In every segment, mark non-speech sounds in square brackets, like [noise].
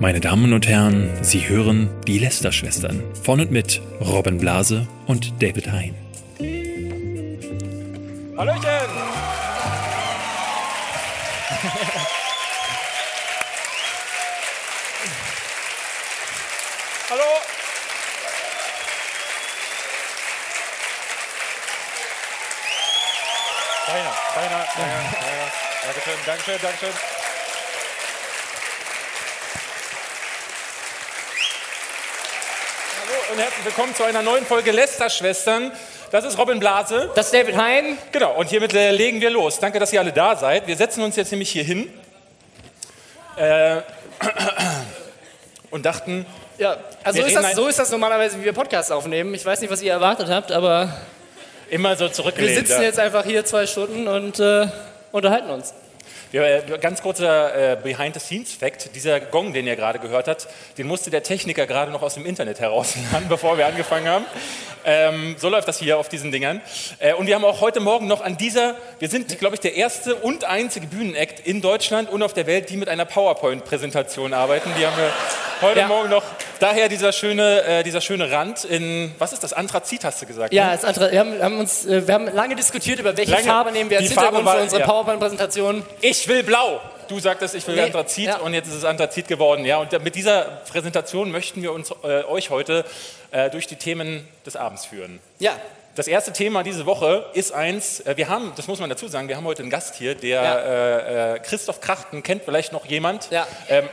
Meine Damen und Herren, Sie hören die Lester-Schwestern von und mit Robin Blase und David Hein. Hallöchen! [laughs] Hallo! Deiner, deiner, deiner, deiner. Dankeschön, Dankeschön, Dankeschön. Hallo und herzlich willkommen zu einer neuen Folge Lester-Schwestern. Das ist Robin Blase. Das ist David Hein. Genau, und hiermit äh, legen wir los. Danke, dass ihr alle da seid. Wir setzen uns jetzt nämlich hier hin äh, [clears throat] und dachten, Ja, also Wir so ist, das, so ist das normalerweise, wie wir Podcasts aufnehmen. Ich weiß nicht, was ihr erwartet habt, aber immer so wir zurückgelehnt. sitzen ja. jetzt einfach hier zwei Stunden und äh, unterhalten uns. Wir, äh, ganz kurzer äh, Behind-the-Scenes-Fact. Dieser Gong, den ihr gerade gehört habt, den musste der Techniker gerade noch aus dem Internet herausladen, [laughs] bevor wir angefangen haben. Ähm, so läuft das hier auf diesen Dingern. Äh, und wir haben auch heute Morgen noch an dieser, wir sind, glaube ich, der erste und einzige Bühnenakt in Deutschland und auf der Welt, die mit einer PowerPoint-Präsentation arbeiten. Die haben wir heute Ja. Morgen noch. Daher dieser schöne, äh, dieser schöne Rand in, was ist das? Anthrazit hast du gesagt? Ja, ne? das andere, wir, haben, haben uns, äh, wir haben lange diskutiert, über welche Lange. Farbe nehmen wir als Hintergrund war- für unsere ja. PowerPoint-Präsentation. Ich will blau. Du sagtest, ich will Nee, Anthrazit ja. und jetzt ist es Anthrazit geworden. Ja, und mit dieser Präsentation möchten wir uns, äh, euch heute äh, durch die Themen des Abends führen. Ja, Das erste Thema diese Woche ist eins, äh, wir haben, das muss man dazu sagen, wir haben heute einen Gast hier, der Ja. äh, äh, Christoph Krachten kennt vielleicht noch jemand. Ja. Ähm,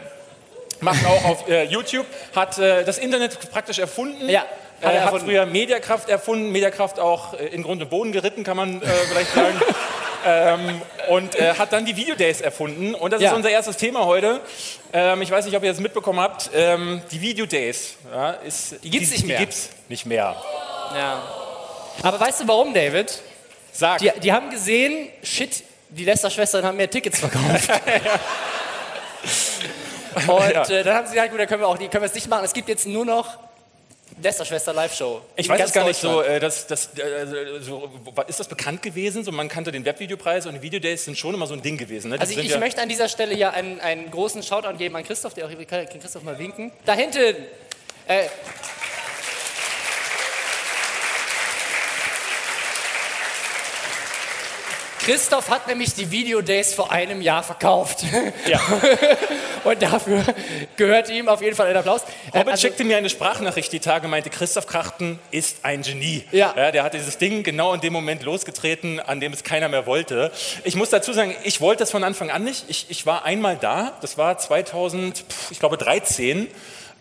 macht auch auf äh, YouTube, hat äh, das Internet praktisch erfunden. Ja, hat er Äh, hat erfunden. früher Mediakraft erfunden, Mediakraft auch äh, in Grund und Boden geritten, kann man äh, vielleicht sagen. [laughs] ähm, und äh, hat dann die Video Days erfunden. Und das Ja. ist unser erstes Thema heute. Ähm, ich weiß nicht, ob ihr das mitbekommen habt. Ähm, die Video Days. Ja, ist, Die gibt's nicht mehr. Die gibt's nicht mehr. ja. Aber weißt du warum, David? Sag. Die, die haben gesehen, shit, die Lester-Schwestern haben mehr Tickets verkauft. [laughs] [laughs] [laughs] Und Ja. äh, dann haben sie gesagt, gut, dann können wir auch die können wir es nicht machen. Es gibt jetzt nur noch Lester-Schwester Live-Show. Ich weiß es gar nicht so, äh, dass, dass, äh, so, ist das bekannt gewesen? So, man kannte den Webvideopreis und die Videodays sind schon immer so ein Ding gewesen. Ne? Also ich, ich ja, möchte an dieser Stelle ja einen, einen großen Shoutout geben an Christoph, der auch kann Christoph mal winken. Da hinten. Äh, Christoph hat nämlich die Video Days vor einem Jahr verkauft. [laughs] Ja. [laughs] Und dafür gehört ihm auf jeden Fall ein Applaus. Äh, Robert also- schickte mir eine Sprachnachricht die Tage, meinte, Christoph Krachten ist ein Genie. Ja. der hat dieses Ding genau in dem Moment losgetreten, an dem es keiner mehr wollte. Ich muss dazu sagen, ich wollte das von Anfang an nicht. Ich, ich war einmal da, das war 2000, pf, ich glaube 13,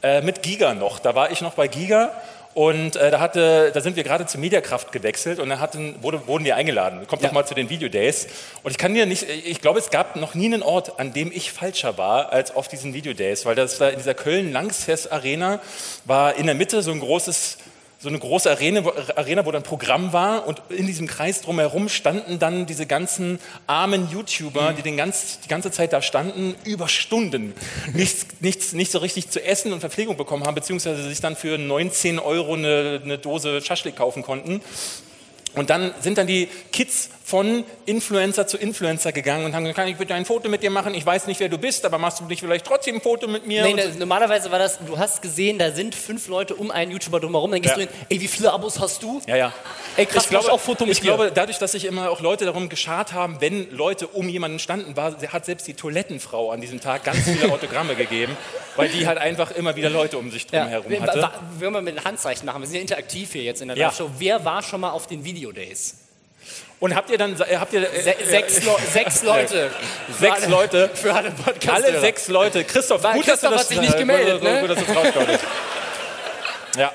äh, mit Giga noch. Da war ich noch bei Giga. Und äh, da, hatte, da sind wir gerade zur Mediakraft gewechselt und da hatten, wurde, wurden wir eingeladen. Kommt Ja. doch mal zu den Videodays. Und ich kann dir nicht, ich glaube, es gab noch nie einen Ort, an dem ich falscher war als auf diesen Videodays, weil das da in dieser Köln-Langsess Arena war in der Mitte so ein großes so eine große Arena, wo- Arena, wo dann Programm war und in diesem Kreis drumherum standen dann diese ganzen armen YouTuber, die den ganz, die ganze Zeit da standen, über Stunden nichts, nichts, nicht so richtig zu essen und Verpflegung bekommen haben, beziehungsweise sich dann für 19 Euro eine, eine Dose Schaschlik kaufen konnten. Und dann sind dann die Kids von Influencer zu Influencer gegangen und haben gesagt, ich bitte ein Foto mit dir machen? Ich weiß nicht, wer du bist, aber machst du nicht vielleicht trotzdem ein Foto mit mir? Nee, Und ne, normalerweise war das, du hast gesehen, da sind fünf Leute um einen YouTuber drumherum, dann gehst Ja. du hin, ey, wie viele Abos hast du? Ja, ja. Ey, krass, ich glaube, auch Foto mit ich dir. glaube, dadurch, dass sich immer auch Leute darum geschart haben, wenn Leute um jemanden standen, war, hat selbst die Toilettenfrau an diesem Tag ganz viele Autogramme [laughs] gegeben, weil die halt einfach immer wieder Leute um sich drum Ja. herum Wir- hatte. wa- Wollen wir mit einem Handzeichen machen? Wir sind ja interaktiv hier jetzt in der Ja. Live-Show. Wer war schon mal auf den Video-Days? Und habt ihr dann, äh, habt ihr, äh, Se sechs, Leu- sechs [laughs] Leute. Sechs alle- Leute. Für alle Podcast. alle sechs Leute, Christoph, Weil gut, dass du Christoph das, hat sich nicht äh, gemeldet, gut, ne? gut, dass du. [laughs] Ja.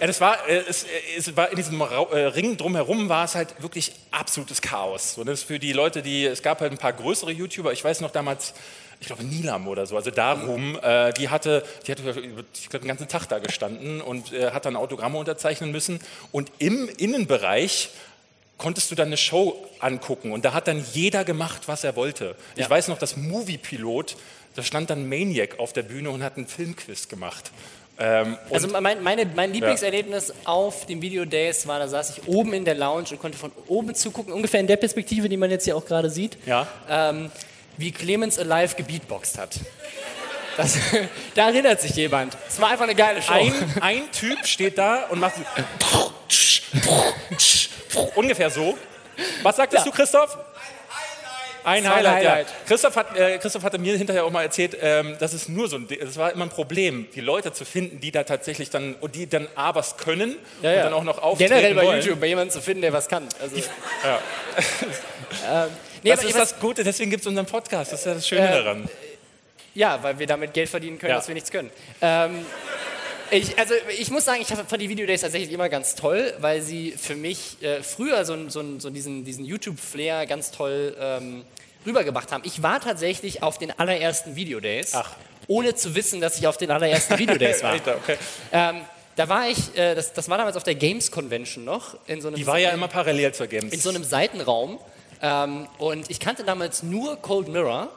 Ja, das war, äh, es, äh, es war in diesem äh, Ring drumherum war es halt wirklich absolutes Chaos. So, das ist für die Leute, die, es gab halt ein paar größere YouTuber, ich weiß noch damals, ich glaube Nilam oder so, also darum, äh, die hatte, die hatte, ich glaube, den ganzen Tag da gestanden und äh, hat dann Autogramme unterzeichnen müssen. Und im Innenbereich konntest du dann eine Show angucken und da hat dann jeder gemacht, was er wollte. Ich weiß noch, das Movie-Pilot, da stand dann Maniac auf der Bühne und hat einen Filmquiz gemacht. Ähm, Also mein, meine, mein Lieblingserlebnis auf dem Video Days war, da saß ich oben in der Lounge und konnte von oben zugucken, ungefähr in der Perspektive, die man jetzt hier auch gerade sieht. Ja. Ähm, wie Clemens Alive gebeatboxt hat. Das, [laughs] da erinnert sich jemand. Es war einfach eine geile Show. Ein, ein Typ steht da und macht [laughs] [laughs] ungefähr so. Was sagtest Ja. du, Christoph? Ein war ein Highlight, Highlight. ja. Christoph, hat, äh, Christoph hatte mir hinterher auch mal erzählt, ähm, das ist nur so ein, das war immer ein Problem, die Leute zu finden, die da tatsächlich dann, und die dann A, was können Ja, und ja. dann auch noch auftreten Generell bei wollen. YouTube, bei jemandem zu finden, der was kann. Also, Ja. [laughs] ähm, nee, Das ist das Gute, deswegen gibt es unseren Podcast, das ist ja das Schöne Äh, daran. Ja, weil wir damit Geld verdienen können, Ja. dass wir nichts können. Ähm, ich, also ich muss sagen, ich fand die Videodays tatsächlich immer ganz toll, weil sie für mich äh, früher so, so, so diesen, diesen YouTube-Flair ganz toll ähm, rübergebracht haben. Ich war tatsächlich auf den allerersten Videodays, Ach. ohne zu wissen, dass ich auf den allerersten Videodays war. [laughs] Okay. ähm, da war ich, äh, das, das war damals auf der Games Convention noch, in so einem Die war ja immer parallel zur Games. in so einem Seitenraum. Ähm, und ich kannte damals nur Cold Mirror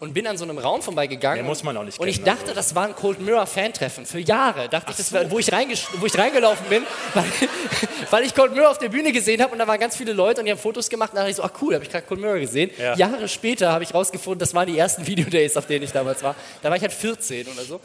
und bin an so einem Raum vorbeigegangen. Den muss man auch nicht Und ich kennen, dachte, also. das war ein Cold Mirror Fantreffen. Für Jahre dachte ich, das war, wo, ich wo ich reingelaufen bin, [laughs] weil, weil ich Cold Mirror auf der Bühne gesehen habe und da waren ganz viele Leute und die haben Fotos gemacht. Und da dachte ich so, ach cool, habe ich gerade Cold Mirror gesehen. Ja. Jahre später habe ich rausgefunden, das waren die ersten [laughs] Videodays, auf denen ich damals war. Da war ich halt 14 oder so.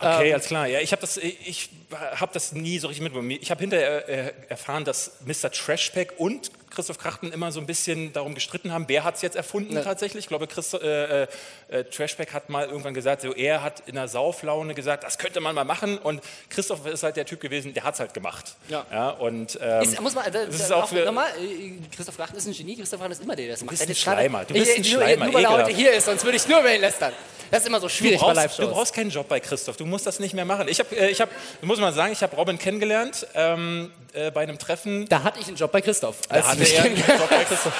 Okay, Ähm, alles klar. Ja, ich habe das, ich habe das nie so richtig mitbekommen. Ich habe hinterher äh, erfahren, dass Mr. Trashpack und Christoph Krachten immer so ein bisschen darum gestritten haben, wer hat es jetzt erfunden tatsächlich. Ich glaube, Christo, äh, äh, Trashpack hat mal irgendwann gesagt, so, er hat in der Sauflaune gesagt, das könnte man mal machen. Und Christoph ist halt der Typ gewesen, der hat es halt gemacht. Ja. und, ähm, Ist, muss man, da, das ist da auch für, nochmal, äh, Christoph Rachten ist ein Genie, Christoph Rachten ist immer der, der das macht. bist Der ein Schleimer, du bist ein nur, Schleimer, Nur weil er heute hier ist, sonst würde ich nur über ihn lästern. Das ist immer so Du schwierig bei brauchst, du Live-Shows. brauchst keinen Job bei Christoph, du musst das nicht mehr machen. Ich habe, äh, ich hab, muss mal sagen, ich habe Robin kennengelernt ähm, äh, bei einem Treffen Da hatte ich einen Job bei Christoph. Als hatte ich er mich einen Job bei Christoph.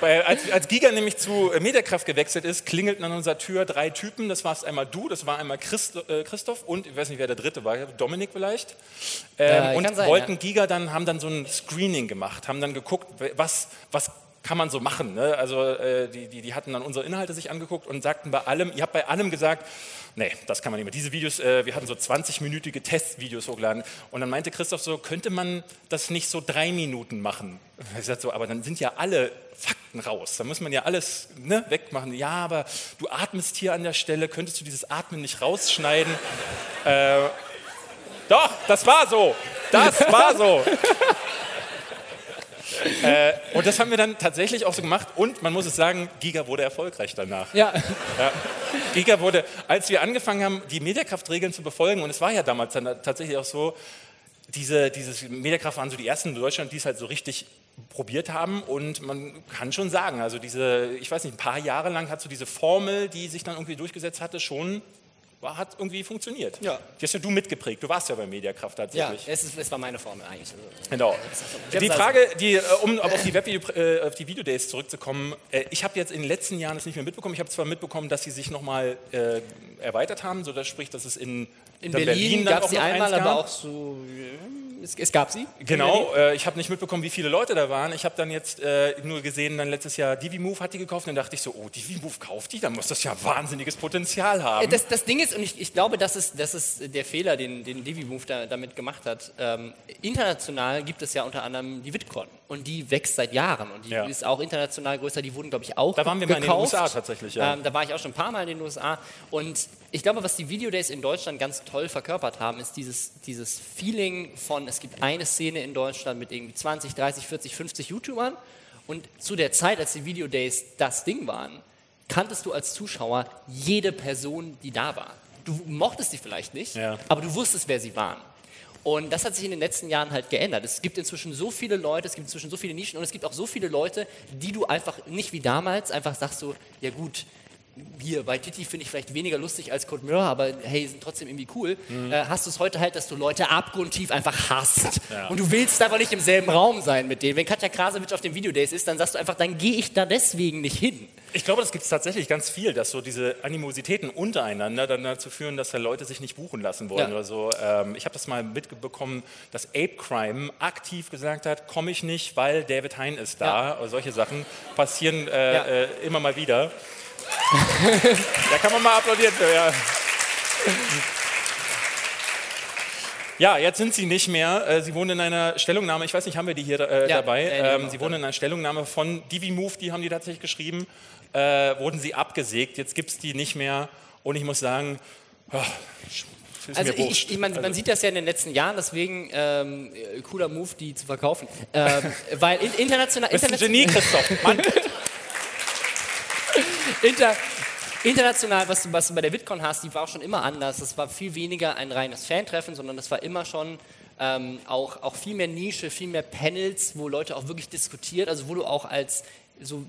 Weil als, als Giga nämlich zu äh, Mediakraft gewechselt ist, klingelten an unserer Tür drei Typen. Das warst einmal du, das war einmal Christ, äh, Christoph und ich weiß nicht, wer der dritte war, Dominik vielleicht. Ähm, Äh, und sein, wollten ja. Giga dann, haben dann so ein Screening gemacht, haben dann geguckt, was, was kann man so machen. Ne? Also äh, die, die, die hatten dann unsere Inhalte sich angeguckt und sagten bei allem, ihr habt bei allem gesagt, nee, das kann man nicht mehr. Diese Videos, äh, wir hatten so 20-minütige Testvideos hochgeladen und dann meinte Christoph so, könnte man das nicht so drei Minuten machen? Ich sagte so, aber dann sind ja alle Fakten raus. Da muss man ja alles ne, wegmachen. Ja, aber du atmest hier an der Stelle, könntest du dieses Atmen nicht rausschneiden? Äh, doch, das war so. Das war so. [laughs] äh, und das haben wir dann tatsächlich auch so gemacht. Und man muss es sagen, Giga wurde erfolgreich danach. ja, Ja. Giga wurde, als wir angefangen haben, die Mediakraft-Regeln zu befolgen, und es war ja damals dann tatsächlich auch so, diese, dieses Mediakraft waren so die ersten in Deutschland, die es halt so richtig probiert haben und man kann schon sagen, also diese, ich weiß nicht, ein paar Jahre lang hat so diese Formel, die sich dann irgendwie durchgesetzt hatte, schon, war, hat irgendwie funktioniert. Ja. Die hast ja du mitgeprägt, du warst ja bei Mediakraft ja tatsächlich. es, ist, es war meine Formel eigentlich. Genau. Die Frage, die, äh, um aber auf die, Webvideo, äh, auf die Videodays zurückzukommen, äh, ich habe jetzt in den letzten Jahren das nicht mehr mitbekommen. Ich habe zwar mitbekommen, dass sie sich nochmal äh, erweitert haben, so dass sprich, dass es in, In Berlin, dann gab es noch einmal, aber auch so. äh, Es, es gab sie. Berlin. Genau, äh, ich habe nicht mitbekommen, wie viele Leute da waren. Ich habe dann jetzt äh, nur gesehen, dann letztes Jahr DiviMove hat die gekauft. Und dann dachte ich so, oh, DiviMove kauft die, dann muss das ja wahnsinniges Potenzial Äh, haben. Das, das Ding ist, und ich, ich glaube, das ist, das ist der Fehler, den, den DiviMove da, damit gemacht hat. Ähm, international gibt es ja unter anderem die VidCon und die wächst seit Jahren und die Ja. ist auch international größer. Die wurden, glaube ich, auch Da waren wir mal gekauft. in den USA tatsächlich, ja. Ähm, da war ich auch schon ein paar Mal in den USA und ich glaube, was die Videodays in Deutschland ganz toll verkörpert haben, ist dieses, dieses Feeling von, es gibt eine Szene in Deutschland mit irgendwie 20, 30, 40, 50 YouTubern und zu der Zeit, als die Videodays das Ding waren, kanntest du als Zuschauer jede Person, die da war. Du mochtest sie vielleicht nicht, Ja. aber du wusstest, wer sie waren. Und das hat sich in den letzten Jahren halt geändert. Es gibt inzwischen so viele Leute, es gibt inzwischen so viele Nischen und es gibt auch so viele Leute, die du einfach nicht wie damals einfach sagst so, ja gut, hier bei Titi finde ich vielleicht weniger lustig als Code Mirror, aber hey, sind trotzdem irgendwie cool. Äh, hast du es heute halt, dass du Leute abgrundtief einfach hasst. Und du willst einfach nicht im selben Raum sein mit denen. Wenn Katja Krasowitsch auf den Videodays ist, dann sagst du einfach, dann gehe ich da deswegen nicht hin. Ich glaube, das gibt es tatsächlich ganz viel, dass so diese Animositäten untereinander dann dazu führen, dass da Leute sich nicht buchen lassen wollen Ja. oder so. Ähm, ich habe das mal mitbekommen, dass Ape Crime aktiv gesagt hat, komme ich nicht, weil David Hein ist da. Oder solche Sachen passieren äh, Ja. äh, immer mal wieder. [laughs] da kann man mal applaudieren. Ja. Ja, jetzt sind sie nicht mehr. Äh, Sie wohnen in einer Stellungnahme, ich weiß nicht, haben wir die hier äh, Ja, dabei? ja, haben ähm, wir Sie wohnen in einer Stellungnahme von DiviMove, die haben die tatsächlich geschrieben. Äh, wurden sie abgesägt, jetzt gibt es die nicht mehr. Und ich muss sagen, ist Also ich, wurscht. ich, man, man sieht das ja in den letzten Jahren, deswegen ähm, äh, cooler Move, die zu verkaufen. Ähm, weil in, international, bist ein international, Genie, Christoph. Mann. [laughs] inter, international, was du, was du bei der VidCon hast, die war auch schon immer anders. Das war viel weniger ein reines Fantreffen, sondern das war immer schon ähm, auch, auch viel mehr Nische, viel mehr Panels, wo Leute auch wirklich diskutiert, also wo du auch als so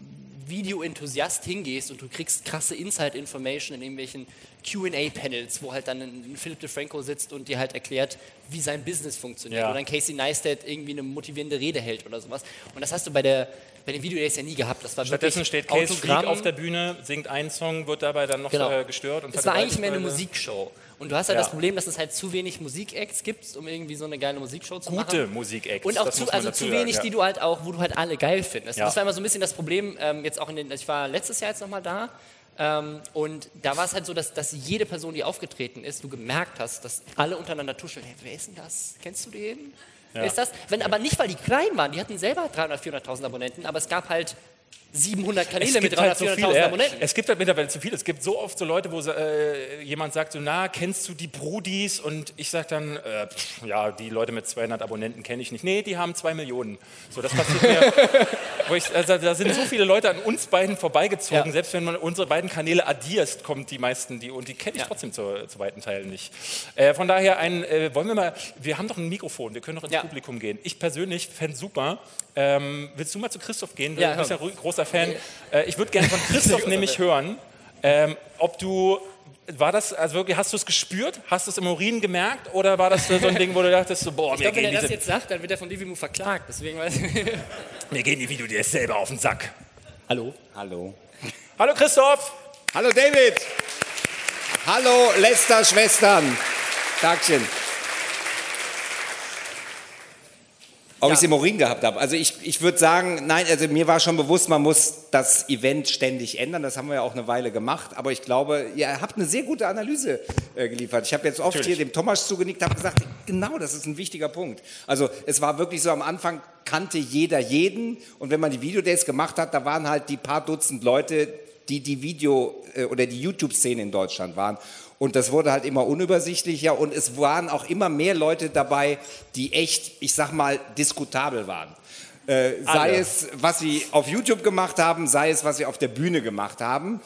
Video-Enthusiast hingehst und du kriegst krasse Inside-Information in irgendwelchen Q&A-Panels, wo halt dann ein Philip DeFranco sitzt und dir halt erklärt, wie sein Business funktioniert. Ja. Oder ein Casey Neistat irgendwie eine motivierende Rede hält oder sowas. Und das hast du bei der bei den Videodays ja nie gehabt. Das war Stattdessen steht Case Freak Autogramm. auf der Bühne, singt einen Song, wird dabei dann noch Genau. äh, gestört. Und Es war eigentlich mehr eine Musikshow. Und du hast halt Ja. das Problem, dass es halt zu wenig Musikacts gibt, um irgendwie so eine geile Musikshow zu Gute machen. Musik-Acts. Und auch zu, also zu sagen, wenig, ja. die du halt auch, wo du halt alle geil findest. Ja. Das war immer so ein bisschen das Problem, ähm, jetzt auch in den, ich war letztes Jahr jetzt nochmal da, ähm, und da war es halt so, dass, dass jede Person, die aufgetreten ist, du gemerkt hast, dass alle untereinander tuscheln. Hey, wer ist denn das? Kennst du den? Wer ist das? Wenn, aber nicht, weil die klein waren, die hatten selber 300.000, 400.000 Abonnenten, aber es gab halt 700 Kanäle mit gibt, halt 300.000, so 400.000 viele, ja. Abonnenten. es gibt halt mittlerweile zu viel. Es gibt so oft so Leute, wo äh, jemand sagt so, na, kennst du die Brudis? Und ich sage dann, äh, pff, ja, die Leute mit 200 Abonnenten kenne ich nicht. Nee, die haben zwei Millionen. So, das passiert mir. [laughs] ich, also, da sind so viele Leute an uns beiden vorbeigezogen. Ja. Selbst wenn man unsere beiden Kanäle addierst, kommt die meisten, die und die kenne ich Ja. trotzdem zu, zu weiten Teilen nicht. Äh, von daher ein, äh, wollen wir mal, wir haben doch ein Mikrofon, wir können doch ins. Publikum gehen. Ich persönlich fände super. Ähm, willst du mal zu Christoph gehen? Du Ja, bist ja hör. Ein großer Fan. Äh, ich würde gerne von Christoph [laughs] nämlich hören, ähm, ob du, war das, also wirklich, hast du es gespürt? Hast du es im Urin gemerkt? Oder war das so ein Ding, wo du dachtest, so, boah, Ich mir, glaube, wenn gehen er das jetzt sagt, dann wird er von Divimu verklagt. Deswegen weiß ich. [laughs] mir gehen die Videos selber auf den Sack. Hallo? Hallo. Hallo Christoph! Hallo David. Hallo Lester Schwestern. Tagchen. Ob Ja. ich im Urin gehabt habe. Also ich, ich würde sagen, nein, also mir war schon bewusst, man muss das Event ständig ändern. Das haben wir ja auch eine Weile gemacht. Aber ich glaube, ihr habt eine sehr gute Analyse äh, geliefert. Ich habe jetzt oft Natürlich. hier dem Thomas zugenickt, habe gesagt, genau, das ist ein wichtiger Punkt. Also es war wirklich so, am Anfang kannte jeder jeden. Und wenn man die Videodays gemacht hat, da waren halt die paar Dutzend Leute, die die Video- äh, oder die YouTube-Szene in Deutschland waren. Und das wurde halt immer unübersichtlicher und es waren auch immer mehr Leute dabei, die echt, ich sag mal, diskutabel waren. Äh, sei Alle. es, was sie auf YouTube gemacht haben, sei es, was sie auf der Bühne gemacht haben.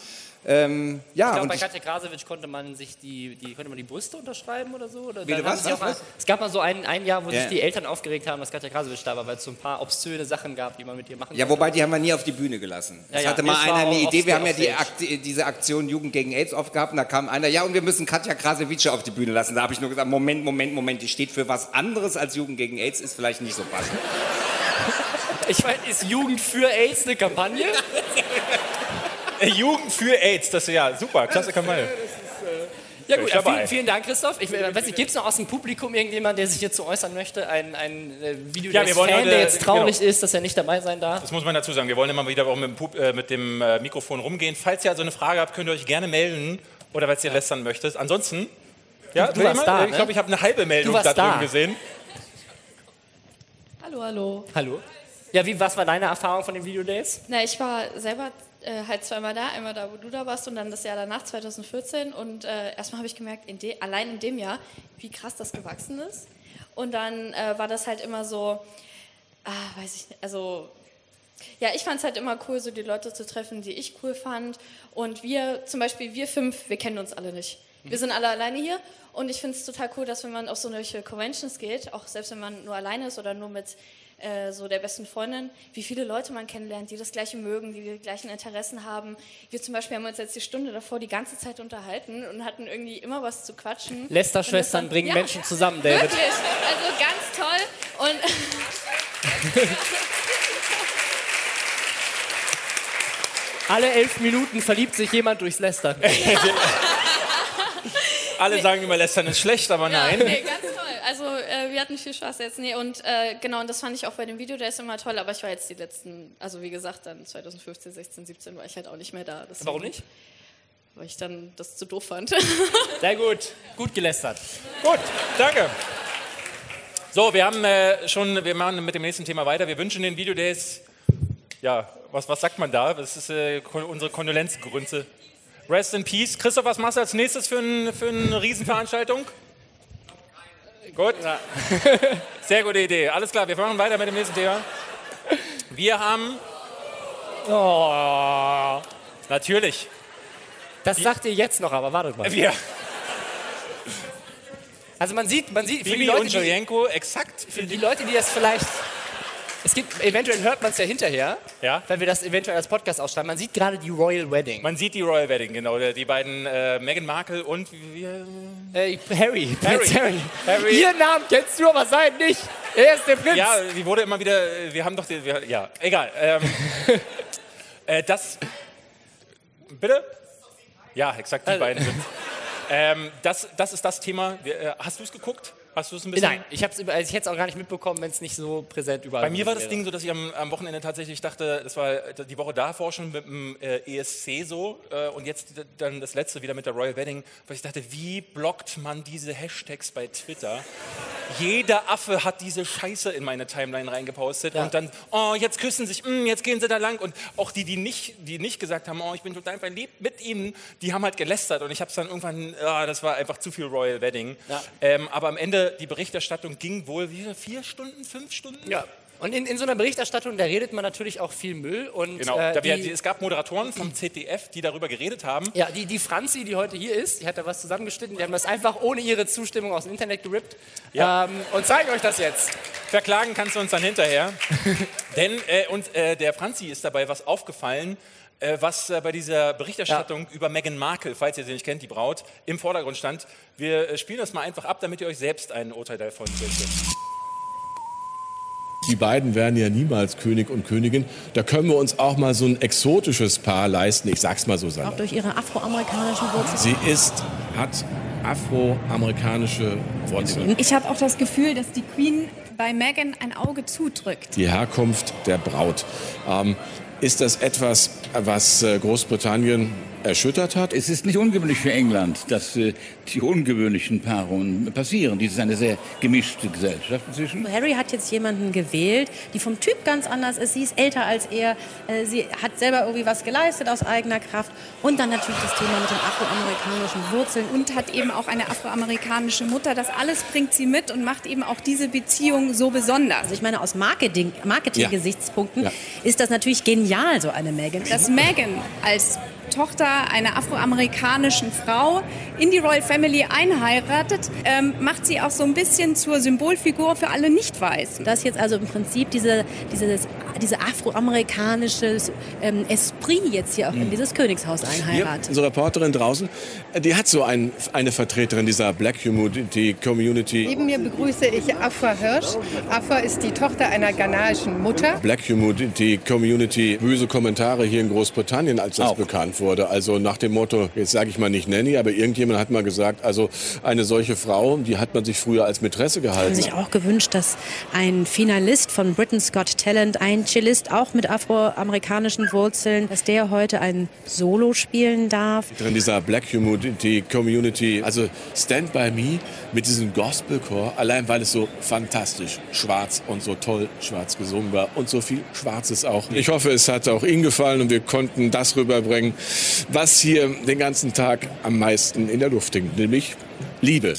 Ähm, ja, Ich glaube, bei Katja Krasowitsch konnte man sich die, die, konnte man die Brüste unterschreiben oder so. Oder Bitte was? Was? mal, es gab mal so ein, ein Jahr, wo Ja. sich die Eltern aufgeregt haben, dass Katja Krasowitsch da war, weil es so ein paar obszöne Sachen gab, die man mit ihr machen ja, konnte. wobei die haben wir nie auf die Bühne gelassen. Es ja, hatte mal einer eine Idee, wir haben ja die offstage. Akt, diese Aktion Jugend gegen AIDS oft gehabt und da kam einer, ja und wir müssen Katja Krasewitsche auf die Bühne lassen. Da habe ich nur gesagt, Moment, Moment, Moment, die steht für was anderes als Jugend gegen AIDS, ist vielleicht nicht so passend. Ich meine, ist Jugend für AIDS eine Kampagne? [laughs] Äh, Jugend für AIDS, das ist ja super, klasse Kampagne. Ja gut, ja, dabei. vielen, vielen Dank, Christoph. Ich äh, weiß nicht, gibt es noch aus dem Publikum irgendjemand, der sich hierzu äußern möchte? Ein, ein äh, Video, Ja, wir wollen Fan, heute- der jetzt traurig genau. ist, dass er nicht dabei sein darf? Das muss man dazu sagen. Wir wollen immer wieder auch mit dem, Pub, äh, mit dem äh, Mikrofon rumgehen. Falls ihr also eine Frage habt, könnt ihr euch gerne melden oder weil ihr lästern möchtet. Ansonsten, ja, du warst da, ich ne? glaube, ich habe eine halbe Meldung da drüben da. gesehen. Hallo, hallo. Hallo? Ja, wie, was war deine Erfahrung von den Videodays? Na, ich war selber äh, halt zweimal da, einmal da, wo du da warst und dann das Jahr danach, 2014. Und äh, erstmal habe ich gemerkt, in allein in dem Jahr, wie krass das gewachsen ist. Und dann äh, war das halt immer so, ah, weiß ich nicht, also ja, ich fand es halt immer cool, so die Leute zu treffen, die ich cool fand. Und wir, zum Beispiel wir fünf, wir kennen uns alle nicht. Wir sind alle alleine hier und ich finde es total cool, dass wenn man auf so solche Conventions geht, auch selbst wenn man nur alleine ist oder nur mit äh, so der besten Freundin, wie viele Leute man kennenlernt, die das Gleiche mögen, die die gleichen Interessen haben. Wir zum Beispiel haben uns jetzt die Stunde davor die ganze Zeit unterhalten und hatten irgendwie immer was zu quatschen. Das bringen ja, Menschen zusammen, David. Wirklich, also ganz toll. Und Alle elf Minuten verliebt sich jemand durchs Lästern. [laughs] Alle sagen immer, lästern ist schlecht, aber Ja, nein. nee, ganz. Also äh, wir hatten viel Spaß jetzt. Nee, und äh, genau, und das fand ich auch bei dem Video, der ist immer toll, aber ich war jetzt die letzten, also wie gesagt, dann 2015, 16, 17 war ich halt auch nicht mehr da. Deswegen, Warum nicht? Weil ich dann das zu doof fand. [laughs] Sehr gut. Gut gelästert. Gut, danke. So, wir haben äh, schon, wir machen mit dem nächsten Thema weiter. Wir wünschen den Videodays, ja, was, was sagt man da? Das ist äh, unsere Kondolenzgrünze. Rest in Peace. Christoph, was machst du als nächstes für, ein, für eine Riesenveranstaltung? Gut. [laughs] Sehr gute Idee. Alles klar, wir machen weiter mit dem nächsten Thema. Wir haben. Oh, natürlich. Das sagt ihr jetzt noch, aber wartet mal. Wir, Also man sieht, man sieht, für die Bibi Leute, und die, Julienko, exakt. für die Leute, die das vielleicht, es gibt, eventuell hört man es ja hinterher, Ja. wenn wir das eventuell als Podcast ausschreiben. Man sieht gerade die Royal Wedding. Man sieht die Royal Wedding, genau. Die beiden äh, Meghan Markle und wie, Äh, Harry, Harry. Prinz Harry. Harry. Ihren Namen kennst du, aber sein nicht. Er ist der Prinz. Ja, die wurde immer wieder, wir haben doch, die, wir, ja, egal. Ähm, [laughs] äh, das, bitte? Ja, exakt, die Also- beiden sind. Ähm, das, das ist das Thema. Äh, hast du es geguckt? Hast du es ein bisschen? Nein, ich, hab's, also ich hätte es auch gar nicht mitbekommen, wenn es nicht so präsent überall Bei mir war das wäre. Ding so, dass ich am, am Wochenende tatsächlich dachte, das war die Woche davor schon mit dem äh, ESC so äh, und jetzt dann das letzte wieder mit der Royal Wedding, weil ich dachte, wie blockt man diese Hashtags bei Twitter? Jeder Affe hat diese Scheiße in meine Timeline reingepostet Ja. und dann, oh, jetzt küssen sich, mm, jetzt gehen sie da lang und auch die, die nicht, die nicht gesagt haben, oh, ich bin total verliebt mit ihnen, die haben halt gelästert und ich habe es dann irgendwann, ah, das war einfach zu viel Royal Wedding. Ja. Ähm, aber am Ende, die Berichterstattung ging wohl, wie vier Stunden, fünf Stunden? Ja. Und in, in so einer Berichterstattung, da redet man natürlich auch viel Müll. Und, Genau. äh, wir, die, es gab Moderatoren vom ZDF, die darüber geredet haben. ja, die, die Franzi, die heute hier ist, die hat da was zusammengeschnitten, die haben das einfach ohne ihre Zustimmung aus dem Internet gerippt Ja. ähm, und zeigen euch das jetzt. Verklagen kannst du uns dann hinterher. [laughs] Denn äh, uns, äh, der Franzi ist dabei was aufgefallen, was äh, bei dieser Berichterstattung über Meghan Markle, falls ihr sie nicht kennt, die Braut, im Vordergrund stand. Wir äh, spielen das mal einfach ab, damit ihr euch selbst ein Urteil davon bildet. Die beiden werden ja niemals König und Königin. Da können wir uns auch mal so ein exotisches Paar leisten. Ich sag's mal so Auch salopp. durch ihre afroamerikanischen Wurzeln. Sie ist, hat afroamerikanische Wurzeln. Ich habe auch das Gefühl, dass die Queen bei Meghan ein Auge zudrückt. Die Herkunft der Braut. Ähm, ist das etwas, was äh, Großbritannien erschüttert hat? Es ist nicht ungewöhnlich für England, dass äh, die ungewöhnlichen Paarungen passieren. Dies ist eine sehr gemischte Gesellschaft inzwischen. Harry hat jetzt jemanden gewählt, die vom Typ ganz anders ist. Sie ist älter als er. Äh, Sie hat selber irgendwie was geleistet aus eigener Kraft. Und dann natürlich das Thema mit den afroamerikanischen Wurzeln. Und hat eben auch eine afroamerikanische Mutter. Das alles bringt sie mit und macht eben auch diese Beziehung so besonders. Also ich meine, aus Marketing- Marketing-Gesichtspunkten Ja. ist das natürlich genial, so eine Meghan. Dass Meghan als Tochter einer afroamerikanischen Frau in die Royal Family einheiratet, ähm, macht sie auch so ein bisschen zur Symbolfigur für alle Nicht-Weißen. dass jetzt also im Prinzip diese, dieses, diese afroamerikanische ähm, Esprit jetzt hier auch in dieses Königshaus einheiratet. unsere Reporterin draußen, die hat so ein, eine Vertreterin dieser Black Community, Community Neben mir begrüße ich Afra Hirsch. Afra ist die Tochter einer ghanaischen Mutter. Black Community, Community böse Kommentare hier in Großbritannien, als das Auch. bekannt wurde. Also nach dem Motto, jetzt sage ich mal nicht Nanny, aber irgendjemand hat mal gesagt, also eine solche Frau, die hat man sich früher als Mätresse haben gehalten. sich auch gewünscht, dass ein Finalist von Britain's Got Talent, ein Cellist auch mit afroamerikanischen Wurzeln, dass der heute ein Solo spielen darf. Drin dieser Black Community, Community, also Stand By Me mit diesem Gospelchor, allein weil es so fantastisch schwarz und so toll schwarz gesungen war und so viel Schwarzes auch. Ich hoffe, es hat auch Ihnen gefallen und wir konnten das rüberbringen, was hier den ganzen Tag am meisten in der Luft hängt, nämlich Liebe.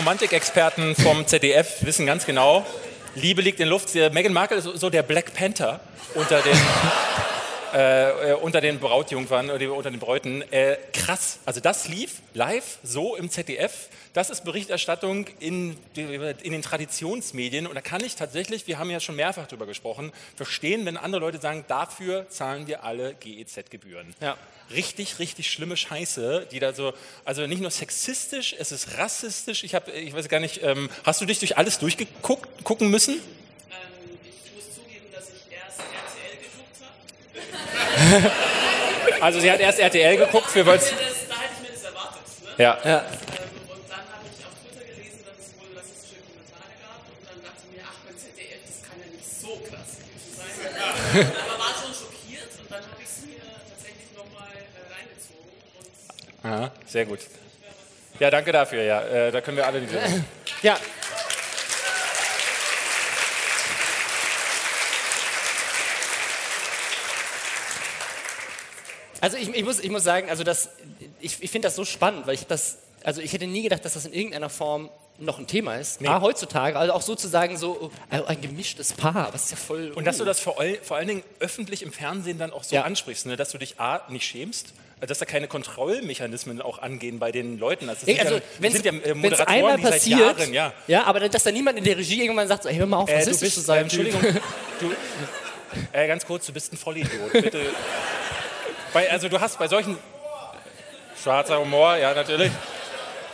Romantikexperten vom ZDF wissen ganz genau, Liebe liegt in Luft. Meghan Markle ist so- der Black Panther unter den, [laughs] äh, äh, unter den Brautjungfern oder unter den Bräuten. Äh, krass. Also das lief live so im ZDF. Das ist Berichterstattung in, in den Traditionsmedien. Und da kann ich tatsächlich, wir haben ja schon mehrfach darüber gesprochen, verstehen, wenn andere Leute sagen, dafür zahlen wir alle GEZ-Gebühren. Ja. Richtig, richtig schlimme Scheiße, die da so, also nicht nur sexistisch, es ist rassistisch. Ich habe, ich weiß gar nicht, ähm, hast du dich durch alles durchgeguckt gucken müssen? Ich muss zugeben, dass ich erst RTL geguckt habe. [laughs] Also sie hat erst RTL geguckt für was. Das, da aber [laughs] war schon schockiert und dann habe ich es mir tatsächlich nochmal äh, reingezogen. Aha, sehr gut. Ja, danke dafür. Ja, äh, da können wir alle die. [clears throat] ja. Also ich, ich, muss, ich muss sagen, also das, ich, ich finde das so spannend, weil ich das, also ich hätte nie gedacht, dass das in irgendeiner Form noch ein Thema ist. Nee. Ah, heutzutage, also auch sozusagen so also ein gemischtes Paar, was ist ja voll. Und dass du das vor, all, vor allen Dingen öffentlich im Fernsehen dann auch so Ja. ansprichst, ne? dass du dich A, nicht schämst, äh, dass da keine Kontrollmechanismen auch angehen bei den Leuten. Also, das also ja, wenn sind ja äh, es Moderatoren, einmal die seit passiert, Jahren, ja. ja, aber dass da niemand in der Regie irgendwann sagt, so, hey, hör mal auf, Äh, du rassistisch bist, zu sein. äh, Entschuldigung, du, äh, ganz kurz, du bist ein Vollidiot. Bitte. Bei, also du hast bei solchen schwarzer Humor, ja natürlich,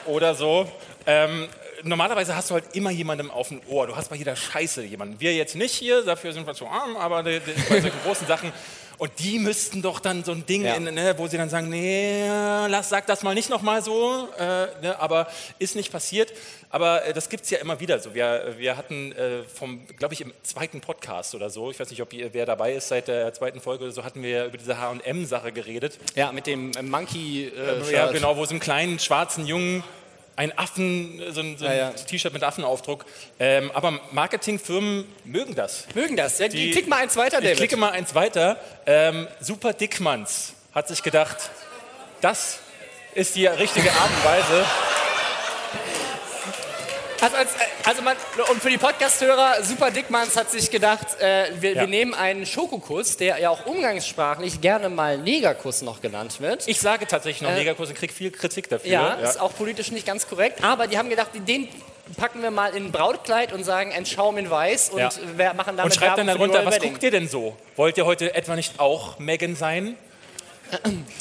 oder so. Ähm, normalerweise hast du halt immer jemandem auf dem Ohr. Du hast bei jeder Scheiße jemanden. Wir jetzt nicht hier, dafür sind wir zu arm, aber die, die, bei solchen großen Sachen. Und die müssten doch dann so ein Ding, Ja. in, ne, wo sie dann sagen, nee, lass, sag das mal nicht nochmal so. Äh, ne, aber ist nicht passiert. Aber äh, das gibt es ja immer wieder so. Wir, wir hatten äh, vom, glaube ich, im zweiten Podcast oder so, ich weiß nicht, ob ihr, wer dabei ist seit der zweiten Folge oder so, hatten wir über diese H&M-Sache geredet. Ja, mit dem Monkey. Äh, Ja, genau, wo so einem kleinen schwarzen Jungen ein Affen, so ein, so ein Ja, ja. T-Shirt mit Affenaufdruck. Ähm, aber Marketingfirmen mögen das. Mögen das. Ja, Die- klick mal eins weiter, Ich David. klicke mal eins weiter. Ähm, Super Dickmanns hat sich gedacht, das ist die richtige Art und Weise. Also, als, also man, und für die Podcast-Hörer, Super Dickmanns hat sich gedacht, äh, wir, Ja. wir nehmen einen Schokokuss, der ja auch umgangssprachlich gerne mal Negerkuss noch genannt wird. Ich sage tatsächlich noch Äh, Negerkuss und kriege viel Kritik dafür. ja, ist auch politisch nicht ganz korrekt, aber die haben gedacht, den packen wir mal in ein Brautkleid und sagen ein Schaum in Weiß und Ja. wir machen damit Und schreibt dann Werbung die darunter, was guckt ihr denn so? Wollt ihr heute etwa nicht auch Megan sein?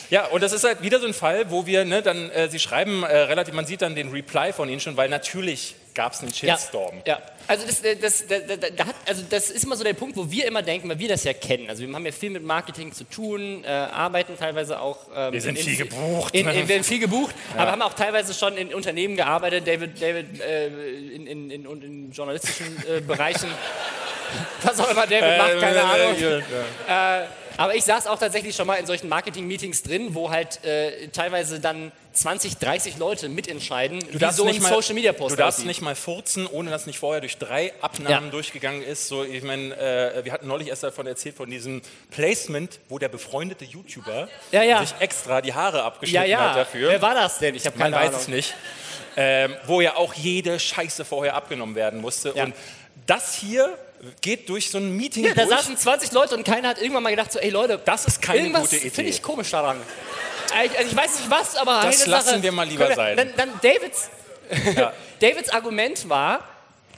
Ja, und das ist halt wieder so ein Fall, wo wir ne, dann, äh, sie schreiben äh, relativ, man sieht dann den Reply von ihnen schon, weil natürlich gab es einen Shitstorm. Ja, also das, äh, das, das, da hat, also das ist immer so der Punkt, wo wir immer denken, weil wir das ja kennen. Also wir haben ja viel mit Marketing zu tun, äh, arbeiten teilweise auch. Ähm, Wir sind in- viel gebucht. In, in, wir sind viel gebucht, Ja. aber haben auch teilweise schon in Unternehmen gearbeitet, David, David äh, in, journalistischen äh, Bereichen. [laughs] Was auch immer David macht, keine Äh, Ahnung. Aber ich saß auch tatsächlich schon mal in solchen Marketing-Meetings drin, wo halt äh, teilweise dann 20, 30 Leute mitentscheiden, Du wie darfst, so ein nicht mal, Social-Media-Post du darfst aussieht. nicht mal furzen, ohne dass nicht vorher durch drei Abnahmen Ja. durchgegangen ist. So, ich meine, äh, wir hatten neulich erst davon erzählt, von diesem Placement, wo der befreundete YouTuber Ja, ja. sich extra die Haare abgeschnitten ja. hat dafür. Wer war das denn? Ich habe Man keine weiß Ahnung. es nicht. Ähm, wo ja auch jede Scheiße vorher abgenommen werden musste. Und das hier geht durch so ein Meeting Ja, da durch. saßen 20 Leute und keiner hat irgendwann mal gedacht, so, ey Leute, Das ist keine gute Idee. finde ich komisch daran. Ich, also ich weiß nicht was, aber Das eine lassen Sache, wir mal lieber können sein. Dann, dann Davids, [laughs] Ja. [laughs] Davids Argument war,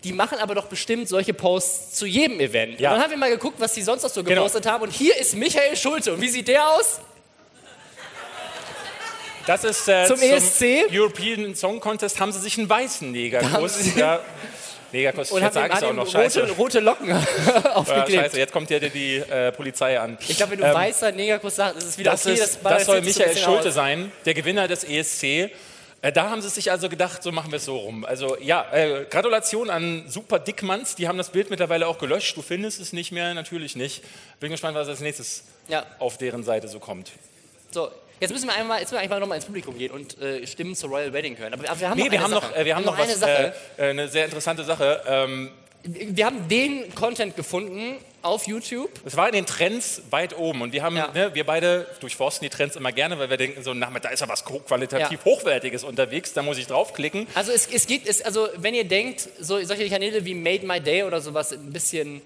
die machen aber doch bestimmt solche Posts zu jedem Event. Ja. Und dann haben wir mal geguckt, was die sonst noch so Genau. gepostet haben. Und hier ist Michael Schulte. Und wie sieht der aus? Das ist äh, Zum ESC? European Song Contest haben sie sich einen weißen haben Negerkuss. [laughs] Ja, Negerkuss, Und jetzt haben ihm, sag hat ich auch noch Scheiße. rote, rote Locken [laughs] Ja, aufgeklebt. scheiße, jetzt kommt ja die, die äh, Polizei an. ich glaube, wenn du Ähm, weißer Negerkuss sagst, ist es wieder Das, okay. ist, war das soll so Michael bisschen Schulte aus. sein, der Gewinner des ESC. Äh, da haben sie sich also gedacht, so machen wir es so rum. Also ja, äh, Gratulation an Super Dickmanns, die haben das Bild mittlerweile auch gelöscht. Du findest es nicht mehr, natürlich nicht. Bin gespannt, was als nächstes Ja. auf deren Seite so kommt. So, jetzt müssen wir einmal, jetzt müssen wir einfach nochmal ins Publikum gehen und äh, Stimmen zur Royal Wedding hören. Aber, wir haben Nee, noch wir eine haben Sache. noch, äh, wir haben noch, eine was, Sache. äh, äh, eine sehr interessante Sache. Ähm, Wir haben den Content gefunden auf YouTube. Es war in den Trends weit oben und wir haben, Ja. ne, wir beide durchforsten die Trends immer gerne, weil wir denken so, na, da ist ja was qualitativ Ja. Hochwertiges unterwegs, da muss ich draufklicken. Also es, es geht, es, also wenn ihr denkt, so, solche Kanäle wie Made My Day oder sowas ein bisschen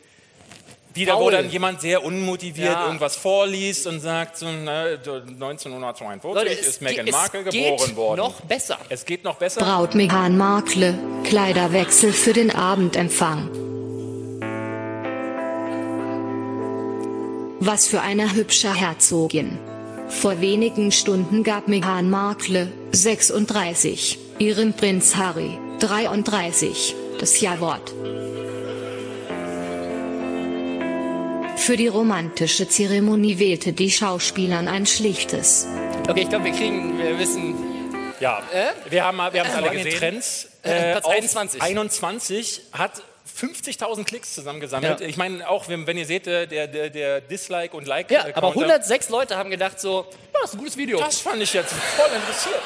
Die da, wo Faul. dann jemand sehr unmotiviert Ja. irgendwas vorliest und sagt, so, ne, 1942 Leute, es, ist Meghan geht, Markle es geboren geht worden. noch besser. Es geht noch besser. Braut Meghan Markle, Kleiderwechsel für den Abendempfang. Was für eine hübsche Herzogin. Vor wenigen Stunden gab Meghan Markle, 36, ihren Prinz Harry, 33, das Ja-Wort. Für die romantische Zeremonie wählte die Schauspielerin ein schlichtes. Okay, ich glaube, wir kriegen, wir wissen, Ja, wir haben wir haben es alle Wollen wir gesehen. Trends? Äh, Platz auf 21. 21 hat 50.000 Klicks zusammengesammelt. Ja. Ich meine, auch wenn, wenn ihr seht, äh, der, der, der Dislike und Like. Ja, äh, aber Counter- 106 Leute haben gedacht so, "Ja, das ist ein gutes Video. Das fand ich jetzt voll interessiert.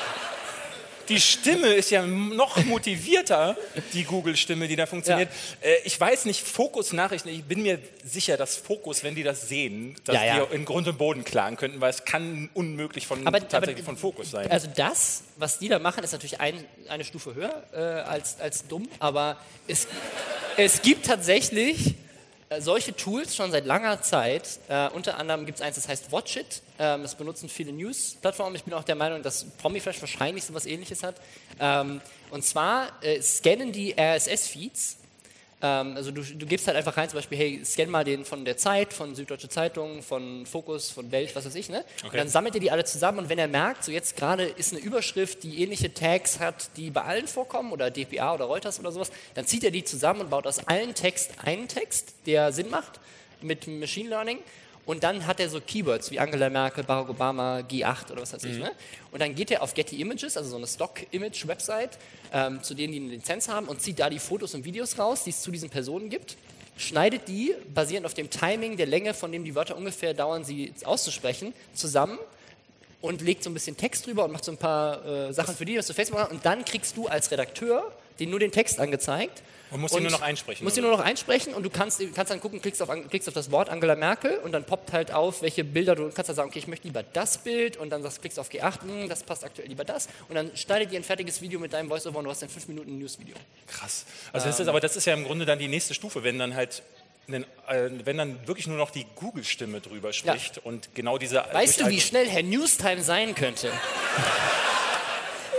Die Stimme ist ja noch motivierter, die Google-Stimme, die da funktioniert. Äh, ich weiß nicht, Fokus-Nachrichten, ich bin mir sicher, dass Fokus, wenn die das sehen, dass Ja, ja. wir in Grund und Boden klagen könnten, weil es kann unmöglich von, Aber- tatsächlich aber- von Fokus sein. Also das, was die da machen, ist natürlich ein, eine Stufe höher äh, als, als dumm, aber es, es gibt tatsächlich solche Tools schon seit langer Zeit. Äh, unter anderem gibt es eins, das heißt Watchit. Ähm, das benutzen viele News-Plattformen. Ich bin auch der Meinung, dass Promiflash wahrscheinlich so was ähnliches hat. Ähm, und zwar äh, scannen die RSS-Feeds ähm, also du, du gibst halt einfach rein, zum Beispiel, hey, scan mal den von der Zeit, von Süddeutsche Zeitung, von Fokus, von Welt, was weiß ich, ne? Und Okay. dann sammelt er die alle zusammen und wenn er merkt, so jetzt gerade ist eine Überschrift, die ähnliche Tags hat, die bei allen vorkommen oder DPA oder Reuters oder sowas, dann zieht er die zusammen und baut aus allen Text einen Text, der Sinn macht mit Machine Learning. Und dann hat er so Keywords wie Angela Merkel, Barack Obama, G8 oder was weiß ich. Mhm. Ne? Und dann geht er auf Getty Images, also so eine Stock-Image-Website, ähm, zu denen die eine Lizenz haben und zieht da die Fotos und Videos raus, die es zu diesen Personen gibt, schneidet die, basierend auf dem Timing, der Länge, von dem die Wörter ungefähr dauern, sie auszusprechen, zusammen und legt so ein bisschen Text drüber und macht so ein paar äh, Sachen für die, was du Facebook machst. Und dann kriegst du als Redakteur den nur den Text angezeigt. Und musst ihn nur noch einsprechen, Musst ihn oder? nur noch einsprechen und du kannst, kannst dann gucken, klickst auf, klickst auf das Wort Angela Merkel und dann poppt halt auf, welche Bilder du kannst dann sagen, okay, ich möchte lieber das Bild und dann sagst, klickst auf G8, hm, das passt aktuell lieber das und dann schneidet dir ein fertiges Video mit deinem Voiceover und du hast dann fünf Minuten ein News-Video. Krass. Also das ist, Ähm. aber das ist ja im Grunde dann die nächste Stufe, wenn dann halt einen, äh, wenn dann wirklich nur noch die Google-Stimme drüber spricht und genau diese. Weißt du, wie schnell Herr Newstime sein könnte? [laughs]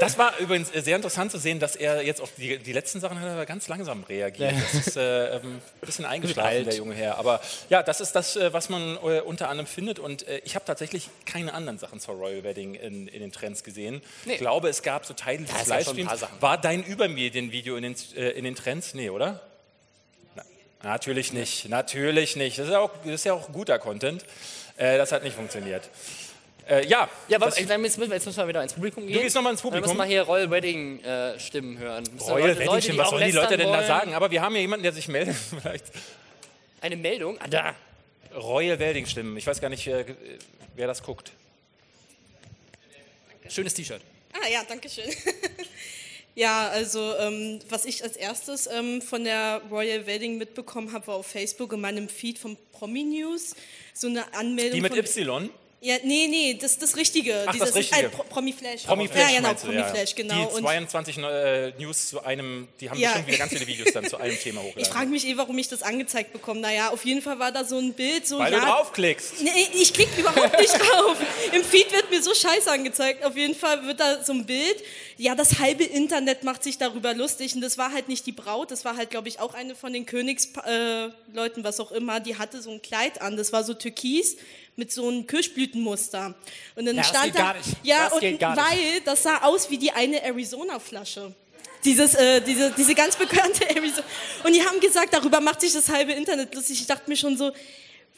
Das war übrigens äh, sehr interessant zu sehen, dass er jetzt auf die, die letzten Sachen hat er ganz langsam reagiert. Ja. Das ist äh, ähm, ein bisschen eingeschlafen, der junge Herr. Aber ja, das ist das, äh, was man äh, unter anderem findet. Und äh, ich habe tatsächlich keine anderen Sachen zur Royal Wedding in, in den Trends gesehen. Nee. Ich glaube, es gab so Teile des Ja, Livestreams. Sachen. War dein Übermedien-Video in, den, äh, in den Trends? Nee, oder? Na, natürlich nicht. Natürlich nicht. Das ist ja auch, das ist ja auch guter Content. Äh, das hat nicht funktioniert. Äh, ja, Ja, das- jetzt müssen wir, jetzt müssen wir wieder ins Publikum gehen. gehst noch mal ins Dann Publikum? müssen wir hier Royal Wedding äh, Stimmen hören. Royal Leute- Wedding Leute, Stimmen, was sollen die Leute denn da wollen. sagen? Aber wir haben hier jemanden, der sich meldet. [laughs] Vielleicht. Eine Meldung? Ah, da. Royal Wedding Stimmen. Ich weiß gar nicht, äh, wer das guckt. Schönes T-Shirt. Ah ja, danke schön. [laughs] ja, also ähm, was ich als erstes ähm, von der Royal Wedding mitbekommen habe, war auf Facebook in meinem Feed von Promi News so eine Anmeldung. Die mit von, Y? Ja, nee, nee, das das Richtige. Ach, das Dieses, Richtige. Äh, Pro Promi Flash. Promi Flash Ja, genau, meinst du, Promi ja. Flash, genau. Die Und 22 äh, News zu einem, die haben Ja. bestimmt wieder ganz viele Videos dann zu einem Thema ich hochgeladen. frage mich eh, warum ich das angezeigt bekomme. Naja, auf jeden Fall war da so ein Bild, so Weil ja, du draufklickst. Nee, ich klicke überhaupt nicht [laughs] drauf. Im Feed wird mir so scheiße angezeigt. Auf jeden Fall wird da so ein Bild. Ja, das halbe Internet macht sich darüber lustig. Und das war halt nicht die Braut, das war halt, glaube ich, auch eine von den Königsleuten, äh, was auch immer. Die hatte so ein Kleid an. Das war so türkis mit so einem Kirschblütenmuster. Und dann Ja, stand da, ja, Das und weil das sah aus wie die eine Arizona-Flasche. Dieses, äh, diese, diese ganz bekannte [laughs] Arizona. Und die haben gesagt, darüber macht sich das halbe Internet lustig. Ich dachte mir schon so,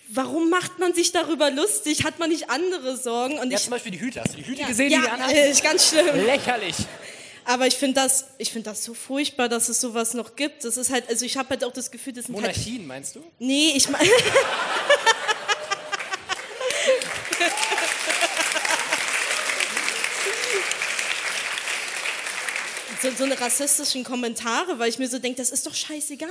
warum macht man sich darüber lustig? Hat man nicht andere Sorgen? Und Ja, ich, zum Beispiel die Hüte. Hast du die Hüte ja, gesehen, ja, die äh, ist ganz schlimm. Lächerlich. Aber ich finde das, ich finde das so furchtbar, dass es sowas noch gibt. Das ist halt, also ich habe halt auch das Gefühl, das sind halt, Monarchien, meinst du? nee, ich meine, [laughs] so, so eine rassistischen Kommentare, weil ich mir so denke, das ist doch scheißegal.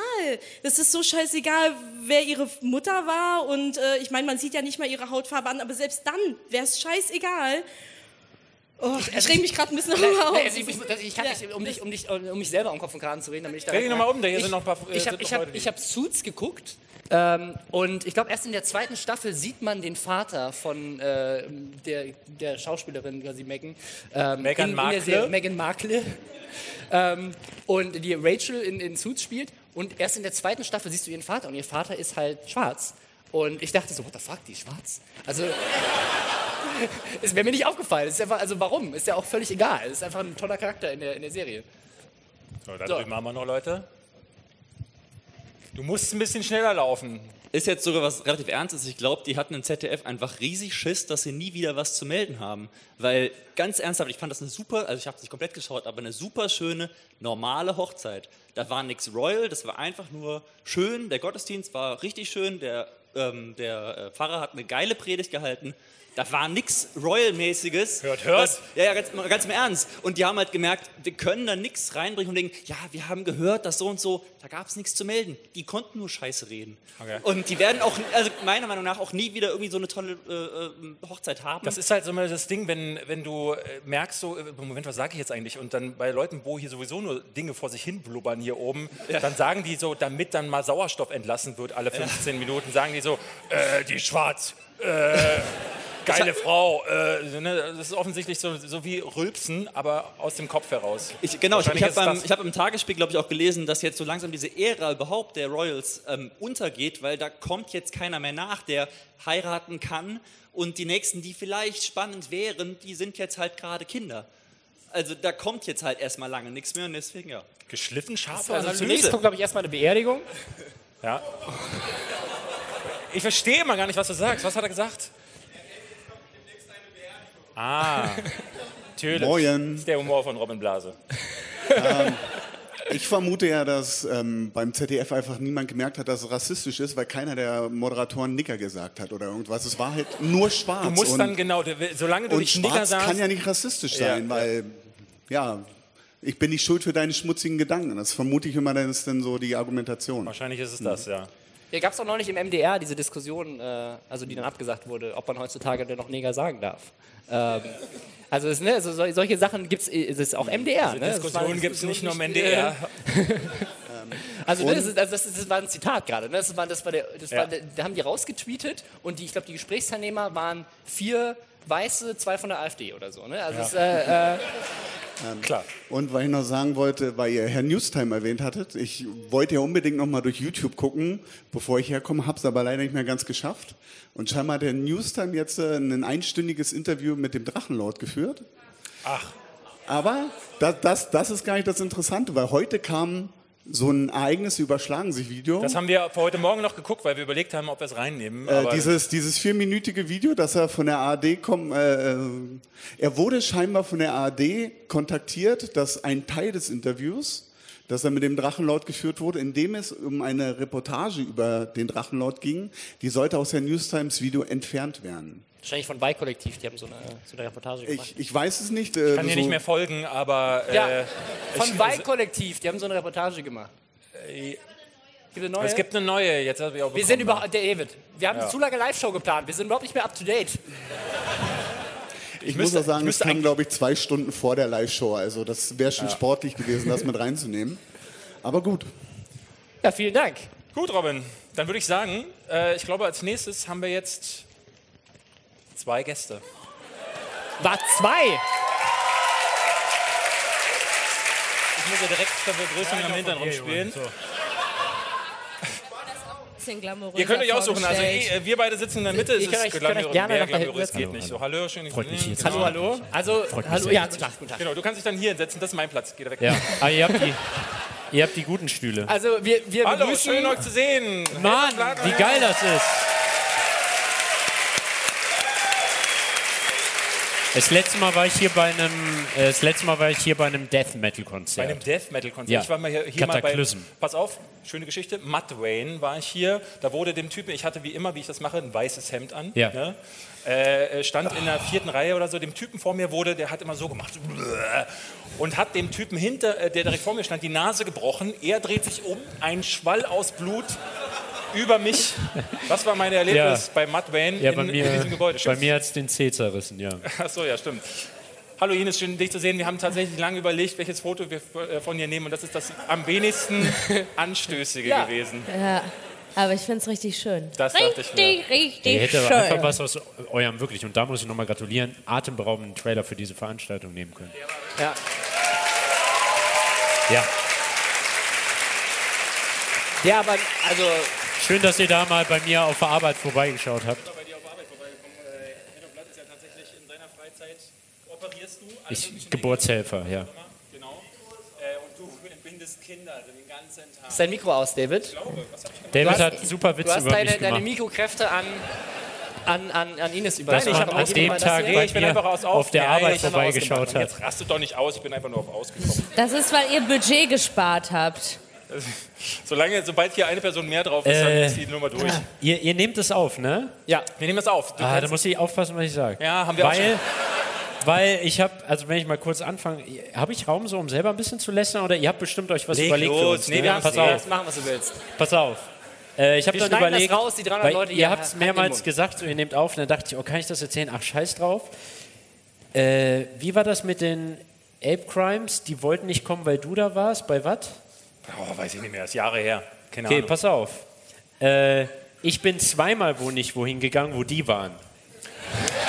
Das ist so scheißegal, wer ihre Mutter war und äh, ich meine, man sieht ja nicht mal ihre Hautfarbe an, aber selbst dann wäre es scheißegal. Oh, ich, reg mich gerade ein bisschen darüber auf. also ich, ich, ich kann Ja. nicht, um, dich, um, dich, um mich selber um Kopf und Kragen zu reden, damit ich da. Dreh dich noch mal um, da hier ich, sind noch ein paar, äh, Ich habe ich hab, ich hab Suits geguckt. Ähm, und ich glaube, erst in der zweiten Staffel sieht man den Vater von äh, der, der Schauspielerin, quasi Megan. Ähm, Meghan in, Markle? Meghan Markle. ähm, und die Rachel in, in Suits spielt. Und erst in der zweiten Staffel siehst du ihren Vater. Und ihr Vater ist halt schwarz. Und ich dachte so, what the fuck, die ist schwarz? Also, [laughs] es wäre mir nicht aufgefallen. Ist einfach, also warum? Ist ja auch völlig egal. Es ist einfach ein toller Charakter in der, in der Serie. So, da So. drüben haben wir noch Leute. Du musst ein bisschen schneller laufen. ist jetzt sogar was relativ Ernstes. Ich glaube, die hatten im ZDF einfach riesig Schiss, dass sie nie wieder was zu melden haben. Weil, ganz ernsthaft, ich fand das eine super, also ich habe es nicht komplett geschaut, aber eine super schöne, normale Hochzeit. Da war nichts Royal, das war einfach nur schön. Der Gottesdienst war richtig schön, der, ähm, der äh, Pfarrer hat eine geile Predigt gehalten. Da war nichts Royal-mäßiges. Hört, hört. Was- Ja, ja, ganz, ganz im Ernst. Und die haben halt gemerkt, wir können da nichts reinbringen und denken, ja, wir haben gehört, dass so und so, da gab es nichts zu melden. Die konnten nur Scheiße reden. Okay. Und die werden auch, also meiner Meinung nach, auch nie wieder irgendwie so eine tolle äh, äh, Hochzeit haben. Das ist halt so mal das Ding, wenn, wenn du äh, merkst, so, äh, Moment, was sage ich jetzt eigentlich? Und dann bei Leuten, wo hier sowieso nur Dinge vor sich hin blubbern hier oben, dann sagen die so, damit dann mal Sauerstoff entlassen wird alle 15 Minuten, sagen die so, äh, die schwarz, äh, [laughs] geile Frau. Äh, ne? Das ist offensichtlich so, so wie Rülpsen, aber aus dem Kopf heraus. Ich, genau, ich, habe beim, ich hab im Tagesspiel, glaube ich, auch gelesen, dass jetzt so langsam diese Ära überhaupt der Royals ähm, untergeht, weil da kommt jetzt keiner mehr nach, der heiraten kann. Und die nächsten, die vielleicht spannend wären, die sind jetzt halt gerade Kinder. Also da kommt jetzt halt erstmal lange nichts mehr und deswegen ja. Geschliffen scharfe Also zunächst kommt, glaube ich, erstmal eine Beerdigung. Ja. Ich verstehe immer gar nicht, was du sagst. Was hat er gesagt? Ah, natürlich. Moin. Das ist der Humor von Robin Blase. Ähm, ich vermute ja, dass ähm, beim ZDF einfach niemand gemerkt hat, dass es rassistisch ist, weil keiner der Moderatoren Nicker gesagt hat oder irgendwas. Es war halt nur schwarz. Du musst und, dann genau, solange du nicht schwarz sagst. kann ja nicht rassistisch Ja, sein, weil, ja, ich bin nicht schuld für deine schmutzigen Gedanken. Das vermute ich immer, das ist dann so die Argumentation. Wahrscheinlich ist es das, ja. Hier gab es auch neulich im MDR diese Diskussion, äh, also die dann abgesagt wurde, ob man heutzutage denn noch Neger sagen darf. Ähm, also, es, ne, also sol- solche Sachen gibt es, es ist auch MDR. Diese ne? Das Diskussion war- gibt's so nicht nur im NDR. [laughs] Also, ne, das, ist, also das, ist, das war ein Zitat gerade. Ne? Das war, das war der, das Ja. war da haben die rausgetweetet und die, ich glaube, die Gesprächsteilnehmer waren vier Weiße, zwei von der AfD oder so. Ne? Also Ja. es, äh, äh, Ähm, Und weil ich noch sagen wollte, weil ihr Herr Newstime erwähnt hattet, ich wollte ja unbedingt noch mal durch YouTube gucken, bevor ich herkomme, habe es aber leider nicht mehr ganz geschafft. Und scheinbar hat der Newstime jetzt äh, ein einstündiges Interview mit dem Drachenlord geführt. Ach. Aber das, das, das ist gar nicht das Interessante, weil heute kam so ein Ereignis überschlagen sich Video. Das haben wir für heute Morgen noch geguckt, weil wir überlegt haben, ob wir es reinnehmen. Äh, dieses, dieses vierminütige Video, das er von der ARD kommt, äh, äh, er wurde scheinbar von der ARD kontaktiert, dass ein Teil des Interviews, das er mit dem Drachenlord geführt wurde, in dem es um eine Reportage über den Drachenlord ging, die sollte aus der News Times Video entfernt werden. wahrscheinlich von Weih-Kollektiv, die haben so eine, so eine Reportage gemacht. Ich, ich weiß es nicht. Äh, ich kann dir so- nicht mehr folgen, aber. Ja, äh, von ich- Weih-Kollektiv, die haben so eine Reportage gemacht. Äh, Gibt eine neue? Es gibt eine neue, jetzt habe ich auch Wir sind überhaupt, der David, wir haben Ja. eine zu lange Live-Show geplant, wir sind überhaupt nicht mehr up to date. Ich, müsste- muss auch sagen, ich es kam, glaube ich, zwei Stunden vor der Live-Show. Also das wäre schon Ja. sportlich gewesen, das mit reinzunehmen. Aber gut. Ja, vielen Dank. Gut, Robin. Dann würde ich sagen, äh, ich glaube, als nächstes haben wir jetzt zwei Gäste. War zwei? Ich muss ja direkt zur Begrüßung am Hintergrund spielen. Bisschen glamouröser Ihr könnt euch aussuchen, also vorgestellt. eh, wir beide sitzen in der Mitte. Könnt ist euch- könnt euch glamourös, gerne nach glamourös geht nicht so. Hallo, schön, Freut mich, hier zu Hallo, hallo. Also, hallo, ja, guten Tag, guten Tag. Genau, du kannst dich dann hier hinsetzen, das ist mein Platz. Geh da weg. Ja, aber ihr habt die, ihr habt die guten Stühle. Also, wir, wir Hallo, begrüßen... schön euch zu sehen. Mann, wie geil das ist. Das letzte Mal war ich hier bei einem, äh, das letzte Mal war ich hier bei einem Death Metal Bei Konzert. einem Death Metal Konzert. Ja. Ich war mal hier, hier mal bei. Pass auf, schöne Geschichte. Matt Wayne war ich hier. Da wurde dem Typen, ich hatte wie immer, wie ich das mache, ein weißes Hemd an. Ja. Ne? Äh, stand in der vierten Reihe oder so. Dem Typen vor mir wurde, der hat immer so gemacht. Und hat dem Typen hinter, äh, der direkt vor mir stand, die Nase gebrochen. Er dreht sich um, ein Schwall aus Blut über mich. Das war mein Erlebnis Ja. bei Matt Wayne Ja, in, bei in mir, diesem Gebäude. bei Stimmt's? mir hat es den C zerrissen, ja. [laughs] Ach so, ja, stimmt. Hallo Ines, schön dich zu sehen. Wir haben tatsächlich lange überlegt, welches Foto wir äh, von dir nehmen und das ist das am wenigsten [laughs] anstößige Ja. gewesen. Ja, aber ich finde es richtig schön. Das dachte ich mir. richtig, richtig Ihr hättet schön. aber einfach was aus eurem wirklich, und da muss ich nochmal gratulieren, atemberaubenden Trailer für diese Veranstaltung nehmen können. Ja. Ja. Ja, aber, also, Schön, dass ihr da mal bei mir auf der Arbeit vorbeigeschaut habt. Ich, Geburtshelfer, ja. Genau. Äh, und du dieses Kinder den ganzen Tag. Ist dein Mikro aus, David? Ich glaube, was hab ich David Du hast- hat super Witze Du hast über deine, mich deine gemacht. Mikrokräfte an, an, an, an Ines Nein, übertragen. ich habe an dem Tag nee, bei ich bin mir einfach aus auf der Arbeit vorbeigeschaut. Jetzt rastet doch nicht aus, ich bin einfach nur auf ausgekommen. Das ist, weil ihr Budget gespart habt. [laughs] Solange, sobald hier eine Person mehr drauf ist, dann Äh, ist die Nummer durch. Ihr, ihr nehmt es auf, ne? Ja. Wir nehmen es auf. Du Ah, da muss ich aufpassen, was ich sage. Ja, haben wir auch weil, schon. Weil ich habe, also wenn ich mal kurz anfange, habe ich Raum so, um selber ein bisschen zu lästern oder ihr habt bestimmt euch was Leg überlegt für los. uns? Nee, ne? wir haben's Pass eh. auf. Machen, was du willst. Pass auf. Äh, ich habe dann überlegt, raus, die 300 weil Leute ihr habt es mehrmals gesagt, so ihr nehmt auf, und dann dachte ich, oh, kann ich das erzählen? Ach, scheiß drauf. Äh, wie war das mit den Ape Crimes? Die wollten nicht kommen, weil du da warst. Bei was? Oh, weiß ich nicht mehr, das ist Jahre her. Keine Okay, Ahnung. pass auf. Äh, ich bin zweimal wo nicht wohin gegangen, wo die waren. [laughs]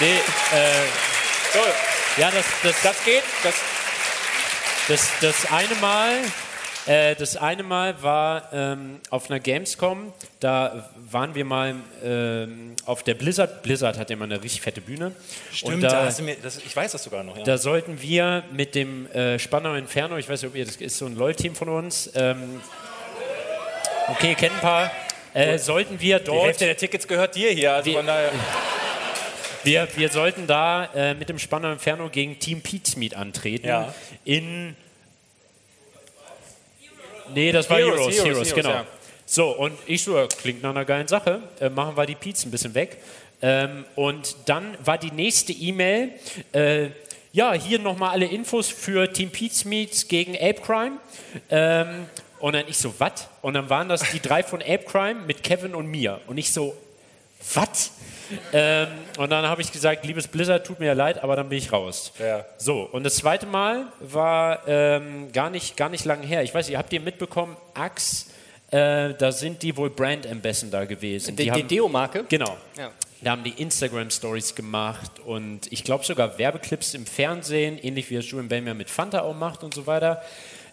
nee, äh, So, ja, das, das, das geht. Das, das, das eine Mal, äh, das eine Mal war ähm, auf einer Gamescom. Da waren wir mal ähm, auf der Blizzard. Blizzard hat ja immer eine richtig fette Bühne. stimmt, Und da da, hast du mir, das, ich weiß das sogar noch. Ja. da sollten wir mit dem äh, Spannau Inferno, ich weiß nicht, ob ihr das ist, so ein LOL-Team von uns. Ähm, okay, kennen ein paar. Äh, sollten wir die dort. Hälfte der Tickets gehört dir hier. Also daher, [laughs] Wir, wir sollten da äh, mit dem Spannau Inferno gegen Team Pizmeet antreten. Ja. In. Nee, das war Heroes, Heroes, Heroes, Heroes, Heroes, genau. ja. So, und ich so, klingt nach einer geilen Sache. Äh, machen wir die Pizzen ein bisschen weg. Ähm, und dann war die nächste E-Mail. Äh, ja, hier nochmal alle Infos für Team Pizmeets gegen Ape Crime. Ähm, und dann ich so, was? Und dann waren das die drei von Ape Crime mit Kevin und mir. Und ich so, was? Ähm, und dann habe ich gesagt, liebes Blizzard, tut mir ja leid, aber dann bin ich raus. Ja. So, und das zweite Mal war ähm, gar, nicht, gar nicht lange her. Ich weiß nicht, habt ihr mitbekommen, Axe, äh, da sind die wohl Brand Ambassador gewesen. Die, die haben- Deo-Marke? Genau. Ja. Da haben die Instagram-Stories gemacht und ich glaube sogar Werbeclips im Fernsehen, ähnlich wie es Julian ja mit Fanta auch macht und so weiter.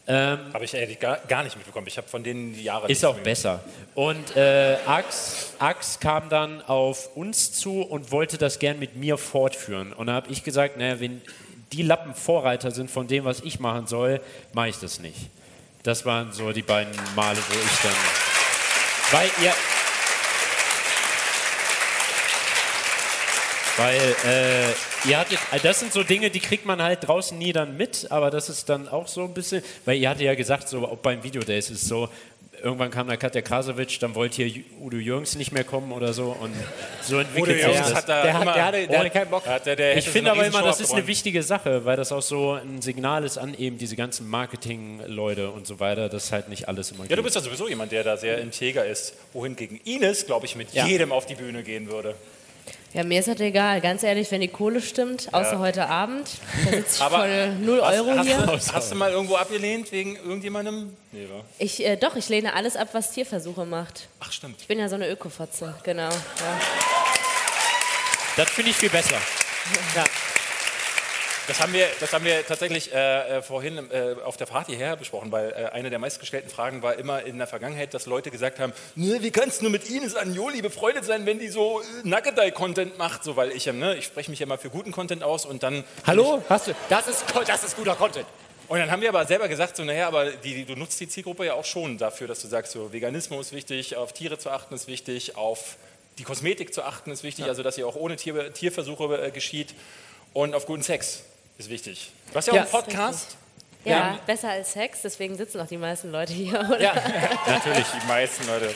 Ähm, habe ich ehrlich gar, gar nicht mitbekommen. Ich habe von denen die Jahre ist auch besser. Und äh, Ax, Ax kam dann auf uns zu und wollte das gern mit mir fortführen. Und da habe ich gesagt, naja, wenn die Lappen Vorreiter sind von dem, was ich machen soll, mache ich das nicht. Das waren so die beiden Male, wo ich dann... Weil ihr... Weil äh, ihr hattet, äh, das sind so Dinge, die kriegt man halt draußen nie dann mit, aber das ist dann auch so ein bisschen, weil ihr hatte ja gesagt, so auch beim Videodays ist es so, irgendwann kam da Katja Krasowitsch, dann wollte hier Udo Jürgens nicht mehr kommen oder so und so entwickelt sich Jürgens das. hat da Der hat- der hatte- der hatte keinen Bock. Der, der ich finde aber immer, das ist eine wichtige Sache, weil das auch so ein Signal ist an eben diese ganzen Marketing-Leute und so weiter, dass halt nicht alles immer Ja, geht. du bist ja sowieso jemand, der da sehr integer ist. Wohingegen Ines, glaube ich, mit Ja. jedem auf die Bühne gehen würde. Ja, mir ist das egal. Ganz ehrlich, wenn die Kohle stimmt, außer Ja. heute Abend, da sitze ich [laughs] Aber voll 0 hast, Euro hast, hier. Du, hast du mal irgendwo abgelehnt wegen irgendjemandem? Nee, wa? Ich, äh, doch, ich lehne alles ab, was Tierversuche macht. Ach, stimmt. Ich bin ja so eine Ökofotze, genau. Ja. Das finde ich viel besser. [laughs] Ja. Das haben wir, das haben wir tatsächlich äh, äh, vorhin äh, auf der Fahrt hierher besprochen, weil äh, eine der meistgestellten Fragen war immer in der Vergangenheit, dass Leute gesagt haben, ne, wie kannst du mit Ines Agnoli befreundet sein, wenn die so äh, Nugget-Content macht? So, weil ich, ne, ich spreche mich ja immer für guten Content aus und dann... Hallo? Hast du? Das ist, das ist guter Content. Und dann haben wir aber selber gesagt, so, naja, aber die, du nutzt die Zielgruppe ja auch schon dafür, dass du sagst, so, Veganismus ist wichtig, auf Tiere zu achten ist wichtig, auf die Kosmetik zu achten ist wichtig, also dass sie auch ohne Tier, Tierversuche äh, geschieht und auf guten Sex ist wichtig. Du hast ja auch Ja. einen Podcast. Ja, Ja. besser als Sex, deswegen sitzen auch die meisten Leute hier, oder? Ja. [laughs] Natürlich, die meisten Leute.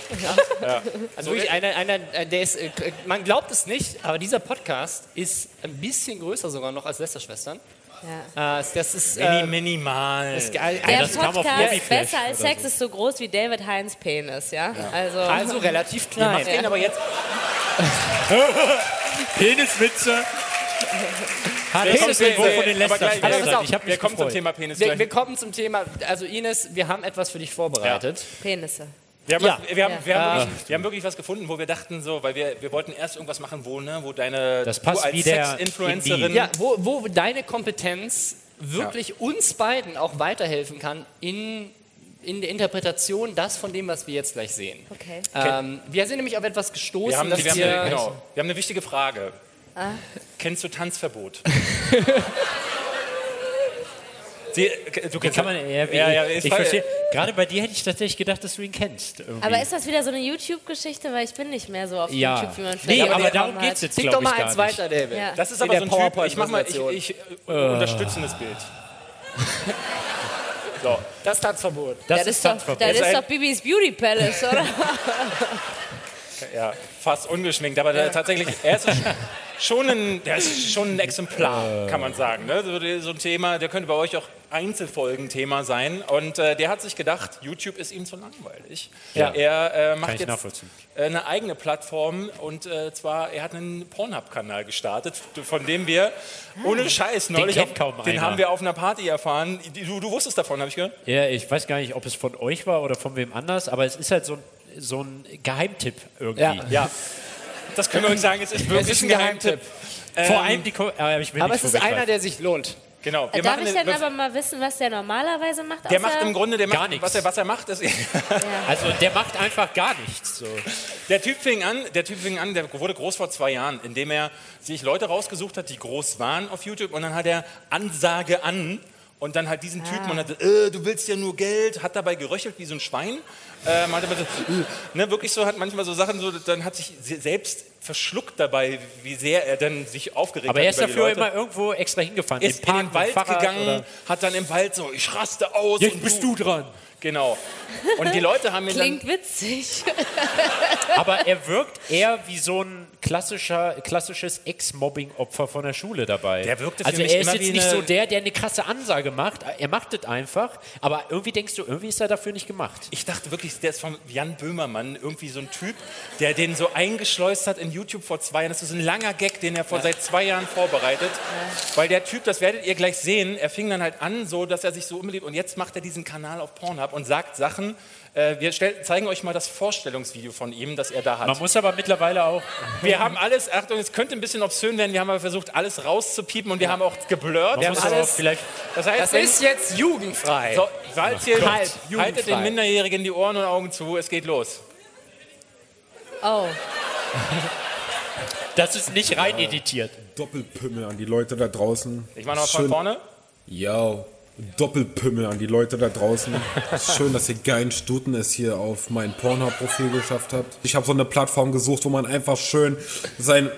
Ja. Also wirklich einer, einer, äh, der ist, äh, man glaubt es nicht, aber dieser Podcast ist ein bisschen größer sogar noch als Lästerschwestern. Ja. Äh, das ist Mini, äh, minimal. das, Der das kam auf Podcast Besser als Sex so. ist so groß wie David Heinz Penis, ja? Also, Also relativ klein. macht den aber jetzt. [laughs] Peniswitze. [laughs] Wer Penis kommt- Niveau wer- von den auf, Ich habe Wir kommen zum. Thema Penis Wir, wir kommen zum Thema, also Ines, wir haben etwas für dich vorbereitet. Penisse. Wir haben, Ja. was, wir, haben, Ja. wir, haben Ja. wirklich, wir haben wirklich was gefunden, wo wir dachten, so, weil wir, wir wollten erst irgendwas machen, wo, ne, wo deine Das passt als Sex-Influencerin. Ja, wo, wo deine Kompetenz wirklich uns beiden auch weiterhelfen kann in, in der Interpretation das von dem, was wir jetzt gleich sehen. Okay. Ähm, wir sind nämlich auf etwas gestoßen, Wir haben, das wir, haben genau, wir haben eine wichtige Frage. Ah. Kennst du Tanzverbot? [laughs] Sie, du Wie kann man, ja, wie, ja, ja, ich ist- verstehe. Gerade bei dir hätte ich tatsächlich gedacht, dass du ihn kennst. Irgendwie. Aber ist das wieder so eine YouTube-Geschichte? Weil ich bin nicht mehr so auf Ja. YouTube, wie man Nee, vielleicht aber mitbekommen darum hat. geht's jetzt, Sing glaub doch mal ich, gar eins nicht. weiter, David. Ja. Das ist In aber so ein Typ, ich mache mal, ich, ich äh, unterstützendes Bild. [laughs] So. Das ist Tanzverbot. Das, Das ist ist doch, Tanzverbot. das ist doch Bibis Beauty Palace, oder? [laughs] Ja, fast ungeschminkt, aber der, tatsächlich, er ist schon ein, der ist schon ein Exemplar, kann man sagen. Ne? So, ein Thema, der könnte bei euch auch Einzelfolgen-Thema sein. Und äh, der hat sich gedacht, YouTube ist ihm zu langweilig. Ja. Er äh, macht jetzt äh, eine eigene Plattform und äh, zwar, er hat einen Pornhub-Kanal gestartet, von dem wir, ohne Scheiß, neulich, kennt auf, kaum den einer. haben wir auf einer Party erfahren. Du, du wusstest davon, habe ich gehört? Ja, ich weiß gar nicht, ob es von euch war oder von wem anders, aber es ist halt so ein, so ein Geheimtipp irgendwie. Ja. Ja. Das können wir euch sagen, es ist wirklich ist ein Geheimtipp. Vor Ähm, allem die. Ko äh, ich will Aber nicht es ist einer, der sich lohnt. Genau, wir Darf ich denn aber mal wissen, was der normalerweise macht? Der macht im Grunde, der Gar macht, nichts. was er, was er macht, ist, Also der macht einfach gar nichts. So. der Typ fing an, der Typ fing an, der wurde groß vor zwei Jahren, indem er sich Leute rausgesucht hat, die groß waren auf YouTube und dann hat er Ansage an und dann halt diesen Typen und hat, äh, du willst ja nur Geld, hat dabei geröchelt wie so ein Schwein. Äh, meinte man so, äh, ne, wirklich so, hat manchmal so Sachen so, dann hat sich se- selbst verschluckt dabei, wie sehr er dann sich aufgeregt Aber hat er ist dafür Leute. immer irgendwo extra hingefahren. ist in Park den mit dem Wald Fahrrad gegangen, oder- hat dann im Wald so, ich raste aus. Jetzt und bist du dran. Genau. Und die Leute haben ihn dann... Klingt witzig. Aber er wirkt eher wie so ein klassischer, klassisches Ex-Mobbing-Opfer von der Schule dabei. Der wirkte für also mich er ist jetzt nicht so der, der eine krasse Ansage macht. Er macht es einfach, aber irgendwie denkst du, irgendwie ist er dafür nicht gemacht. Ich dachte wirklich, der ist von Jan Böhmermann, irgendwie so ein Typ, der den so eingeschleust hat in YouTube vor zwei Jahren. Das ist so ein langer Gag, den er vor seit zwei Jahren vorbereitet. Weil der Typ, das werdet ihr gleich sehen, er fing dann halt an, so dass er sich so unbeliebt und jetzt macht er diesen Kanal auf Pornhub und sagt Sachen. Äh, wir stell, zeigen euch mal das Vorstellungsvideo von ihm, das er da hat. Man muss aber mittlerweile auch. Wir haben alles, Achtung, es könnte ein bisschen obszön werden, wir haben aber versucht, alles rauszupiepen und wir haben auch geblurrt. Man Wir muss haben alles, auch vielleicht. das heißt, Das wenn- ist jetzt jugendfrei. so, falls ihr, haltet Jugendfrei. den Minderjährigen die Ohren und Augen zu, es geht los. Oh. Das ist nicht rein editiert. Doppelpümmel an die Leute da draußen. Ich mach noch mal von vorne. Ja, Doppelpümmel an die Leute da draußen. Schön, dass ihr geilen Stuten es hier auf mein Pornhub-Profil geschafft habt. Ich habe so eine Plattform gesucht, wo man einfach schön sein,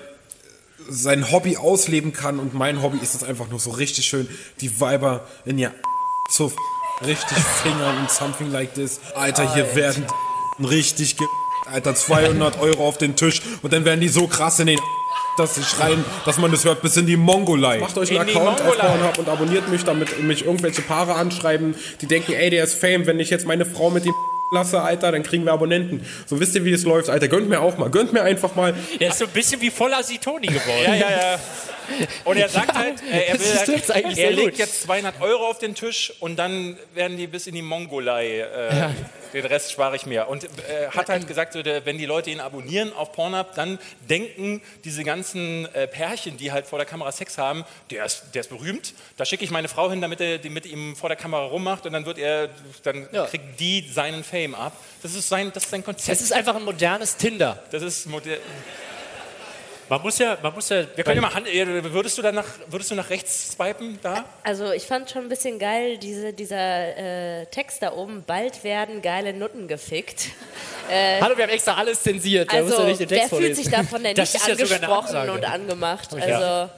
sein Hobby ausleben kann. Und mein Hobby ist es einfach nur so richtig schön, die Weiber in ihr zu f- richtig fingern und something like this. Alter, hier werden richtig ge Alter, 200 Euro auf den Tisch und dann werden die so krass in den dass sie schreien, dass man das hört bis in die Mongolei. Macht euch einen In Account auf. Pornhub und abonniert mich, damit mich irgendwelche Paare anschreiben, die denken, ey, der ist Fame, wenn ich jetzt meine Frau mit dem [laughs] lasse, Alter, dann kriegen wir Abonnenten. So wisst ihr, wie es läuft, Alter. Gönnt mir auch mal, gönnt mir einfach mal. Er ist so ein bisschen wie voller Sitoni geworden. [laughs] Ja, ja, ja. Und er sagt halt, äh, er, will Das halt, er legt gut. jetzt 200 Euro auf den Tisch und dann werden die bis in die Mongolei. Äh, Den Rest spare ich mir. Und äh, hat halt gesagt, wenn die Leute ihn abonnieren auf Pornhub, dann denken diese ganzen äh, Pärchen, die halt vor der Kamera Sex haben, der ist, der ist berühmt. Da schicke ich meine Frau hin, damit er die mit ihm vor der Kamera rummacht und dann wird er, dann Ja. kriegt die seinen Fame ab. Das ist sein, das ist sein Konzept. Es ist einfach ein modernes Tinder. das ist moder- Man muss ja, man muss ja. Wir können ja mal Hand, würdest du dann nach, würdest du nach rechts swipen da? Also ich fand schon ein bisschen geil, diese, dieser äh, Text da oben, bald werden geile Nutten gefickt. Äh, [laughs] Hallo, wir haben extra alles zensiert. Da musst also du nicht den wer Text fühlt vorlesen. sich davon denn Das nicht angesprochen und angemacht? Ja.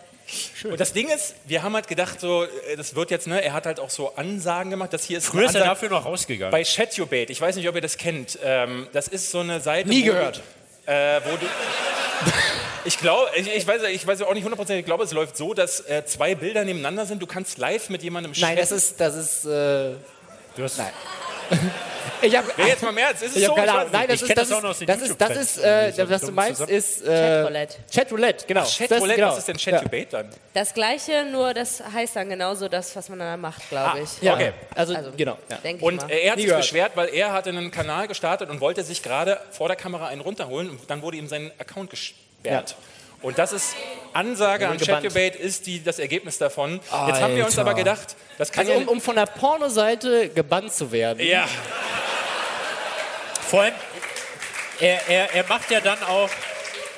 Also Und das Ding ist, wir haben halt gedacht, so, äh, das wird jetzt, ne, er hat halt auch so Ansagen gemacht, das hier ist Früher ist er dafür noch rausgegangen. bei Chatubate, ich weiß nicht, ob ihr das kennt, ähm, das ist so eine Seite, Nie wo gehört. Äh, wo du, [laughs] ich glaube, ich, ich, weiß, ich weiß auch nicht hundertprozentig, ich glaube, es läuft so, dass äh, zwei Bilder nebeneinander sind, du kannst live mit jemandem Nein, das ist, das ist, äh, Du hast, nein. [laughs] Ich habe Wer jetzt mal mehr, ist es ich so? hab keine Ahnung. Nein, nicht. das Ich ist, kenn das das auch ist, noch aus den das ist, das ist, äh, so was du meinst, zusammen- ist äh, Chatroulette. Chatroulette, genau. Ach, Das- Chatroulette, genau. was ist denn Chatubate dann? das Gleiche, nur das heißt dann genauso das, was man dann macht, glaube ich. Ja, Okay. Also, Also, genau. Ja. Und mal. er hat sich beschwert, weil er hatte einen Kanal gestartet und wollte sich gerade vor der Kamera einen runterholen und dann wurde ihm sein Account gesperrt. Und das ist Ansage an. ChatDebate ist die, das Ergebnis davon. Jetzt haben wir uns Alter. aber gedacht, das kann Also, ja um, um von der Pornoseite gebannt zu werden. ja, Vor allem, er, er, er macht ja dann auch.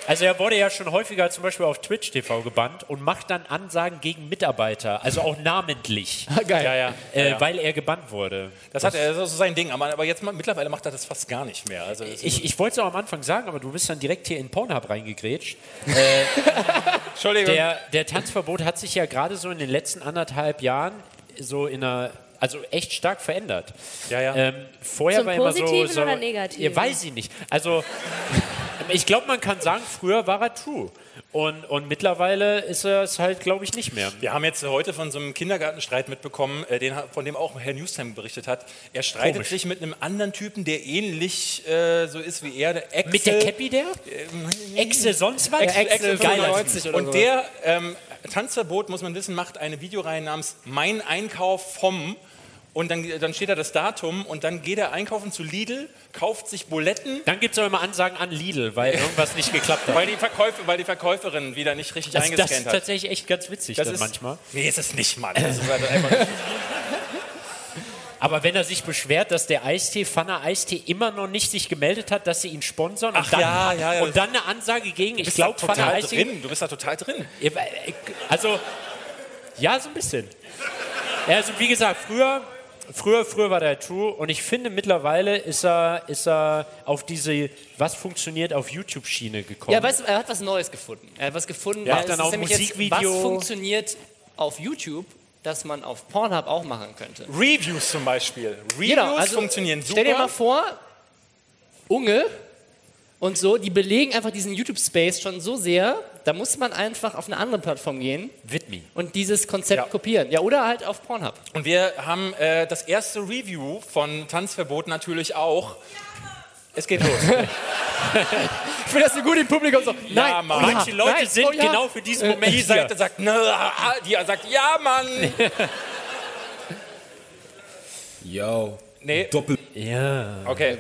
Also er wurde ja schon häufiger zum Beispiel auf Twitch TV gebannt und macht dann Ansagen gegen Mitarbeiter, also auch namentlich. [laughs] Geil. Ja, ja. Äh, Ja. Weil er gebannt wurde. Das hat er, das ist sein Ding. Aber, jetzt mittlerweile macht er das fast gar nicht mehr. Also das- Ich, ich wollte es auch am Anfang sagen, aber du bist dann direkt hier in Pornhub reingegrätscht. [laughs] Äh, Entschuldigung. Der, der Tanzverbot hat sich ja gerade so in den letzten anderthalb Jahren so in einer, also echt stark verändert. Ja, ja. Ähm, vorher Zum war immer so, Positiven so oder Negativen? Ja, weiß ich nicht. Also ich glaube, man kann sagen, früher war er true. Und, und mittlerweile ist er es halt, glaube ich, nicht mehr. Wir haben jetzt heute von so einem Kindergartenstreit mitbekommen, äh, den, von dem auch Herr Newstime berichtet hat. Er streitet Komisch. sich mit einem anderen Typen, der ähnlich äh, so ist wie er. Der Excel, Mit der Cappy der? Exe sonst was? Excel, Excel Excel 95 95 oder Und so. der ähm, Tanzverbot, muss man wissen, macht eine Videoreihe namens Mein Einkauf vom. Und dann, dann steht da das Datum und dann geht er einkaufen zu Lidl, kauft sich Buletten. Dann gibt es auch immer Ansagen an Lidl, weil [laughs] irgendwas nicht geklappt hat. Weil die, Verkäufer, weil die Verkäuferin wieder nicht richtig Das, das eingescannt ist hat. tatsächlich echt ganz witzig Das dann ist- manchmal. Nee, ist es nicht, Mann. Das ist halt einfach [laughs] Aber wenn er sich beschwert, dass der Eistee, Pfanne Eistee immer noch nicht sich gemeldet hat, dass sie ihn sponsern Ach und, dann, ja, ja, ja. und dann eine Ansage gegen, ich glaube, da Pfanne total Eistee. drin. Du bist da total drin. Äh, Also, ja, so ein bisschen. Also wie gesagt, früher, früher, früher war der True und ich finde mittlerweile ist er, ist er auf diese Was funktioniert auf YouTube-Schiene gekommen. Ja, weißt du, er hat was Neues gefunden. Er hat was gefunden, Ja, dann auch ist nämlich jetzt, Musikvideo. was funktioniert auf YouTube, das man auf Pornhub auch machen könnte. Reviews zum Beispiel. Reviews Genau, also funktionieren super. Stell dir mal vor, Unge und so, die belegen einfach diesen YouTube-Space schon so sehr, da muss man einfach auf eine andere Plattform gehen Widmi. und dieses Konzept kopieren. Ja, oder halt auf Pornhub. Und wir haben äh, das erste Review von Tanzverbot natürlich auch. Es geht los. [laughs] Ich finde das so gut im Publikum so. Nein, ja, Mann. oh ja, Manche Leute nein, sind oh ja. genau für diesen Moment Die hier. Seite sagt, na, die sagt, ja, Mann. [laughs] Yo. Nee. Doppel. Ja. Okay.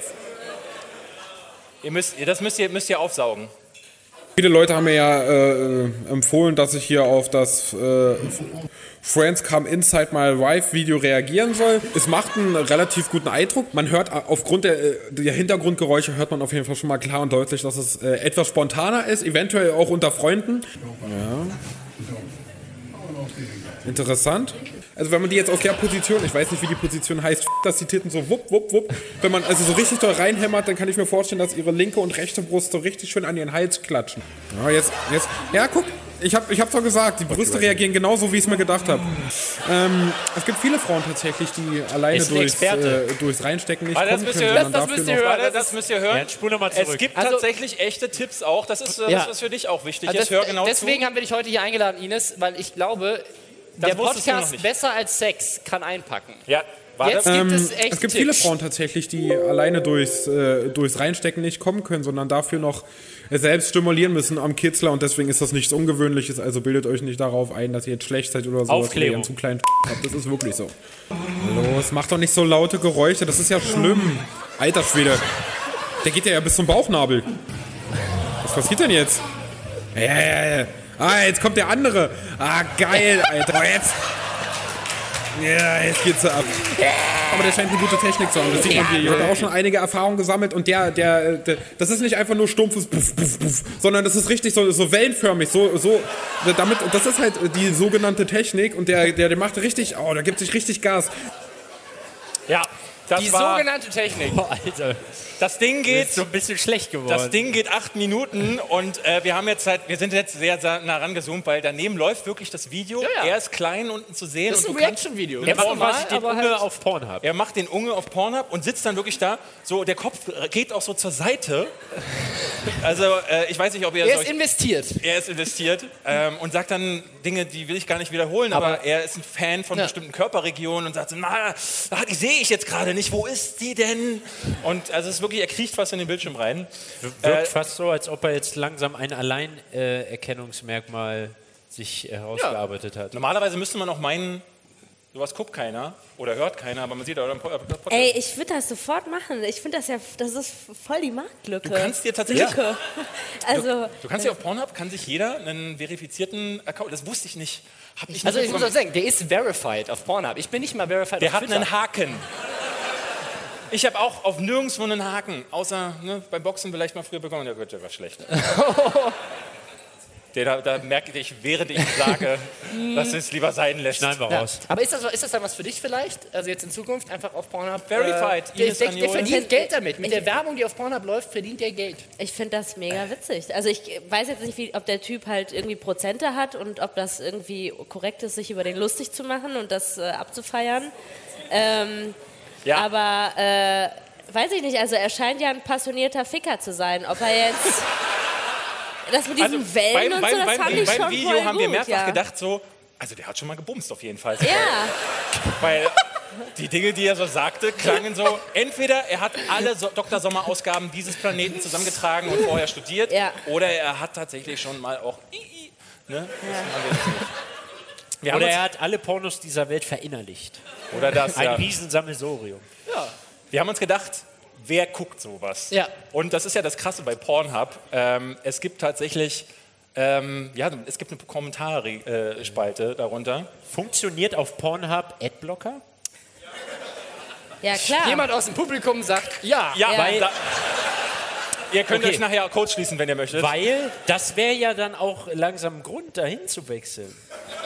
Ihr müsst, das müsst ihr, müsst ihr aufsaugen. Viele Leute haben mir ja äh, empfohlen, dass ich hier auf das äh, Friends Come Inside My Life Video reagieren soll. Es macht einen relativ guten Eindruck. Man hört äh, aufgrund der, äh, der Hintergrundgeräusche hört man auf jeden Fall schon mal klar und deutlich, dass es äh, etwas spontaner ist, eventuell auch unter Freunden. Ja. Interessant. Also wenn man die jetzt aus der Position, ich weiß nicht, wie die Position heißt, dass die Titten so wupp, wupp, wupp, wenn man also so richtig doll reinhämmert, dann kann ich mir vorstellen, dass ihre linke und rechte Brust so richtig schön an ihren Hals klatschen. Ja, jetzt, jetzt, ja, guck, ich hab, ich hab's doch gesagt, die Brüste reagieren genauso, wie ich es mir gedacht habe. Ähm, es gibt viele Frauen tatsächlich, die alleine Ist ein durchs, äh, durchs Reinstecken nicht das kommen müsst können, ihr hören. Das, müsst ihr hören. Das müsst ihr hören. Ja, spul noch mal Es zurück. gibt Also- tatsächlich echte Tipps auch. Das ist, äh, Ja. das ist für dich auch wichtig. Also Jetzt das, hör genau deswegen zu. haben wir dich heute hier eingeladen, Ines, weil ich glaube, der Podcast besser als Sex kann einpacken. Ja, warte. Jetzt gibt Ähm, es echt es gibt Tipps. viele Frauen tatsächlich, die alleine durchs, äh, durchs Reinstecken nicht kommen können, sondern dafür noch selbst stimulieren müssen am Kitzler und deswegen ist das nichts Ungewöhnliches. Also bildet euch nicht darauf ein, dass ihr jetzt schlecht seid oder so. Aufklärung. Dass ihr einen zu kleinen habt. Das ist wirklich so. Los, macht doch nicht so laute Geräusche, das ist ja schlimm. Alter Schwede. Der geht ja bis zum Bauchnabel. Was passiert denn jetzt? Ja, ja, ja. Ah, jetzt kommt der andere. Ah, geil, Alter. Jetzt. Ja, jetzt geht's so ab. Aber der scheint eine gute Technik zu haben. Das sieht man hier. Der hat auch schon einige Erfahrungen gesammelt und der, der, der das ist nicht einfach nur stumpfes Puff, Puff, Puff, sondern das ist richtig so, so wellenförmig, so, so, damit, das ist halt die sogenannte Technik und der, der, der macht richtig, oh, der gibt sich richtig Gas. Ja, das Die war, sogenannte Technik. Boah, Alter. Das Ding Geht so ein bisschen schlecht geworden. Das Ding geht acht Minuten und äh, wir haben jetzt halt, wir sind jetzt sehr, sehr nah rangezoomt, weil daneben läuft wirklich das Video. Ja, ja. Er ist klein unten zu sehen. Das ist und ein Reaction-Video. er macht normal, den Unge halt- auf Pornhub. Er macht den Unge auf Pornhub und sitzt dann wirklich da. So, der Kopf geht auch so zur Seite. Also, äh, ich weiß nicht, ob ihr Er ist investiert. er ist investiert ähm, und sagt dann Dinge, die will ich gar nicht wiederholen, aber, Aber- er ist ein Fan von Ja. bestimmten Körperregionen und sagt so, na, die sehe ich jetzt gerade nicht, wo ist die denn? Und also es ist wirklich, er kriecht fast in den Bildschirm rein. Wirkt Äh, fast so, als ob er jetzt langsam ein Alleinerkennungsmerkmal sich herausgearbeitet hat. Normalerweise müsste man auch meinen, sowas guckt keiner oder hört keiner, aber man sieht äh, Podcast. Ey, ich würde das sofort machen. Ich finde das ja, das ist voll die Marktlücke. Du kannst dir tatsächlich- Lücke. [laughs] Also, Du kannst ja auf Pornhub, kann sich jeder einen verifizierten Account, das wusste ich nicht. Hab ich Also nicht ich muss auch sagen, der ist verified auf Pornhub. Ich bin nicht mal verified der auf hat Twitter. einen Haken. Ich habe auch auf nirgendwo einen Haken, außer ne, beim Boxen vielleicht mal früher bekommen. Ja gut, der war schlecht. [laughs] Der, da, da merke ich, während ich sage, dass es lieber sein lässt. Schneiden wir Ja. raus. Aber ist das, ist das dann was für dich vielleicht? Also jetzt in Zukunft einfach auf Pornhub? Verified, Äh, der, der, der verdient Geld damit. Mit Ich- der Werbung, die auf Pornhub läuft, verdient der Geld. Ich finde das mega witzig. Also ich weiß jetzt nicht, wie, ob der Typ halt irgendwie Prozente hat und ob das irgendwie korrekt ist, sich über den lustig zu machen und das äh, abzufeiern. Ähm, Ja. Aber äh, weiß ich nicht, also er scheint ja ein passionierter Ficker zu sein. Ob er jetzt... [laughs] Das mit diesen Wellen und so, das fand ich beim schon Video voll haben wir gut, mehrfach ja. gedacht so, also der hat schon mal gebumst auf jeden Fall. Ja. [laughs] Weil die Dinge, die er so sagte, klangen so, entweder er hat alle so Dr. Sommer-Ausgaben dieses Planeten zusammengetragen und vorher studiert, oder er hat tatsächlich schon mal auch... Ne? Nicht. Wir Oder er hat alle Pornos dieser Welt verinnerlicht. Oder das, Ein ja. Riesensammelsorium. Ja. Wir haben uns gedacht, wer guckt sowas? Ja. Und das ist ja das Krasse bei Pornhub. Ähm, es gibt tatsächlich, ähm, ja, es gibt eine Kommentarspalte darunter. Funktioniert auf Pornhub Adblocker? Ja, klar. Jemand aus dem Publikum sagt, ja. Ja, Ja. weil da, ihr könnt Okay. euch nachher Code schließen, wenn ihr möchtet. Weil das wäre ja dann auch langsam ein Grund, dahin zu wechseln.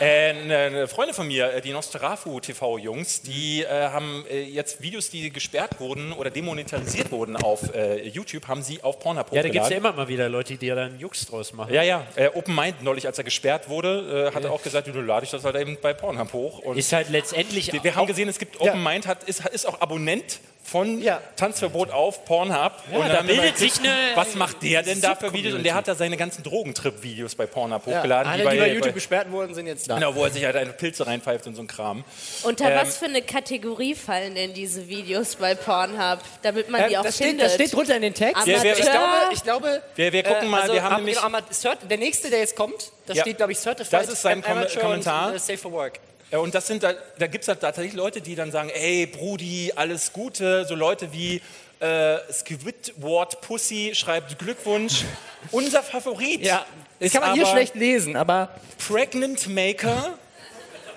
Äh, Freundin von mir, äh, die Nosterafu TV-Jungs, die äh, haben äh, jetzt Videos, die gesperrt wurden oder demonetarisiert wurden auf äh, YouTube, haben sie auf Pornhub Ja, da gibt es ja immer mal wieder Leute, die da einen Jux draus machen. Ja, ja. Äh, Open Mind neulich, als er gesperrt wurde, äh, hat er auch gesagt, du lade ich das halt eben bei Pornhub hoch. Und Ist halt letztendlich wir, wir haben gesehen, es gibt Ja. Open Mind, hat, ist, ist auch Abonnent von Tanzverbot auf Pornhub. Ja, und dann da bildet sich eine Was macht der denn da für. Videos? Und der hat da seine ganzen Drogentrip-Videos bei Pornhub Ja. hochgeladen. Alle, die bei YouTube gesperrt wurden, sind jetzt da. Genau, wo er sich halt eine Pilze reinpfeift und so ein Kram. Unter Ähm, was für eine Kategorie fallen denn diese Videos bei Pornhub, damit man die Ähm, auch das, steht, findet? das steht drunter in den Text. Ja, wer- ich glaube, ich glaube Wir- wir gucken mal, wir haben ab- nämlich- genau, Cert- der nächste, der jetzt kommt, da Ja. steht, glaube ich, Certified Das ist sein Kom Amateur Kommentar. Und, äh, Safe for Work. Ja, und das sind da, da gibt es halt tatsächlich Leute, die dann sagen, ey, Brudi, alles Gute. So Leute wie äh, Squidward Pussy schreibt Glückwunsch. [laughs] Unser Favorit. Ja, das ist kann man hier schlecht lesen, aber Pregnant Maker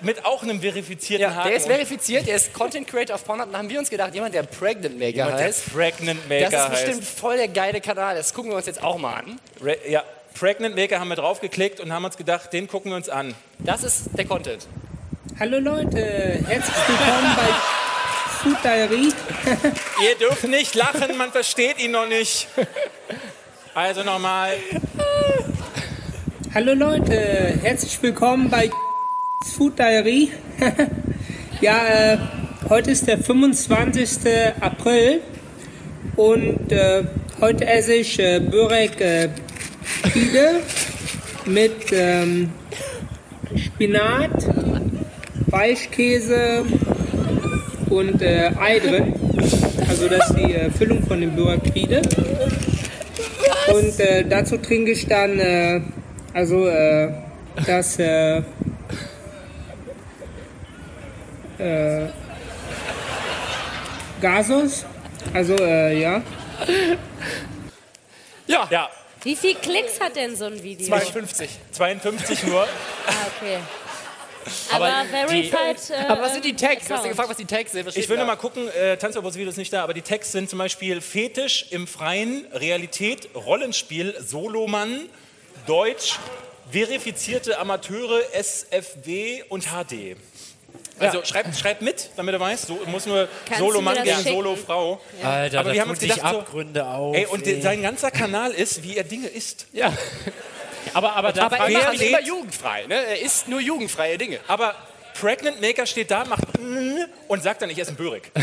mit auch einem verifizierten ja, Haken. der ist verifiziert, der ist Content Creator auf Pornhub. Da haben wir uns gedacht, jemand, der Pregnant Maker Jemand, der heißt, Pregnant Maker das ist bestimmt heißt. voll der geile Kanal. Das gucken wir uns jetzt auch mal an. Re ja, Pregnant Maker haben wir draufgeklickt und haben uns gedacht, den gucken wir uns an. Das ist der Content. Hallo Leute, herzlich willkommen bei Food Diary. [laughs] Ihr dürft nicht lachen, man versteht ihn noch nicht. Also nochmal. [laughs] Hallo Leute, herzlich willkommen bei Food Diary. [laughs] ja, äh, heute ist der 25. April und äh, heute esse ich äh, Börek äh, Pide mit ähm, Spinat, Weichkäse und äh, Ei drin. Also das ist die äh, Füllung von dem Börek Pide. Und äh, dazu trinke ich dann äh, also äh, das äh, äh, Gasos. Also äh, ja. Ja. ja. Wie viel Klicks hat denn so ein Video? 52. 52 nur. Ah, okay. [laughs] Aber, verified. äh, [laughs] aber was sind die Tags? Du hast ja Account. gefragt, was die Tags sind. Was Ich will da? noch mal gucken, äh, Tanzverbot-Video ist nicht da, aber die Tags sind zum Beispiel Fetisch im Freien, Realität, Rollenspiel, Solomann, Deutsch, verifizierte Amateure, SFW und HD. Also schreib, schreib mit, damit du weißt, so, muss nur Solo-Mann gegen? Solo-Frau. Alter, aber wir haben uns gedacht, so, Abgründe auf. ey, und ey. sein ganzer Kanal ist, wie er Dinge isst. Ja. aber, aber, da Aber er mich- immer jugendfrei. Ne? Er isst nur jugendfreie Dinge. Aber Pregnant Maker steht da, macht und sagt dann, ich esse einen Börek. [laughs]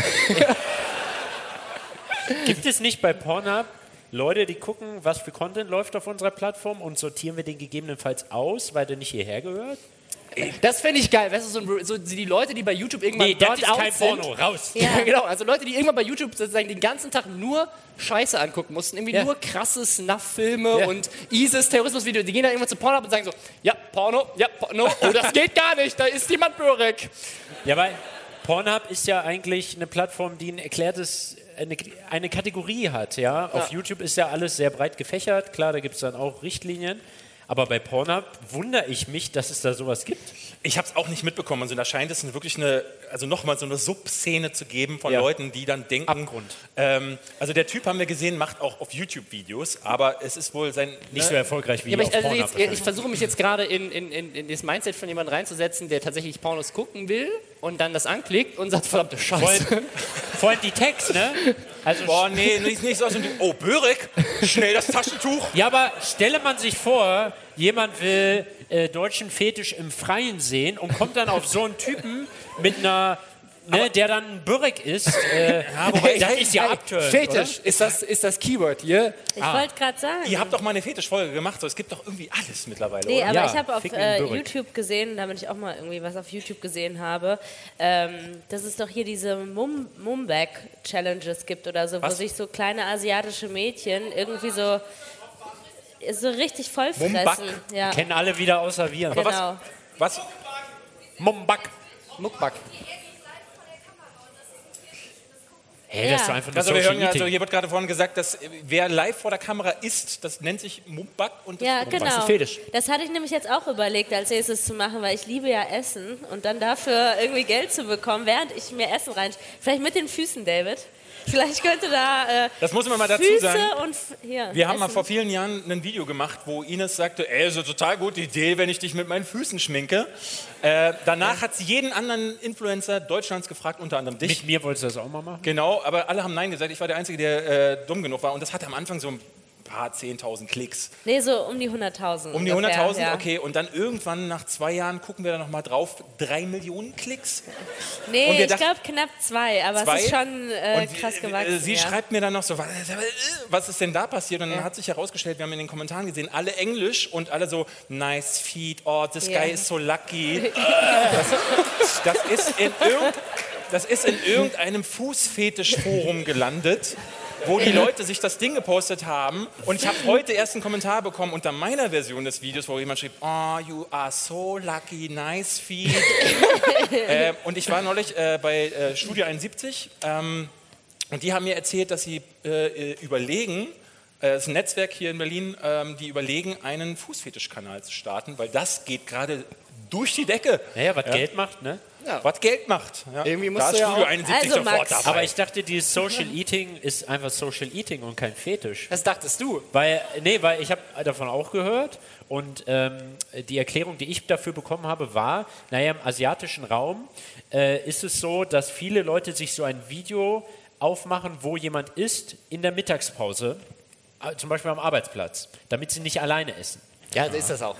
Gibt es nicht bei Pornhub Leute, die gucken, was für Content läuft auf unserer Plattform und sortieren wir den gegebenenfalls aus, weil der nicht hierher gehört? Das fände ich geil. Weißt du, so, so die Leute, die bei YouTube irgendwann Nee, das ist out kein sind. Porno. Raus. [laughs] Ja. genau. Also Leute, die irgendwann bei YouTube sozusagen den ganzen Tag nur Scheiße angucken mussten. Irgendwie Ja. nur krasse Snuff-Filme Ja. und ISIS-Terrorismus-Videos. Die gehen dann irgendwann zu Pornhub und sagen so, ja, Porno, ja, Porno. Oh, das geht gar nicht. Da ist jemand Börek. Ja, weil Pornhub ist ja eigentlich eine Plattform, die ein erklärtes, eine, eine Kategorie hat. Ja? Auf Ja. YouTube ist ja alles sehr breit gefächert. Klar, da gibt es dann auch Richtlinien. Aber bei Pornhub wundere ich mich, dass es da sowas gibt. Ich habe es auch nicht mitbekommen. Also da scheint es wirklich eine, also nochmal so eine Subszene zu geben von Ja. Leuten, die dann denken. Abgrund. Ähm, also der Typ haben wir gesehen, macht auch auf YouTube Videos, aber es ist wohl sein Nicht so erfolgreich wie Ja, ich, auf also Pornhub jetzt, ich versuche mich jetzt gerade in, in, in, in das Mindset von jemandem reinzusetzen, der tatsächlich Pornos gucken will und dann das anklickt und sagt, verdammte Scheiße. Vor allem die Text, ne? Also Boah, nee, nicht, nicht so. Oh, Börek, schnell das Taschentuch. Ja, aber stelle man sich vor, jemand will äh, deutschen Fetisch im Freien sehen und kommt dann auf so einen Typen mit einer, ne, der dann Börek ist. Äh, [laughs] das ist ja abtörend, Fetisch, oder? ist das, ist das Keyword hier? Ich wollte gerade sagen. Ihr habt doch mal eine Fetischfolge gemacht, so, es gibt doch irgendwie alles mittlerweile, Nee, oder? aber ich habe auf äh, YouTube gesehen, damit ich auch mal irgendwie was auf YouTube gesehen habe, ähm, dass es doch hier diese Mum Mumback-Challenges gibt oder so, wo Was? sich so kleine asiatische Mädchen irgendwie so, so richtig vollfressen. Mumbak. Ja. Kennen alle wieder außer wir. Aber was- Genau. Was? Mumbak. Muckback. Hey, das ist doch einfach also wir hören also hier wird gerade vorhin gesagt, dass äh, wer live vor der Kamera ist, das nennt sich Mumbak und das Ja, Mumbak genau. ist Fetisch. Das hatte ich nämlich jetzt auch überlegt, als nächstes zu machen, weil ich liebe ja Essen und dann dafür irgendwie Geld zu bekommen, während ich mir Essen rein. Vielleicht mit den Füßen, David. Vielleicht könnte da. Äh, Das muss man mal dazu Füße sagen. Hier, Wir haben mal Essen. vor vielen Jahren ein Video gemacht, wo Ines sagte, ey, so total gute Idee, wenn ich dich mit meinen Füßen schminke. Äh, danach hat sie jeden anderen Influencer Deutschlands gefragt, unter anderem dich. Mit mir wolltest du das auch mal machen? Genau, aber alle haben Nein gesagt. Ich war der Einzige, der äh, dumm genug war. Und das hatte am Anfang so ein paar 10.000 Klicks. Nee, so um die 100.000. Um die ungefähr, 100.000, ja. okay. Und dann irgendwann nach zwei Jahren gucken wir da nochmal drauf, drei Millionen Klicks. Nee, ich glaube knapp zwei, aber Zwei? es ist schon äh, krass äh, gewachsen. Sie ja. schreibt mir dann noch so, was, was ist denn da passiert? Und dann Ja. hat sich herausgestellt, wir haben in den Kommentaren gesehen, alle Englisch und alle so, nice feet, oh, this Ja. guy is so lucky. [laughs] das, das, ist in das ist in irgendeinem Fußfetischforum gelandet, wo die Leute sich das Ding gepostet haben. Und ich habe heute erst einen Kommentar bekommen unter meiner Version des Videos, wo jemand schrieb, oh, you are so lucky, nice feet. [laughs] äh, und ich war neulich äh, bei äh, Studio 71 ähm, und die haben mir erzählt, dass sie äh, äh, überlegen, äh, es ist ein Netzwerk hier in Berlin, ähm, die überlegen, einen Fußfetischkanal zu starten, weil das geht gerade durch die Decke. Naja, was Geld macht, ne? Was Geld macht. Ja. Irgendwie da ist Studio 71 sofort dabei. Aber ich dachte, dieses Social Eating ist einfach Social Eating und kein Fetisch. Das dachtest du? Weil, nee, weil ich habe davon auch gehört und ähm, die Erklärung, die ich dafür bekommen habe, war, naja, im asiatischen Raum äh, ist es so, dass viele Leute sich so ein Video aufmachen, wo jemand isst in der Mittagspause, äh, zum Beispiel am Arbeitsplatz, damit sie nicht alleine essen. Ja, so ist das auch.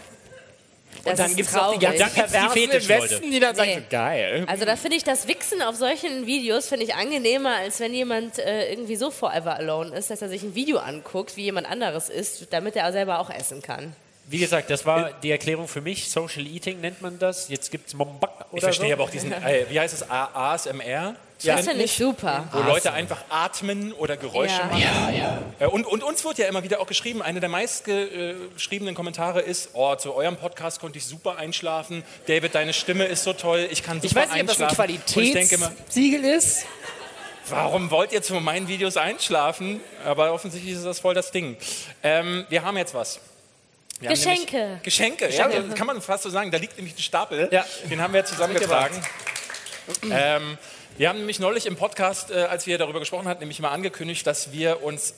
Und dann gibt es noch die ganzen Perversen im. Westen, die dann sagen, Nee. so, geil. Also da finde ich das Wichsen auf solchen Videos finde ich angenehmer, als wenn jemand äh, irgendwie so forever alone ist, dass er sich ein Video anguckt, wie jemand anderes isst, damit er selber auch essen kann. Wie gesagt, das war die Erklärung für mich. Social Eating nennt man das. Jetzt gibt es Mombak oder Ich verstehe so. aber auch diesen, äh, wie heißt es, A- ASMR? Das finde ich super. Wo Leute einfach atmen oder Geräusche Ja. machen. Ja, ja. Äh, Und, und uns wird ja immer wieder auch geschrieben, einer der meistgeschriebenen Kommentare ist, oh, zu eurem Podcast konnte ich super einschlafen. David, deine Stimme ist so toll, ich kann super Ich weiß nicht, ob das ein einschlafen. Und ich denke immer, Qualitätssiegel ist. Warum wollt ihr zu meinen Videos einschlafen? Aber offensichtlich ist das voll das Ding. Ähm, wir haben jetzt was. Wir Geschenke. Geschenke, Geschenke. ja, kann man fast so sagen. Da liegt nämlich ein Stapel. Den haben wir zusammengetragen. Ähm, wir haben nämlich neulich im Podcast, äh, als wir darüber gesprochen hatten, nämlich mal angekündigt, dass wir uns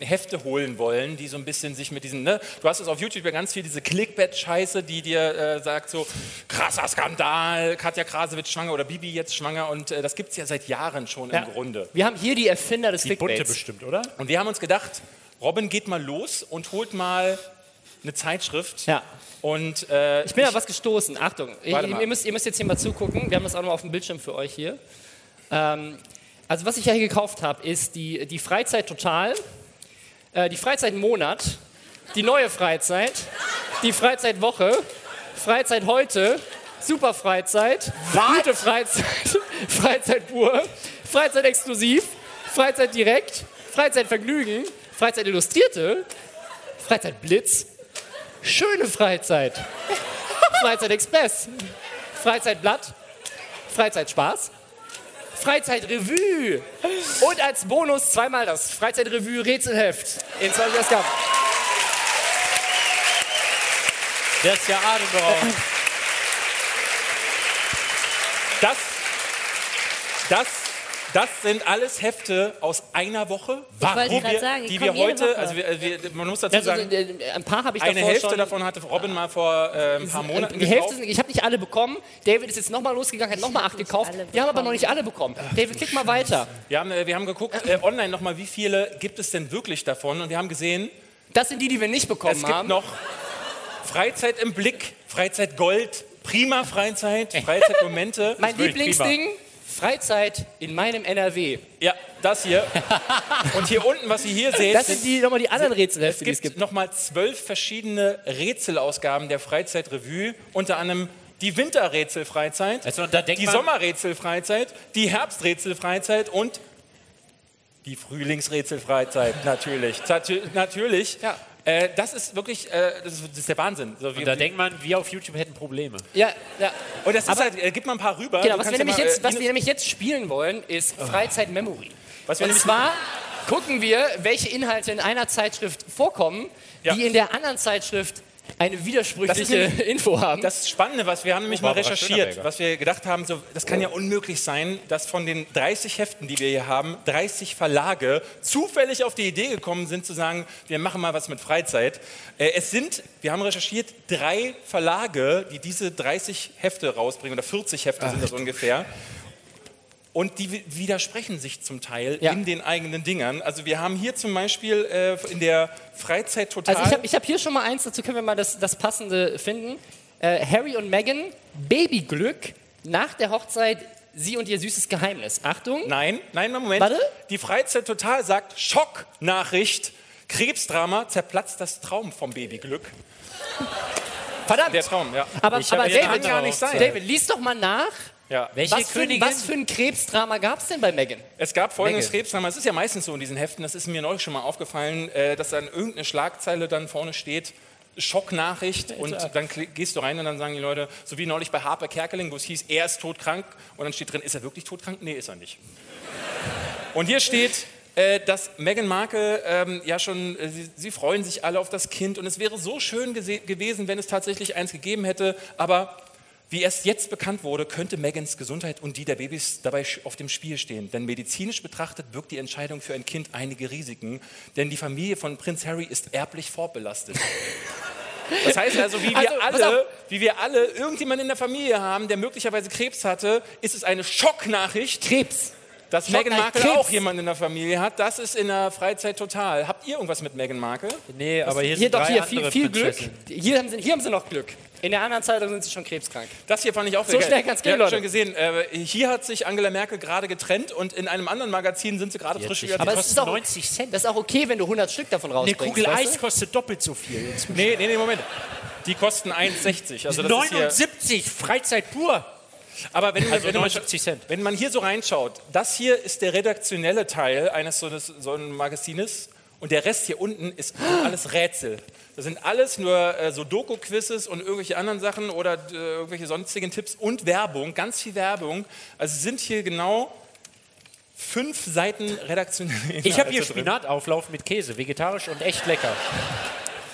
Hefte holen wollen, die so ein bisschen sich mit diesen, ne? du hast es auf YouTube ja ganz viel, diese Clickbait-Scheiße, die dir äh, sagt so, krasser Skandal, Katja Krasowitsch schwanger oder Bibi jetzt schwanger und äh, das gibt es ja seit Jahren schon Ja. im Grunde. Wir haben hier die Erfinder des Die bunte Clickbaits. bestimmt, oder? Und wir haben uns gedacht, Robin geht mal los und holt mal eine Zeitschrift. Ja. Und äh, Ich bin auf was gestoßen. Achtung, ihr, ihr, müsst, ihr müsst jetzt hier mal zugucken. Wir haben das auch noch auf dem Bildschirm für euch hier. Ähm, also was ich ja hier gekauft habe, ist die, die Freizeit Total, äh, die Freizeit Monat, die neue Freizeit, die Freizeit Woche, Freizeit heute, Super Freizeit, gute Freizeit, [laughs] Freizeit pur, Freizeit exklusiv, Freizeit direkt, Freizeit Vergnügen, Freizeit Illustrierte, Freizeit Blitz, Schöne Freizeit. Freizeit Express. Freizeitblatt. Freizeitspaß. Freizeitrevue. Und als Bonus zweimal das Freizeit Revue Rätselheft in 20 Ausgaben. Das ist ja atemberaubend. Das, das sind alles Hefte aus einer Woche, wo wir, sagen, die wir heute, Woche. also wir, wir, man muss dazu Also, sagen, äh, ein paar habe ich eine Hälfte schon- davon hatte Robin mal vor äh, ein paar Monaten Die Hälfte sind, ich habe nicht alle bekommen. David ist jetzt nochmal losgegangen, hat nochmal acht gekauft. Wir haben aber noch nicht alle bekommen. David, klick mal weiter. Wir haben, äh, wir haben geguckt äh, online nochmal, wie viele gibt es denn wirklich davon und wir haben gesehen, das sind die, die wir nicht bekommen es gibt haben. noch Freizeit im Blick, Freizeit Gold, prima Freizeit, Freizeitmomente. Mein Lieblingsding, Freizeit in meinem NRW. Ja, das hier. [laughs] Und hier unten, was ihr hier seht, Das sind die, nochmal die anderen Rätselhefte, die es gibt. nochmal zwölf verschiedene Rätselausgaben der Freizeitrevue, unter anderem die Winterrätselfreizeit, Also, die Sommerrätselfreizeit, die Herbsträtselfreizeit und die Frühlingsrätselfreizeit, natürlich. Natürlich. Äh, das ist wirklich, äh, das, ist, das ist der Wahnsinn. So, Und da denkt man, wir auf YouTube hätten Probleme. Ja, ja. Und das ist Aber- halt, äh, gib mal ein paar rüber. Genau, was wir, ja nämlich mal, jetzt, äh, was wir nämlich jetzt spielen wollen, ist Freizeit Memory. Was wir Und zwar gucken wir, welche Inhalte in einer Zeitschrift vorkommen, die in der anderen Zeitschrift eine Das ist widersprüchliche [laughs] Info haben. Das Spannende, was wir haben nämlich Oh, mal recherchiert, was wir gedacht haben, so, das kann ja unmöglich sein, dass von den 30 Heften, die wir hier haben, 30 Verlage zufällig auf die Idee gekommen sind zu sagen, wir machen mal was mit Freizeit. Äh, es sind, wir haben recherchiert, drei Verlage, die diese 30 Hefte rausbringen, oder 40 Hefte sind das ungefähr. Und die wi- widersprechen sich zum Teil Ja. in den eigenen Dingern. Also wir haben hier zum Beispiel äh, in der Freizeit total... Also ich habe hab hier schon mal eins, dazu können wir mal das, das Passende finden. Äh, Harry und Meghan, Babyglück, nach der Hochzeit, sie und ihr süßes Geheimnis. Achtung. Nein, nein, Moment. Warte. Die Freizeit total sagt, Schocknachricht, Krebsdrama, zerplatzt das Traum vom Babyglück. Verdammt. Der Traum, ja. Aber, Ich aber David, kann gar nicht sein. David, lies doch mal nach. Ja. was, für, ein- was für ein Krebsdrama gab es denn bei Meghan? Es gab folgendes Meghan. Krebsdrama. Es ist ja meistens so in diesen Heften, das ist mir neulich schon mal aufgefallen, äh, dass dann irgendeine Schlagzeile dann vorne steht, Schocknachricht und dann gehst du rein und dann sagen die Leute, so wie neulich bei Harper Kerkeling, wo es hieß, er ist todkrank und dann steht drin, ist er wirklich todkrank? Nee, ist er nicht. Und hier steht, äh, dass Meghan Markle ähm, ja schon, äh, sie, sie freuen sich alle auf das Kind und es wäre so schön gewesen, wenn es tatsächlich eins gegeben hätte, aber wie erst jetzt bekannt wurde, könnte Megans Gesundheit und die der Babys dabei auf dem Spiel stehen. Denn medizinisch betrachtet birgt die Entscheidung für ein Kind einige Risiken, denn die Familie von Prinz Harry ist erblich vorbelastet. [laughs] Das heißt also, wie wir, Also, alle, wie wir alle irgendjemanden in der Familie haben, der möglicherweise Krebs hatte, ist es eine Schocknachricht. Krebs. Dass Schock- Meghan Markle Krebs. auch jemanden in der Familie hat, das ist in der Freizeit total. Habt ihr irgendwas mit Meghan Markle? Nee, aber hier Hier sind doch drei hier andere viel, viel Glück. Hier haben, sie, hier haben sie noch Glück. In der anderen Zeitung sind sie schon krebskrank. Das hier fand ich auch So geil. schnell kann's gehen, Ihr habt Leute. schon gesehen, äh, hier hat sich Angela Merkel gerade getrennt und in einem anderen Magazin sind sie gerade frisch wieder Aber es ist auch, 90 Cent. Das ist auch okay, wenn du 100 Stück davon Eine rausbringst. Kugel weißt Eis du? kostet doppelt so viel. Nee, nee, nee, Moment. Die kosten 1,60. Also das ist hier, 79, Freizeit pur. aber wenn, Also wenn, man, 79 Cent. wenn man hier so reinschaut, das hier ist der redaktionelle Teil eines so, eines, so ein Magazines und der Rest hier unten ist alles Rätsel. Das sind alles nur äh, so Doku-Quizzes und irgendwelche anderen Sachen oder äh, irgendwelche sonstigen Tipps und Werbung, ganz viel Werbung. Also sind hier genau fünf Seiten redaktionelle Inhalte Ich habe hier drin. Spinatauflauf mit Käse, vegetarisch und echt lecker.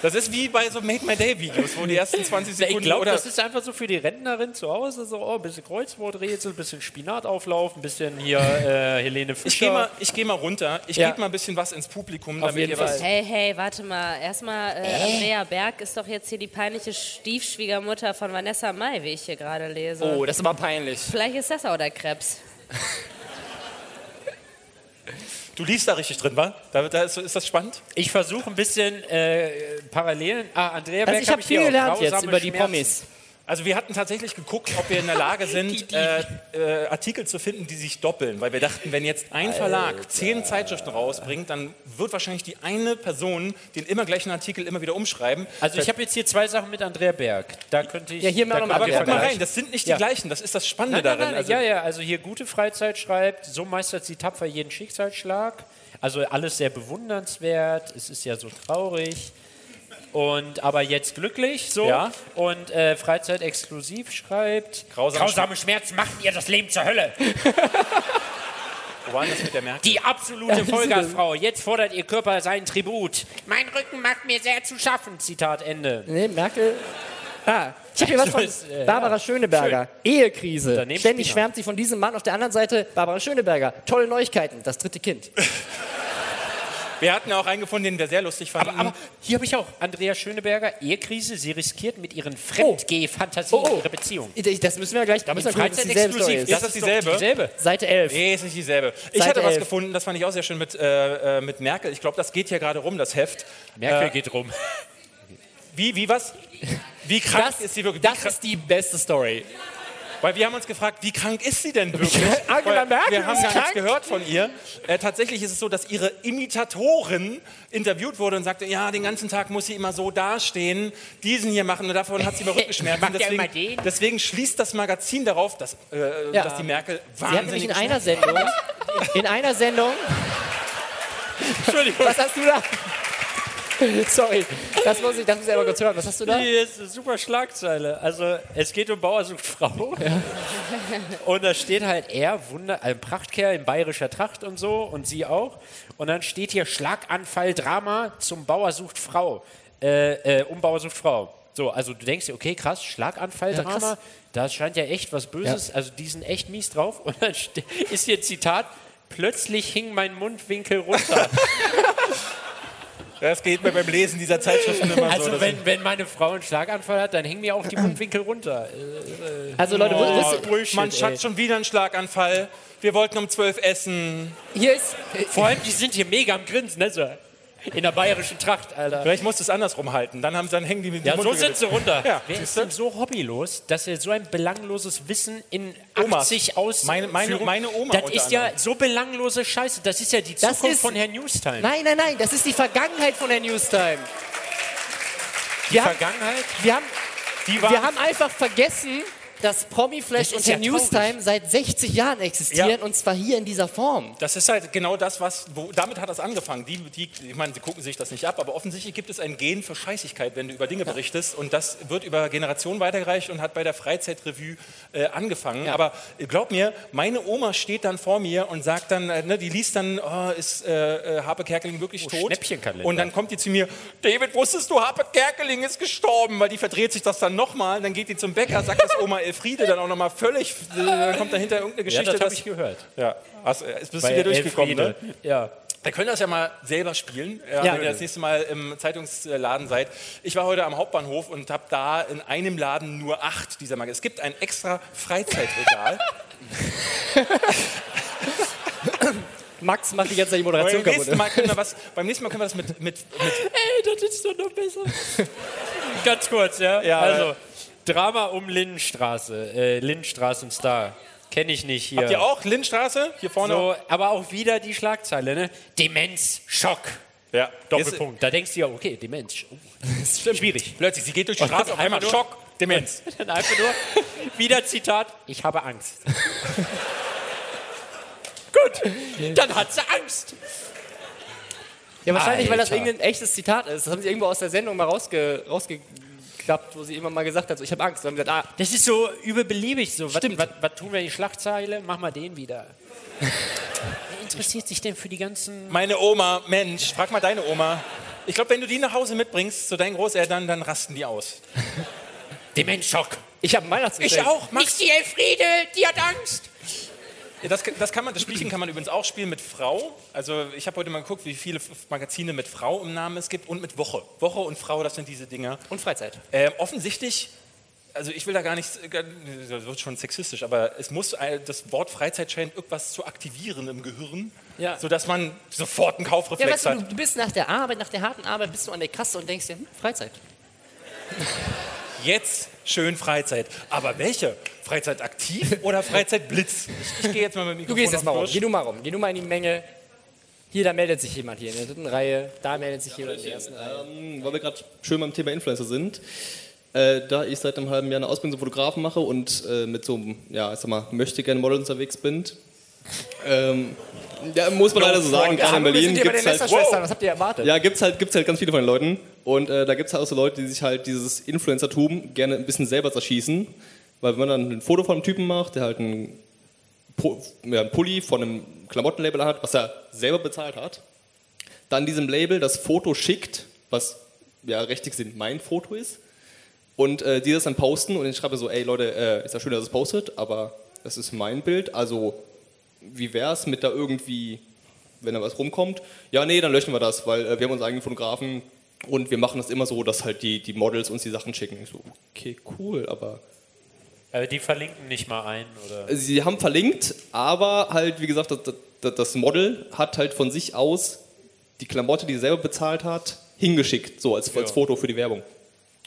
Das ist wie bei so Made My Day Videos, wo die ersten 20 [laughs] Ich Sekunden glaube, oder das ist einfach so für die Rentnerin zu Hause, so oh, ein bisschen Kreuzworträtsel, ein bisschen Spinatauflauf, ein bisschen hier äh, Helene Fischer. ich gehe mal, ich geh mal runter, ich Ja. gebe mal ein bisschen was ins Publikum, Auf damit jeden ihr was. Hey, hey, warte mal. Erstmal, äh, Andrea Berg ist doch jetzt hier die peinliche Stiefschwiegermutter von Vanessa Mai, wie ich hier gerade lese. Oh, das ist aber peinlich. Vielleicht ist das auch der Krebs. [laughs] Du liest da richtig drin, wa? Da, da ist, ist das spannend? Ich versuche ein bisschen äh, Parallelen. Ah, Andrea Also Berg ich hab habe viel hier auch. gelernt jetzt über die Schmerzen. Promis. Also wir hatten tatsächlich geguckt, ob wir in der Lage [laughs] sind, äh, äh, Artikel zu finden, die sich doppeln. Weil wir dachten, wenn jetzt ein Verlag zehn Zeitschriften rausbringt, dann wird wahrscheinlich die eine Person den immer gleichen Artikel immer wieder umschreiben. Also ich habe jetzt hier zwei Sachen mit Andrea Berg. Da könnte ich. Ja, hier mal noch mal Aber guck mal rein, das sind nicht die Ja. gleichen, das ist das Spannende Nein, nein, darin. nein, Also, ja, ja, also hier gute Freizeit schreibt, so meistert sie tapfer jeden Schicksalsschlag. Also alles sehr bewundernswert, es ist ja so traurig. Und aber jetzt glücklich so. Ja. Und äh, Freizeit exklusiv schreibt. Grausame Grausame Schmerzen machen ihr das Leben zur Hölle. [laughs] Wo war denn das mit der Merkel? Die absolute [laughs] Vollgasfrau. Jetzt fordert ihr Körper seinen Tribut. Mein Rücken macht mir sehr zu schaffen. Zitat Ende. Nee, Merkel. Ah, ich habe hier was von [laughs] Barbara Schöneberger. Ehekrise. Daneben Ständig schwärmt sie von diesem Mann. Auf der anderen Seite Barbara Schöneberger. Tolle Neuigkeiten. Das dritte Kind. Wir hatten auch einen gefunden, den wir sehr lustig fanden. Aber hier habe ich auch Andrea Schöneberger, Ehekrise. Sie riskiert mit ihren Fremdgeh-Fantasien Oh, oh. ihre Beziehung. Das müssen wir gleich. Da müssen wir gucken, Story Freizeit-exklusiv. ist. Ist das dieselbe? dieselbe. Seite 11. Nee, ist nicht dieselbe. Ich Seite hatte was 11. gefunden, das fand ich auch sehr schön mit, äh, äh, mit Merkel. Ich glaube, das geht hier gerade rum, das Heft. Merkel Äh, geht rum. Wie, wie was? Wie krank Das, ist sie wirklich? das ist die beste Story. Weil wir haben uns gefragt, wie krank ist sie denn wirklich? Angela [laughs] Weil Merkel wir haben gar nichts gehört von ihr. Äh, tatsächlich ist es so, dass ihre Imitatorin interviewt wurde und sagte, ja, den ganzen Tag muss sie immer so dastehen, diesen hier machen und davon hat sie immer [laughs] Rückenschmerzen. Deswegen, deswegen schließt das Magazin darauf, dass, äh, Ja. dass die Merkel Sie hat nämlich wahnsinnig in einer Sendung, in einer Sendung, Entschuldigung. was hast du da? [laughs] Sorry, das muss ich, das muss ich aber kurz hören. Was hast du da? Hier ist eine super Schlagzeile. Also, es geht um Bauer sucht Frau. Und da steht halt er, Wunder, ein Prachtkerl in bayerischer Tracht und so und sie auch. Und dann steht hier Schlaganfall, Drama zum Bauer sucht Frau. Äh, äh, um Bauer sucht Frau. So, also du denkst dir, okay, krass, Schlaganfall, Ja, Drama, da scheint ja echt was Böses, also die sind echt mies drauf. Und dann ist hier Zitat, plötzlich hing mein Mundwinkel runter. [laughs] Das geht mir beim Lesen dieser Zeitschriften immer so. Also wenn, wenn meine Frau einen Schlaganfall hat, dann hängen mir auch die Mundwinkel runter. Äh, äh, Also Leute, wo- Oh, wisst Mann, ey. Schatz, schon wieder ein Schlaganfall. Wir wollten um 12 essen. Hier ist, Vor allem, [laughs] die sind hier mega am Grinsen, ne? So. In der bayerischen Tracht, Alter. Vielleicht musst du es andersrum halten. Dann, haben, dann hängen die mit Ja, so sind sie runter. Ja, Wer siehst ist denn so hobbylos, dass er so ein belangloses Wissen in Omas. 80 aus Meine- meine- meine Oma Das unter ist ja anderem. so belanglose Scheiße. Das ist ja die Das Zukunft ist- von Herrn Newstime. nein, nein, nein, das ist die Vergangenheit von der Newstime. die Wir haben, Vergangenheit, wir haben, die war... wir haben einfach vergessen, dass Promiflash Das und ist der ja. Newstime seit 60 Jahren existieren Ja. und zwar hier in dieser Form. Das ist halt genau das, was, wo, damit hat das angefangen. Die, die, ich meine, sie gucken sich das nicht ab, aber offensichtlich gibt es ein Gen für Scheißigkeit, wenn du über Dinge berichtest. Und das wird über Generationen weitergereicht und hat bei der Freizeitrevue äh, angefangen. Aber äh, glaub mir, meine Oma steht dann vor mir und sagt dann, äh, ne, die liest dann, oh, ist äh, äh, Harpe Kerkeling wirklich Oh, tot? Schnäppchenkalender. Und dann kommt die zu mir, David, wusstest du, Harpe Kerkeling ist gestorben? Weil die verdreht sich das dann nochmal. Dann geht die zum Bäcker, sagt das Oma Elfriede dann auch nochmal völlig, dann kommt dahinter irgendeine ja, Geschichte. das habe ich gehört. ja, hast, äh, bist Bei du hier durchgekommen, ne? Ja. Wir können das ja mal selber spielen, ja, Ja. wenn ihr das nächste Mal im Zeitungsladen seid. Ich war heute am Hauptbahnhof und habe da in einem Laden nur acht dieser Magazine. Es gibt ein extra Freizeitregal. [laughs] Max macht die ganze Zeit die beim, Moderation kaputt. nächsten Mal können wir was, beim nächsten Mal können wir das mit, mit, mit Ey, das ist doch noch besser. [laughs] Ganz kurz, ja? Ja, also, Drama um Lindenstraße. Äh, Lindenstraßen-Star. Kenne ich nicht hier. Habt ihr auch Lindstraße? Hier vorne? So, aber auch wieder die Schlagzeile, ne? Demenz, Schock. Ja, Doppelpunkt. Da denkst du ja, okay, Demenz. Oh, das ist schwierig. Plötzlich, sie geht durch die Und Straße, auf einmal nur- Schock, Demenz. [laughs] Dann einfach nur wieder Zitat, ich habe Angst. [laughs] Gut, dann hat sie Angst. Ja, wahrscheinlich, weil das Alter. irgendein echtes Zitat ist. Das haben sie irgendwo aus der Sendung mal rausge, rausgeklappt, wo sie immer mal gesagt hat, so, ich habe Angst. Und dann haben gesagt, ah, Das ist so überbeliebig so. Was, was, was tun wir in die Schlagzeile? Mach mal den wieder. [laughs] Wer interessiert sich denn für die ganzen... Meine Oma, Mensch, frag mal deine Oma. Ich glaube, wenn du die nach Hause mitbringst zu deinen Großeltern, dann rasten die aus. [laughs] Demenz-Schock. ich habe ein Weihnachtsgeschenk. Ich auch, Max. Nicht die Elfriede, die hat Angst. Ja, Das, das, kann man, das Spielchen kann man übrigens auch spielen mit Frau. Also ich habe heute mal geguckt, wie viele Magazine mit Frau im Namen es gibt und mit Woche. Woche und Frau, das sind diese Dinger. Und Freizeit. Ähm, offensichtlich, also ich will da gar nicht, das wird schon sexistisch, aber es muss, das Wort Freizeit scheint irgendwas zu aktivieren im Gehirn, Ja. sodaß man sofort einen Ja, Kaufreflex weißt du, hat. du, du bist nach der Arbeit, nach der harten Arbeit, bist du an der Kasse und denkst dir, hm, Freizeit. Jetzt schön Freizeit. Aber welche? Freizeit aktiv oder Freizeit Blitz? Ich, ich gehe jetzt mal mit dem Du Mikrofon gehst jetzt mal rum. Geh du mal rum. Geh du mal in die Menge. Hier, da meldet sich jemand hier in der dritten Reihe. Da meldet sich jemand in der ersten Reihe. Ähm, weil wir gerade schön beim Thema Influencer sind. Äh, da ich seit einem halben Jahr eine Ausbildung zum Fotografen mache und äh, mit so einem, ja, ich sag mal, möchte gerne Model unterwegs bin, ähm, ja, muss man leider so sagen, gerade in Berlin sind gibt es halt, erwartet? ja, gibt's halt, gibt's halt ganz viele von den Leuten. Und äh, da gibt es halt auch so Leute, die sich halt dieses Influencertum gerne ein bisschen selber zerschießen, weil wenn man dann ein Foto von einem Typen macht, der halt einen, ja, einen Pulli von einem Klamottenlabel hat, was er selber bezahlt hat, dann diesem Label das Foto schickt, was ja rechtlich gesehen mein Foto ist, Und äh, die das dann posten und ich schreibe so, ey Leute, äh, ist ja schön, dass es postet, aber das ist mein Bild, also wie wär's mit da irgendwie, wenn da was rumkommt? Ja, nee, dann löschen wir das, weil äh, wir haben unseren eigenen Fotografen und wir machen das immer so, dass halt die, die Models uns die Sachen schicken. Ich so, okay, cool, aber Aber die verlinken nicht mal ein, oder? Sie haben verlinkt, aber halt, wie gesagt, das, das, Model hat halt von sich aus die Klamotte, die sie selber bezahlt hat, hingeschickt, so als, als. Foto für die Werbung.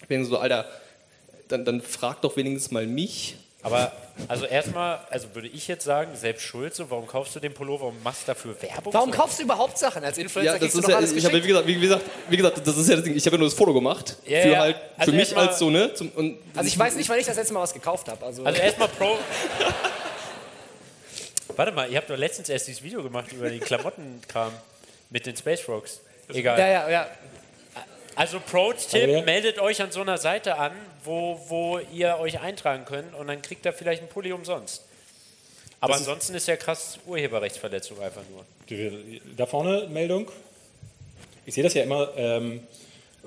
Ich bin so, Alter, dann, dann frag doch wenigstens mal mich. Aber also erstmal, also würde ich jetzt sagen, selbst schuld, so, warum kaufst du den Pullover und machst dafür Werbung? Warum So? kaufst du überhaupt Sachen? Als Influencer Ja, das ist ja, alles ich habe, wie gesagt, wie gesagt, wie gesagt, das ist ja das Ding. Ich habe ja nur das Foto gemacht. Ja, für ja. halt, Also für mich als so, ne? Zum, und, Also ich weiß nicht, wann ich das letzte Mal was gekauft habe. Also, Also erstmal Pro. Warte mal, ihr habt doch letztens erst dieses Video gemacht über den Klamottenkram mit den Space Frogs. Egal. Ja, ja, ja. Also Pro-Tipp, ja. meldet euch an so einer Seite an, wo, wo ihr euch eintragen könnt und dann kriegt ihr vielleicht einen Pulli umsonst. Aber Das ist- ansonsten ist ja krass Urheberrechtsverletzung einfach nur. Da vorne Meldung. Ich sehe das ja immer, ähm,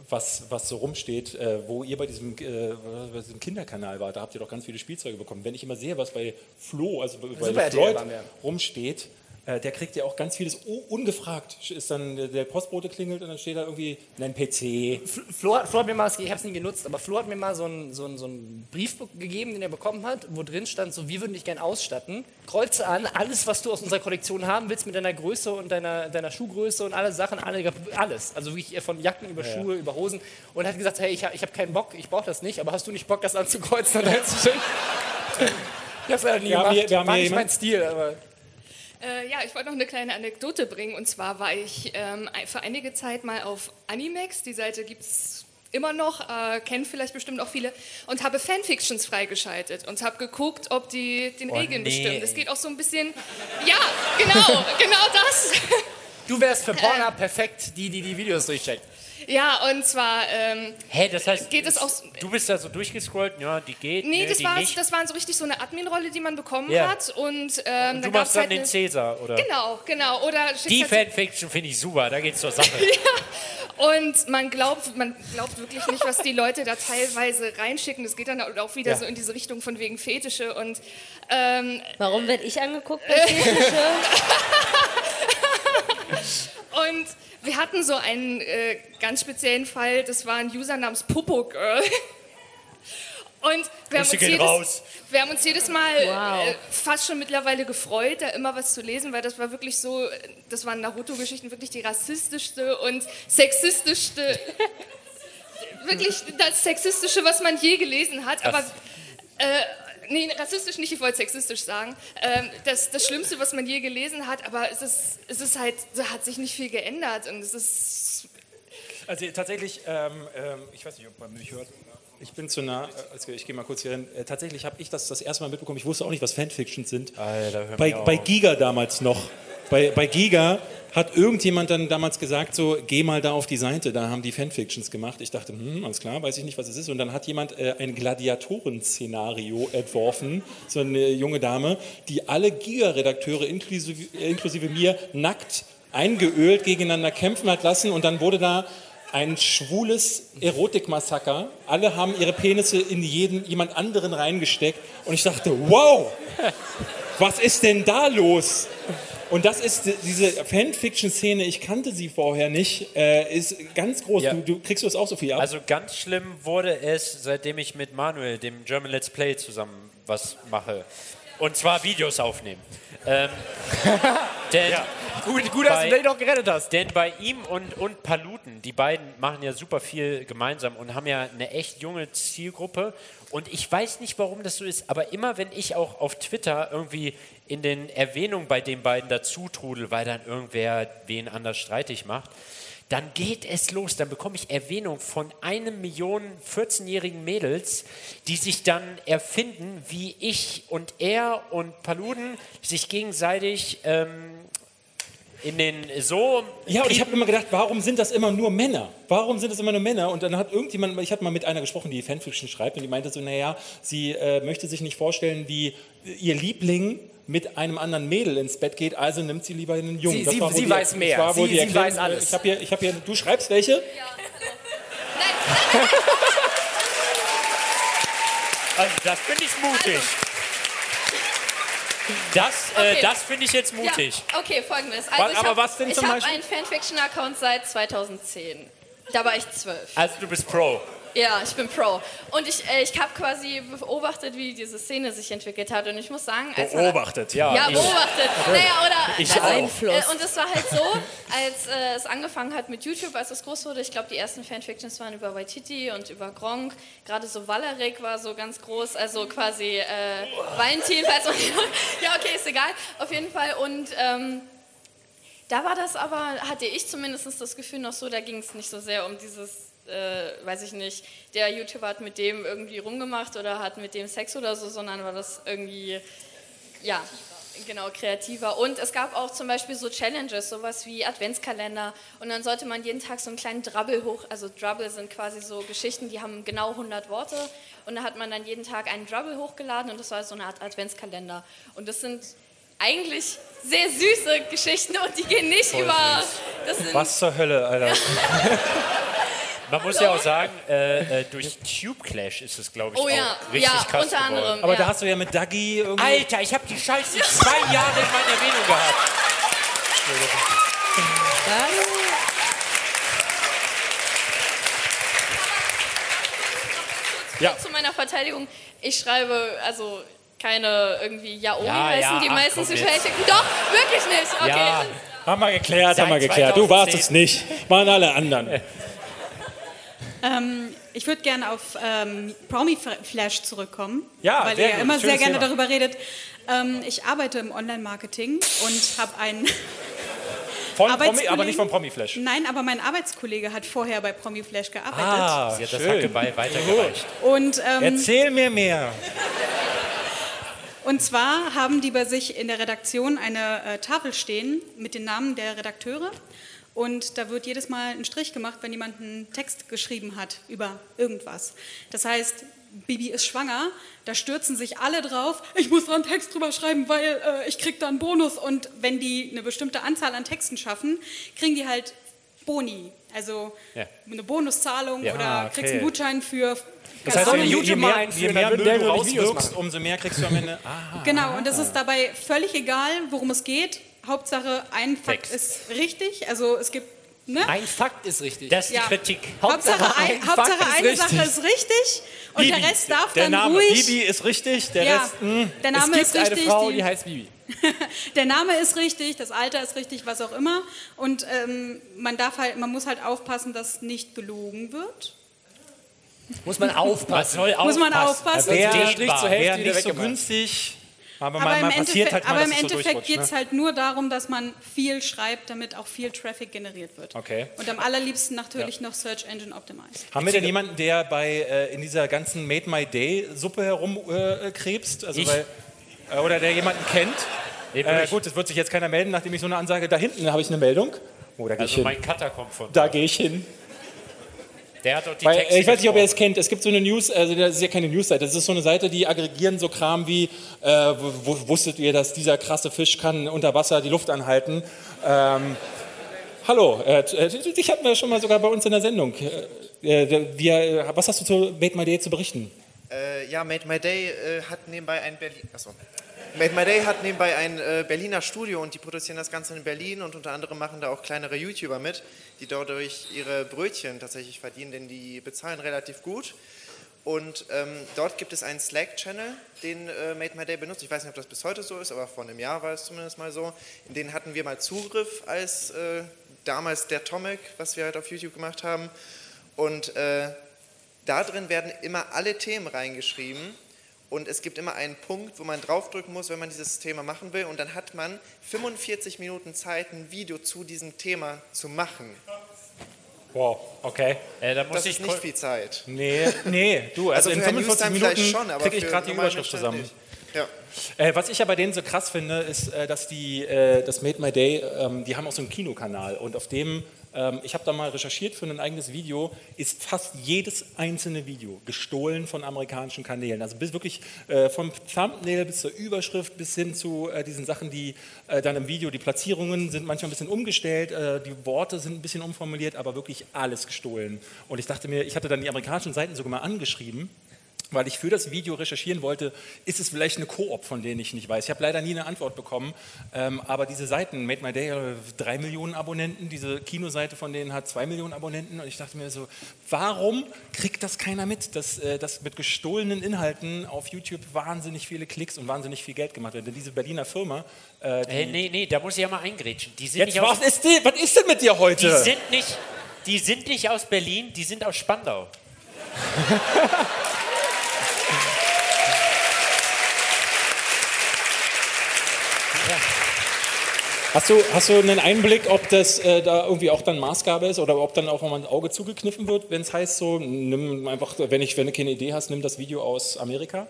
was, was so rumsteht, äh, wo ihr bei diesem, äh, bei diesem Kinderkanal wart. Da habt ihr doch ganz viele Spielzeuge bekommen. Wenn ich immer sehe, was bei Flo, also bei, bei Floyd rumsteht, äh, der kriegt ja auch ganz vieles u- ungefragt. Ist dann der- Postbote klingelt und dann steht da irgendwie ein PC. Flo, hat- Flo hat mir mal, ich habe es nie genutzt, aber Flo hat mir mal so einen so so einen Brief be- gegeben, den er bekommen hat, wo drin stand, so, wir würden dich gern ausstatten. Kreuze an, alles, was du aus unserer Kollektion haben willst, mit deiner Größe und deiner, deiner Schuhgröße und alle Sachen, alle, alles. Also wirklich von Jacken über Ja, ja. Schuhe, über Hosen. Und hat gesagt, hey, ich, ich habe keinen Bock, ich brauche das nicht, aber hast du nicht Bock, das anzukreuzen? Und dann leider nie Wir haben hier- wir haben hier nicht mein jemand- Stil, aber... Äh, ja, ich wollte noch eine kleine Anekdote bringen. Und zwar war ich ähm, für einige Zeit mal auf Animex. Die Seite gibt es immer noch, äh, kennen vielleicht bestimmt auch viele. Und habe Fanfictions freigeschaltet und habe geguckt, ob die den Oh, Regeln nee. bestimmen. Das geht auch so ein bisschen... Ja, genau, [laughs] genau das. Du wärst für Pornhub perfekt, die, die die Videos durchcheckt. Ja, und zwar... Ähm, Hä, das heißt, Geht es auch- du bist da so durchgescrollt, ja, die geht, Nee, nö, das, die war, nicht. das waren so richtig so eine Admin-Rolle, die man bekommen Ja. hat. Und, ähm, Und du machst dann halt den eine- Cäsar, oder? Genau, genau. Oder Die halt Fanfiction finde ich super, da geht's zur Sache. [laughs] Und man glaubt, man glaubt wirklich nicht, was die Leute da teilweise reinschicken. Das geht dann auch wieder Ja. so in diese Richtung von wegen Fetische und ähm, Warum werde ich angeguckt bei Fetische? [laughs] und wir hatten so einen äh, ganz speziellen Fall. Das war ein User namens Popo Girl. Und wir haben, jedes, wir haben uns jedes Mal Wow. äh, fast schon mittlerweile gefreut, da immer was zu lesen, weil das war wirklich so, äh, das waren Naruto-Geschichten wirklich die rassistischste und sexistischste, [laughs] wirklich das sexistische, was man je gelesen hat. Aber äh, nee, rassistisch nicht, ich wollte sexistisch sagen. Ähm, das, das Schlimmste, was man je gelesen hat, aber es ist, es ist halt, da hat sich nicht viel geändert und es ist Also tatsächlich, ähm, ähm, ich weiß nicht, ob man mich hört. Ich bin zu nah, äh, also ich gehe mal kurz hier hin. Äh, tatsächlich habe ich das das erste Mal mitbekommen. Ich wusste auch nicht, was Fanfictions sind. Alter, hör bei, bei. Giga damals noch. Bei, bei Giga hat irgendjemand dann damals gesagt, so, geh mal da auf die Seite, da haben die Fanfictions gemacht. Ich dachte, hm, alles klar, weiß ich nicht, was es ist. Und dann hat jemand äh, ein Gladiatoren-Szenario entworfen, so eine junge Dame, die alle Giga-Redakteure inklusive, äh, inklusive mir nackt eingeölt gegeneinander kämpfen hat lassen und dann wurde da ein schwules Erotikmassaker. Alle haben ihre Penisse in jeden, jemand anderen reingesteckt und ich dachte, wow, was ist denn da los? Und das ist die- diese Fanfiction-Szene, ich kannte sie vorher nicht, äh, ist ganz groß. Ja. Du, du kriegst du das auch so viel ab? Also ganz schlimm wurde es, seitdem ich mit Manuel, dem German Let's Play, zusammen was mache. Und zwar Videos aufnehmen. Ähm, [laughs] denn Gut, gut dass du den noch gerettet hast. Denn bei ihm und, und Paluten, die beiden machen ja super viel gemeinsam und haben ja eine echt junge Zielgruppe. Und ich weiß nicht, warum das so ist, aber immer wenn ich auch auf Twitter irgendwie in den Erwähnungen bei den beiden dazu trudel, weil dann irgendwer wen anders streitig macht, dann geht es los. Dann bekomme ich Erwähnung von einem Million 14-jährigen Mädels, die sich dann erfinden, wie ich und er und Paluden sich gegenseitig ähm, in den so. Ja, und ich habe immer gedacht, warum sind das immer nur Männer? Warum sind das immer nur Männer? Und dann hat irgendjemand, ich habe mal mit einer gesprochen, die Fanfiction schreibt, und die meinte so, naja, sie äh, möchte sich nicht vorstellen, wie ihr Liebling mit einem anderen Mädel ins Bett geht, also nimmt sie lieber einen Jungen. Sie- sie- sie die- weiß mehr. war wohl Sie- sie weiß alles. Ich habe hier, ich habe hier, du schreibst welche? Also das finde ich mutig. Das, äh, Okay. das finde ich jetzt mutig. Ja, okay, folgendes. Also ich aber hab- was denn zum Ich habe einen Fanfiction-Account seit 2010. Da war ich zwölf. Also du bist Pro. Ja, ich bin Pro. Und ich, äh, ich habe quasi beobachtet, wie diese Szene sich entwickelt hat. Und ich muss sagen, als man- Beobachtet, ja. Ja, Ich- beobachtet. Naja, oder Ich also. Äh, und es war halt so, als äh, es angefangen hat mit YouTube, als es groß wurde, ich glaube, die ersten Fanfictions waren über Waititi und über Gronk. Gerade so Valerik war so ganz groß, also quasi äh, Valentin. Falls [laughs] man, ja, okay, ist egal. Auf jeden Fall. Und ähm, da war das aber, hatte ich zumindest das Gefühl noch so, da ging es nicht so sehr um dieses, äh, weiß ich nicht, der YouTuber hat mit dem irgendwie rumgemacht oder hat mit dem Sex oder so, sondern war das irgendwie, ja, genau, kreativer. Und es gab auch zum Beispiel so Challenges, sowas wie Adventskalender. Und dann sollte man jeden Tag so einen kleinen Drabble hoch, also Drabble sind quasi so Geschichten, die haben genau 100 Worte. Und da hat man dann jeden Tag einen Drabble hochgeladen und das war so eine Art Adventskalender. Und das sind eigentlich sehr süße Geschichten und die gehen nicht Voll über. Was zur Hölle, Alter. [laughs] Man muss ja auch sagen, äh, äh, durch Tube Clash ist es, glaube ich, Oh ja, auch richtig ja, krass unter geworden. anderem, Aber da hast du ja mit Dagi irgendwie. Alter, ich habe die Scheiße zwei Jahre in meiner Erwähnung gehabt. Ja. Zu meiner Verteidigung, ich schreibe also keine irgendwie Yaoi Ja, heißen ja, die ach, meistens jetzt. Schicken. Doch, wirklich nicht. Okay. Ja, haben wir geklärt, haben wir Seit geklärt. Du warst 2010. es nicht, waren alle anderen. Ähm, ich würde gerne auf ähm, Promi Flash zurückkommen, Ja, weil ihr ja immer sehr gerne Thema. darüber redet. Ähm, ich arbeite im Online-Marketing und habe einen [laughs] Von Promi, aber nicht von Promiflash. Nein, aber mein Arbeitskollege hat vorher bei Promi Flash gearbeitet. Ah, Sie hat das schön. Hackeball weitergereicht. Und, ähm, Erzähl mir mehr. Und zwar haben die bei sich in der Redaktion eine äh, Tafel stehen mit den Namen der Redakteure. Und da wird jedes Mal ein Strich gemacht, wenn jemand einen Text geschrieben hat über irgendwas. Das heißt, Bibi ist schwanger, da stürzen sich alle drauf, ich muss da einen Text drüber schreiben, weil äh, ich krieg da einen Bonus. Und wenn die eine bestimmte Anzahl an Texten schaffen, kriegen die halt Boni. Also Ja. eine Bonuszahlung Ja, oder kriegst einen. Gutschein für... Das heißt, je, je mehr, je mehr Müll du rauswirkst, umso mehr kriegst du am Ende. [laughs] Aha. Genau, und es ist dabei völlig egal, worum es geht. Hauptsache, ein Fakt Text. ist richtig. Also es gibt. Ne? Ein Fakt ist richtig. Das ist Ja. die Kritik. Hauptsache, ein, Hauptsache eine Sache ist richtig und Bibi. der Rest darf der dann Name ruhig. Bibi ist richtig, der Ja, Rest. Mh. der Name es gibt ist richtig. eine Frau, die- die heißt Bibi. [laughs] der Name ist richtig, das Alter ist richtig, was auch immer. Und ähm, man darf halt, man muss halt aufpassen, dass nicht gelogen wird. Muss man aufpassen. Muss man aufpassen. Wer, Der Strich zur Hälfte wer wieder nicht so weggemacht. günstig. Aber, Aber im Endeffekt, halt mal, aber im so Endeffekt durchrutscht, geht es ne? halt nur darum, dass man viel schreibt, damit auch viel Traffic generiert wird. Okay. Und am allerliebsten natürlich noch Search Engine Optimized. Haben wir denn jemanden, der bei äh, in dieser ganzen Made My Day Suppe herumkrebst? Äh, krebst? also Ich. weil, äh, oder der jemanden kennt? Äh, gut, es wird sich jetzt keiner melden, nachdem ich so eine Ansage. Da hinten habe ich eine Meldung. Oh, da Also hin. mein Cutter kommt von. Da gehe ich hin. Der hat doch die Weil, Texte äh, ich weiß nicht, ob ihr es kennt. Es gibt so eine News, also das ist ja keine Newsseite, das ist so eine Seite, die aggregieren so Kram wie, äh, wusstet ihr, dass dieser krasse Fisch kann unter Wasser die Luft anhalten? Ähm, hallo, äh, äh, dich hatten wir schon mal sogar bei uns in der Sendung. Äh, äh, wir, was hast du zu Made My Day zu berichten? Äh, ja, Made My Day äh, hat nebenbei ein Berlin. Achso. Made My Day hat nebenbei ein äh, Berliner Studio und die produzieren das Ganze in Berlin und unter anderem machen da auch kleinere YouTuber mit, die dadurch ihre Brötchen tatsächlich verdienen, denn die bezahlen relativ gut. Und ähm, dort gibt es einen Slack-Channel, den äh, Made My Day benutzt. Ich weiß nicht, ob das bis heute so ist, aber vor einem Jahr war es zumindest mal so. In den hatten wir mal Zugriff als äh, damals der Tomic, was wir halt auf YouTube gemacht haben. Und äh, da drin werden immer alle Themen reingeschrieben und es gibt immer einen Punkt, wo man draufdrücken muss, wenn man dieses Thema machen will und dann hat man 45 Minuten Zeit, ein Video zu diesem Thema zu machen. Wow, okay. Äh, da muss Das ich ist nicht viel Zeit. Nee, nee, du, [laughs] also, Also in für Herrn 45 Newstime vielleicht Minuten schon, aber kriege ich gerade die Überschrift zusammen. nicht. Ja. Äh, was ich ja bei denen so krass finde, ist, äh, dass die, äh, das Made My Day, ähm, die haben auch so einen Kinokanal und auf dem, ich habe da mal recherchiert für ein eigenes Video, ist fast jedes einzelne Video gestohlen von amerikanischen Kanälen. Also bis wirklich äh, vom Thumbnail bis zur Überschrift bis hin zu äh, diesen Sachen, die äh, dann im Video, die Platzierungen sind manchmal ein bisschen umgestellt, äh, die Worte sind ein bisschen umformuliert, aber wirklich alles gestohlen. Und ich dachte mir, ich hatte dann die amerikanischen Seiten sogar mal angeschrieben weil ich für das Video recherchieren wollte, ist es vielleicht eine Koop, von denen ich nicht weiß. Ich habe leider nie eine Antwort bekommen, ähm, aber diese Seiten, Made My Day, hat drei Millionen Abonnenten, diese Kinoseite von denen hat zwei Millionen Abonnenten und ich dachte mir so, warum kriegt das keiner mit, dass, äh, dass mit gestohlenen Inhalten auf YouTube wahnsinnig viele Klicks und wahnsinnig viel Geld gemacht wird? Denn diese Berliner Firma, äh, die, Hey, nee, nee, da muss ich ja mal eingrätschen. Die sind Jetzt, nicht was ist, die, was ist denn mit dir heute? Die sind, nicht, die sind nicht aus Berlin, die sind aus Spandau. [laughs] Hast du, hast du einen Einblick, ob das äh, da irgendwie auch dann Maßgabe ist oder ob dann auch mal ein Auge zugekniffen wird, wenn es heißt so, nimm einfach, wenn, ich, wenn du keine Idee hast, nimm das Video aus Amerika?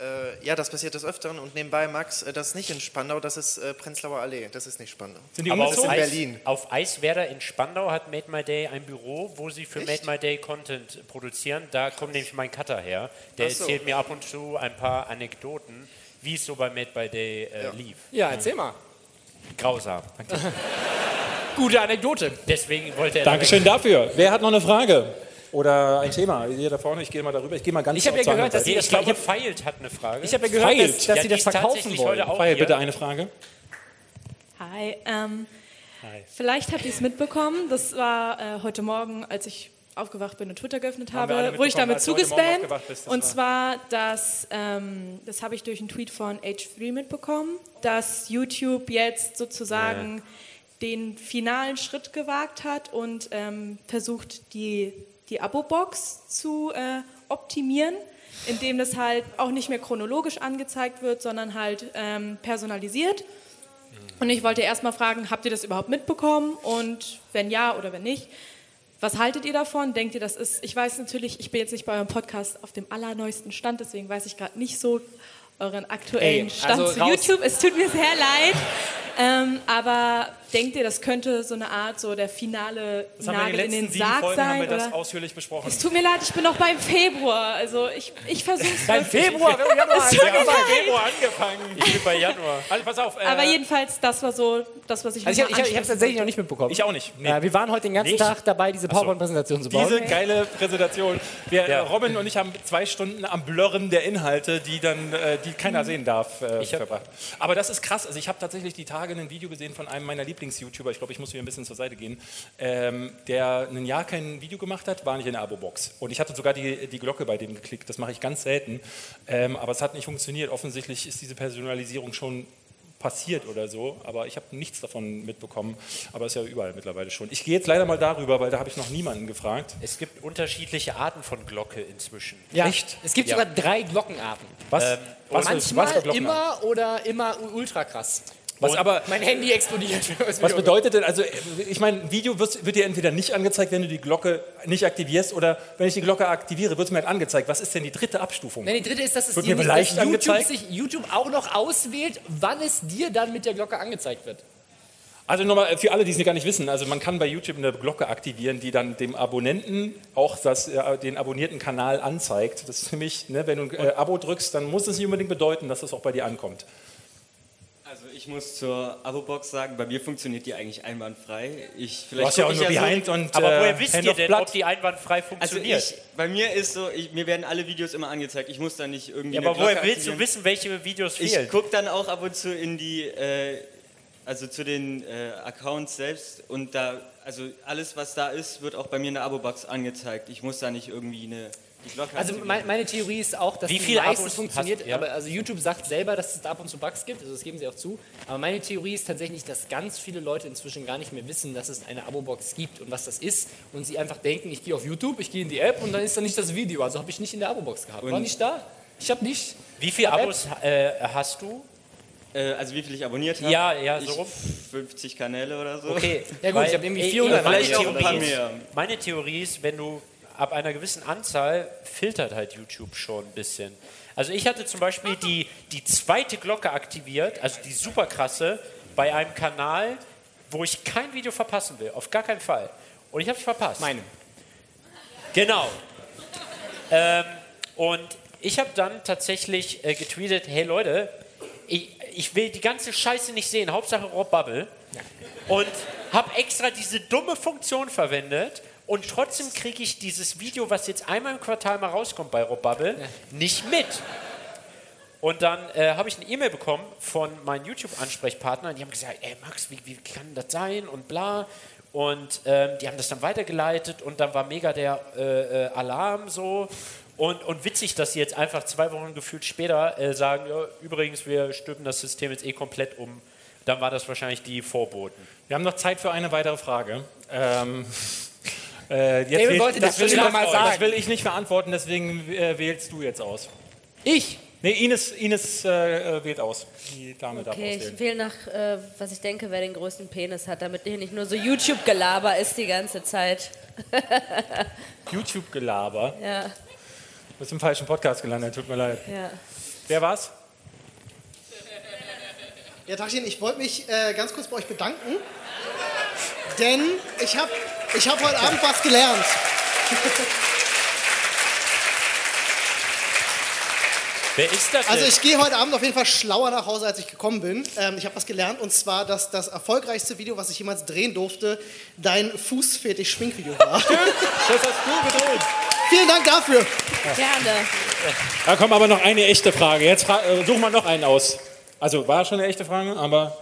Äh, ja, das passiert des Öfteren. Und nebenbei, Max, äh, das ist nicht in Spandau, das ist äh, Prenzlauer Allee. Das ist nicht Spandau. Aber das ist auf in Eis, Berlin. Auf Eiswerder in Spandau hat Made My Day ein Büro, wo sie für Echt? Made My Day Content produzieren. Da kommt nämlich mein Cutter her. Der so. erzählt mir ab und zu ein paar Anekdoten, wie es so bei Made My Day äh, lief. Ja, erzähl mal. Grausam. [laughs] Gute Anekdote. Deswegen wollte er. Dankeschön dafür. Wer hat noch eine Frage? Oder ein Thema? Hier da vorne, ich gehe mal darüber. Ich gehe mal ganz Ich hab ja gehört, dass Sie das Ich glaube, Feilt hat eine Frage. Ich habe ja gehört, Feilt? dass, dass Ja, Sie das verkaufen wollen. heute auch Feilt, bitte eine Frage. Hi. Ähm, Vielleicht habt ihr es mitbekommen. Das war äh, heute Morgen, als ich aufgewacht bin und Twitter geöffnet habe, wurde ich damit zugespammt. Und war- zwar, dass, ähm, das habe ich durch einen Tweet von H3 mitbekommen, dass YouTube jetzt sozusagen den finalen Schritt gewagt hat und ähm, versucht, die, die Abo-Box zu äh, optimieren, indem das halt auch nicht mehr chronologisch angezeigt wird, sondern halt ähm, personalisiert. Und ich wollte erst mal fragen, habt ihr das überhaupt mitbekommen? Und wenn ja oder wenn nicht, was haltet ihr davon? Denkt ihr, das ist, ich weiß natürlich, ich bin jetzt nicht bei eurem Podcast auf dem allerneuesten Stand, deswegen weiß ich gerade nicht so euren aktuellen Ey, Stand also zu raus. YouTube. Es tut mir sehr leid. Ähm, aber denkt ihr, das könnte so eine Art, so der finale Das haben wir in Nagel den in letzten den sieben Sarg Folgen haben sein? wir das oder? ausführlich besprochen. Es tut mir leid, ich bin noch beim Februar. Also ich, ich versuche es Beim. Februar, wir haben [laughs] Januar, tut wir haben Februar angefangen. Ich bin bei Januar. Also pass auf. Äh, Aber jedenfalls, das war so das, was ich Also ich, ich, ich habe es tatsächlich noch nicht mitbekommen. Ich auch nicht. Nee. Ja, wir waren heute den ganzen Nicht? Tag dabei, diese Ach so. PowerPoint-Präsentation zu bauen. Diese geile Präsentation. Wir, äh, Robin und ich haben zwei Stunden am Blurren der Inhalte, die dann, äh, die keiner sehen darf, äh, verbracht. Aber das ist krass. Also ich habe tatsächlich die Tage ein Video gesehen von einem meiner Lieblings-YouTuber. Ich glaube, ich muss wieder ein bisschen zur Seite gehen, ähm, der ein Jahr kein Video gemacht hat, war nicht in der Abo-Box. Und ich hatte sogar die, die Glocke bei dem geklickt. Das mache ich ganz selten. Ähm, aber es hat nicht funktioniert. Offensichtlich ist diese Personalisierung schon passiert oder so, aber ich habe nichts davon mitbekommen. Aber ist ja überall mittlerweile schon. Ich gehe jetzt leider mal darüber, weil da habe ich noch niemanden gefragt. Es gibt unterschiedliche Arten von Glocke inzwischen. Ja, Echt? Es gibt Ja. sogar drei Glockenarten. Was? Ähm, was, Manchmal was für Glockenarten? immer oder immer ultra krass. Was aber- mein Handy explodiert. [laughs] Was bedeutet denn, also äh, ich meine, ein Video wird, wird dir entweder nicht angezeigt, wenn du die Glocke nicht aktivierst, oder wenn ich die Glocke aktiviere, wird es mir halt angezeigt. Was ist denn die dritte Abstufung? Nein, die dritte ist, dass es Wird dir mir nicht, dass YouTube, sich, YouTube auch noch auswählt, wann es dir dann mit der Glocke angezeigt wird. Also nochmal für alle, die es gar nicht wissen, also man kann bei YouTube eine Glocke aktivieren, die dann dem Abonnenten auch das, äh, den abonnierten Kanal anzeigt. Das ist nämlich, ne, wenn du ein äh, Abo drückst, dann muss es nicht unbedingt bedeuten, dass es auch bei dir ankommt. Also ich muss zur Abo-Box sagen, bei mir funktioniert die eigentlich einwandfrei. Ich, Du hast ja auch ich nur so- Behind und Aber woher äh, wisst Hand ihr denn, ob die einwandfrei Also funktioniert? ich, bei mir ist so, ich, mir werden alle Videos immer angezeigt. Ich muss da nicht irgendwie ja, aber woher willst du aktivieren. wissen, welche Videos Ich fehlen? gucke dann auch ab und zu in die, äh, also zu den äh, Accounts selbst und da, also alles was da ist, wird auch bei mir in der Abo-Box angezeigt. Ich muss da nicht irgendwie eine Also aktivieren. mein, meine Theorie ist auch, dass Wie die viele meistens Abos funktioniert, hast- ja. aber also YouTube sagt selber, dass es da ab und zu Bugs gibt, also das geben sie auch zu. Aber meine Theorie ist tatsächlich, dass ganz viele Leute inzwischen gar nicht mehr wissen, dass es eine Abo-Box gibt und was das ist und sie einfach denken, ich gehe auf YouTube, ich gehe in die App und dann ist da nicht das Video. Also habe ich nicht in der Abo-Box gehabt. War Und- nicht da? Ich habe nicht. Wie viele Abos äh, hast du? Äh, also wie viel ich abonniert habe? Ja, ja, so Ich- rum. 50 Kanäle oder so. Okay. ja Weil, ich habe irgendwie ey, 400. meine Vielleicht auch ein paar mehr. Meine Theorie ist, wenn du ab einer gewissen Anzahl filtert halt YouTube schon ein bisschen. Also ich hatte zum Beispiel die, die zweite Glocke aktiviert, also die super krasse, bei einem Kanal, wo ich kein Video verpassen will, auf gar keinen Fall. Und ich habe es verpasst. Meine. Genau. Ähm, und ich habe dann tatsächlich äh, getweetet, hey Leute, ich, ich will die ganze Scheiße nicht sehen, Hauptsache Rob Bubble. Und habe extra diese dumme Funktion verwendet und trotzdem kriege ich dieses Video, was jetzt einmal im Quartal mal rauskommt bei Robubble, nicht mit. Und dann äh, habe ich eine E-Mail bekommen von meinen YouTube-Ansprechpartnern. Die haben gesagt, ey Max, wie, wie kann das sein und bla. Und ähm, die haben das dann weitergeleitet und dann war mega der äh, äh, Alarm so. Und, und witzig, dass sie jetzt einfach zwei Wochen gefühlt später äh, sagen, ja, übrigens, wir stülpen das System jetzt eh komplett um. Dann war das wahrscheinlich die Vorboten. Wir haben noch Zeit für eine weitere Frage. Ähm, äh, jetzt David wählt- wollte das will schon ich- mal sagen. Das will ich nicht verantworten, deswegen äh, wählst du jetzt aus. Ich? Nee, Ines, Ines äh, äh, wählt aus. Die Dame darf Okay, auswählen. ich wähle nach, äh, was ich denke, wer den größten Penis hat, damit hier nicht nur so YouTube-Gelaber ist die ganze Zeit. [laughs] YouTube-Gelaber. ja, Du bist im falschen Podcast gelandet, tut mir leid. ja. Wer war's? Ja, Tachchen, ich wollte mich äh, ganz kurz bei euch bedanken, denn ich habe ich hab heute Abend was gelernt. Wer ist das Also denn? ich gehe heute Abend auf jeden Fall schlauer nach Hause, als ich gekommen bin. Ähm, ich habe was gelernt und zwar, dass das erfolgreichste Video, was ich jemals drehen durfte, dein Fußfetisch-Schminkvideo war. Das hast du gedreht. Vielen Dank dafür. Gerne. Da kommt aber noch eine echte Frage. Jetzt fra äh, such mal noch einen aus. Also war schon eine echte Frage, aber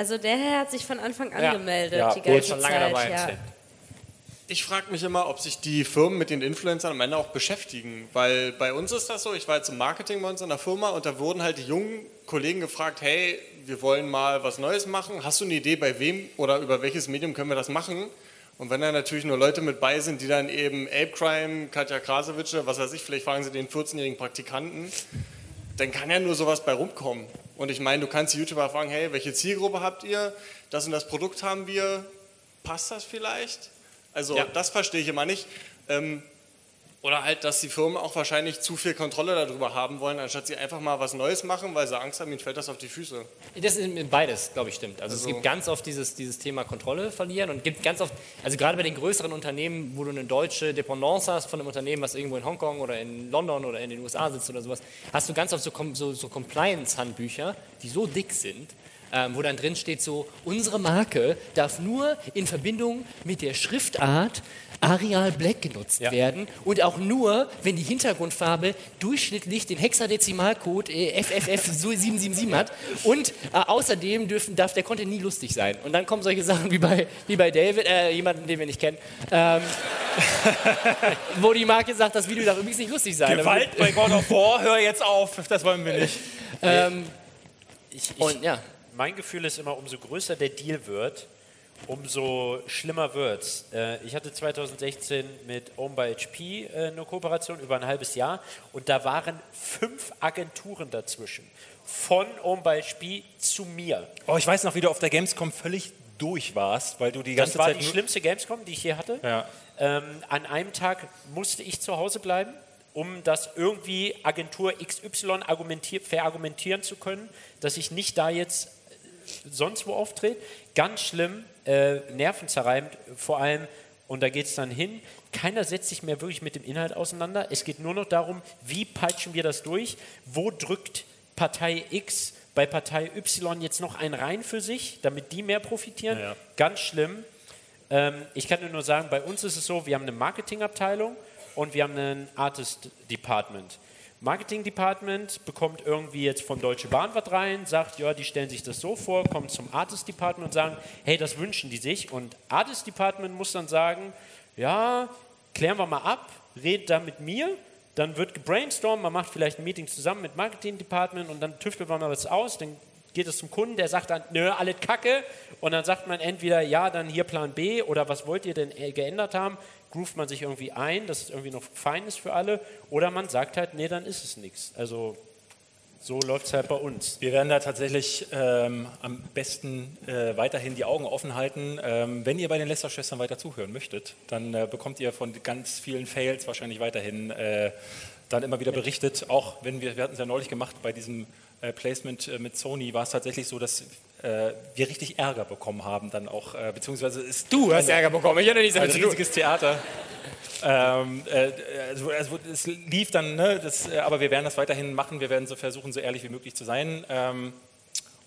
Also der Herr hat sich von Anfang an Ja. gemeldet, Ja, die ganze schon lange Zeit. dabei, ja. Ich frage mich immer, ob sich die Firmen mit den Influencern am Ende auch beschäftigen. Weil bei uns ist das so, ich war jetzt im Marketing bei uns in der Firma und da wurden halt die jungen Kollegen gefragt, hey, wir wollen mal was Neues machen. Hast du eine Idee, bei wem oder über welches Medium können wir das machen? Und wenn da natürlich nur Leute mit bei sind, die dann eben Ape Crime, Katja Krasowitsch, was weiß ich, vielleicht fragen sie den 14-jährigen Praktikanten, dann kann ja nur sowas bei rumkommen. Und ich meine, du kannst die YouTuber fragen, hey, welche Zielgruppe habt ihr? Das und das Produkt haben wir. Passt das vielleicht? Also Ja. das verstehe ich immer nicht. Ähm, oder halt, dass die Firmen auch wahrscheinlich zu viel Kontrolle darüber haben wollen, anstatt sie einfach mal was Neues machen, weil sie Angst haben, ihnen fällt das auf die Füße. Das ist beides, glaube ich, stimmt. Also, Also- es gibt ganz oft dieses, dieses Thema Kontrolle verlieren und gibt ganz oft, also gerade bei den größeren Unternehmen, wo du eine deutsche Dependance hast von einem Unternehmen, was irgendwo in Hongkong oder in London oder in den USA sitzt oder sowas, hast du ganz oft so, so, so Compliance-Handbücher, die so dick sind, ähm, wo dann drin steht so, unsere Marke darf nur in Verbindung mit der Schriftart Arial Black genutzt werden und auch nur, wenn die Hintergrundfarbe durchschnittlich den Hexadezimalcode äh, FFF777 [laughs] hat und äh, außerdem dürfen, darf der Content nie lustig sein. Und dann kommen solche Sachen wie bei, wie bei David, äh, jemanden, den wir nicht kennen, ähm, [laughs] wo die Marke sagt, das Video darf übrigens nicht lustig sein. Gewalt bei God of War, hör jetzt auf, das wollen wir nicht. Ähm, ich, ich, und, ja. Mein Gefühl ist immer, umso größer der Deal wird, umso schlimmer wird's. Äh, ich hatte 2016 mit Own by HP äh, eine Kooperation über ein halbes Jahr und da waren fünf Agenturen dazwischen. Von Own by HP zu mir. Oh, ich weiß noch, wie du auf der Gamescom völlig durch warst, weil du die ganze Das war Zeit die schlimmste Gamescom, die ich je hatte. Ja. Ähm, an einem Tag musste ich zu Hause bleiben, um das irgendwie Agentur XY argumentier verargumentieren zu können, dass ich nicht da jetzt äh, sonst wo auftrete. Ganz schlimm, äh, nervenzerreibend vor allem. Und da geht es dann hin. Keiner setzt sich mehr wirklich mit dem Inhalt auseinander. Es geht nur noch darum, wie peitschen wir das durch? Wo drückt Partei X bei Partei Y jetzt noch einen rein für sich, damit die mehr profitieren? Ja. Ganz schlimm. Ähm, ich kann nur sagen, bei uns ist es so, wir haben eine Marketingabteilung und wir haben ein Artist Department. Marketing Department bekommt irgendwie jetzt von Deutsche Bahn was rein, sagt, ja, die stellen sich das so vor, kommt zum Artist Department und sagen, hey, das wünschen die sich. Und Artist Department muss dann sagen, ja, klären wir mal ab, redet da mit mir, dann wird gebrainstormt, man macht vielleicht ein Meeting zusammen mit Marketing Department und dann tüftelt man mal was aus, dann geht es zum Kunden, der sagt dann, nö, alles Kacke. Und dann sagt man entweder, ja, dann hier Plan B oder was wollt ihr denn äh, geändert haben? Groovt man sich irgendwie ein, dass es irgendwie noch fein ist für alle. Oder man sagt halt, nee, dann ist es nichts. Also so läuft es halt bei uns. Wir werden da tatsächlich ähm, am besten äh, weiterhin die Augen offen halten. Ähm, wenn ihr bei den Lester-Schwestern weiter zuhören möchtet, dann äh, bekommt ihr von ganz vielen Fails wahrscheinlich weiterhin äh, dann immer wieder berichtet. Auch wenn wir, wir hatten es ja neulich gemacht bei diesem äh, Placement äh, mit Sony, war es tatsächlich so, dass äh, wir richtig Ärger bekommen haben dann auch, äh, beziehungsweise ist du hast eine, Ärger bekommen, ich hatte nichts damit ein riesiges Theater. ähm, äh, also, also, es lief dann, ne, das, äh, aber wir werden das weiterhin machen, wir werden so versuchen, so ehrlich wie möglich zu sein. Ähm,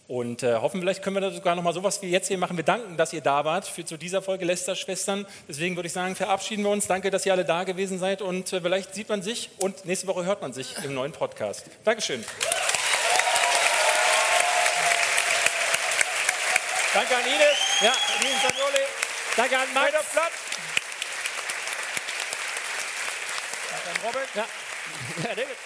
und äh, hoffen, vielleicht können wir da sogar nochmal sowas wie jetzt hier machen. Wir danken, dass ihr da wart für zu dieser Folge Lester Schwestern. Deswegen würde ich sagen, verabschieden wir uns. Danke, dass ihr alle da gewesen seid. Und äh, vielleicht sieht man sich und nächste Woche hört man sich im neuen Podcast. Dankeschön. Danke an Ines. Ja, an Ines Sagnoli. Danke an Max. Weiter Platz. Danke an Robert. Ja, [laughs] Herr David.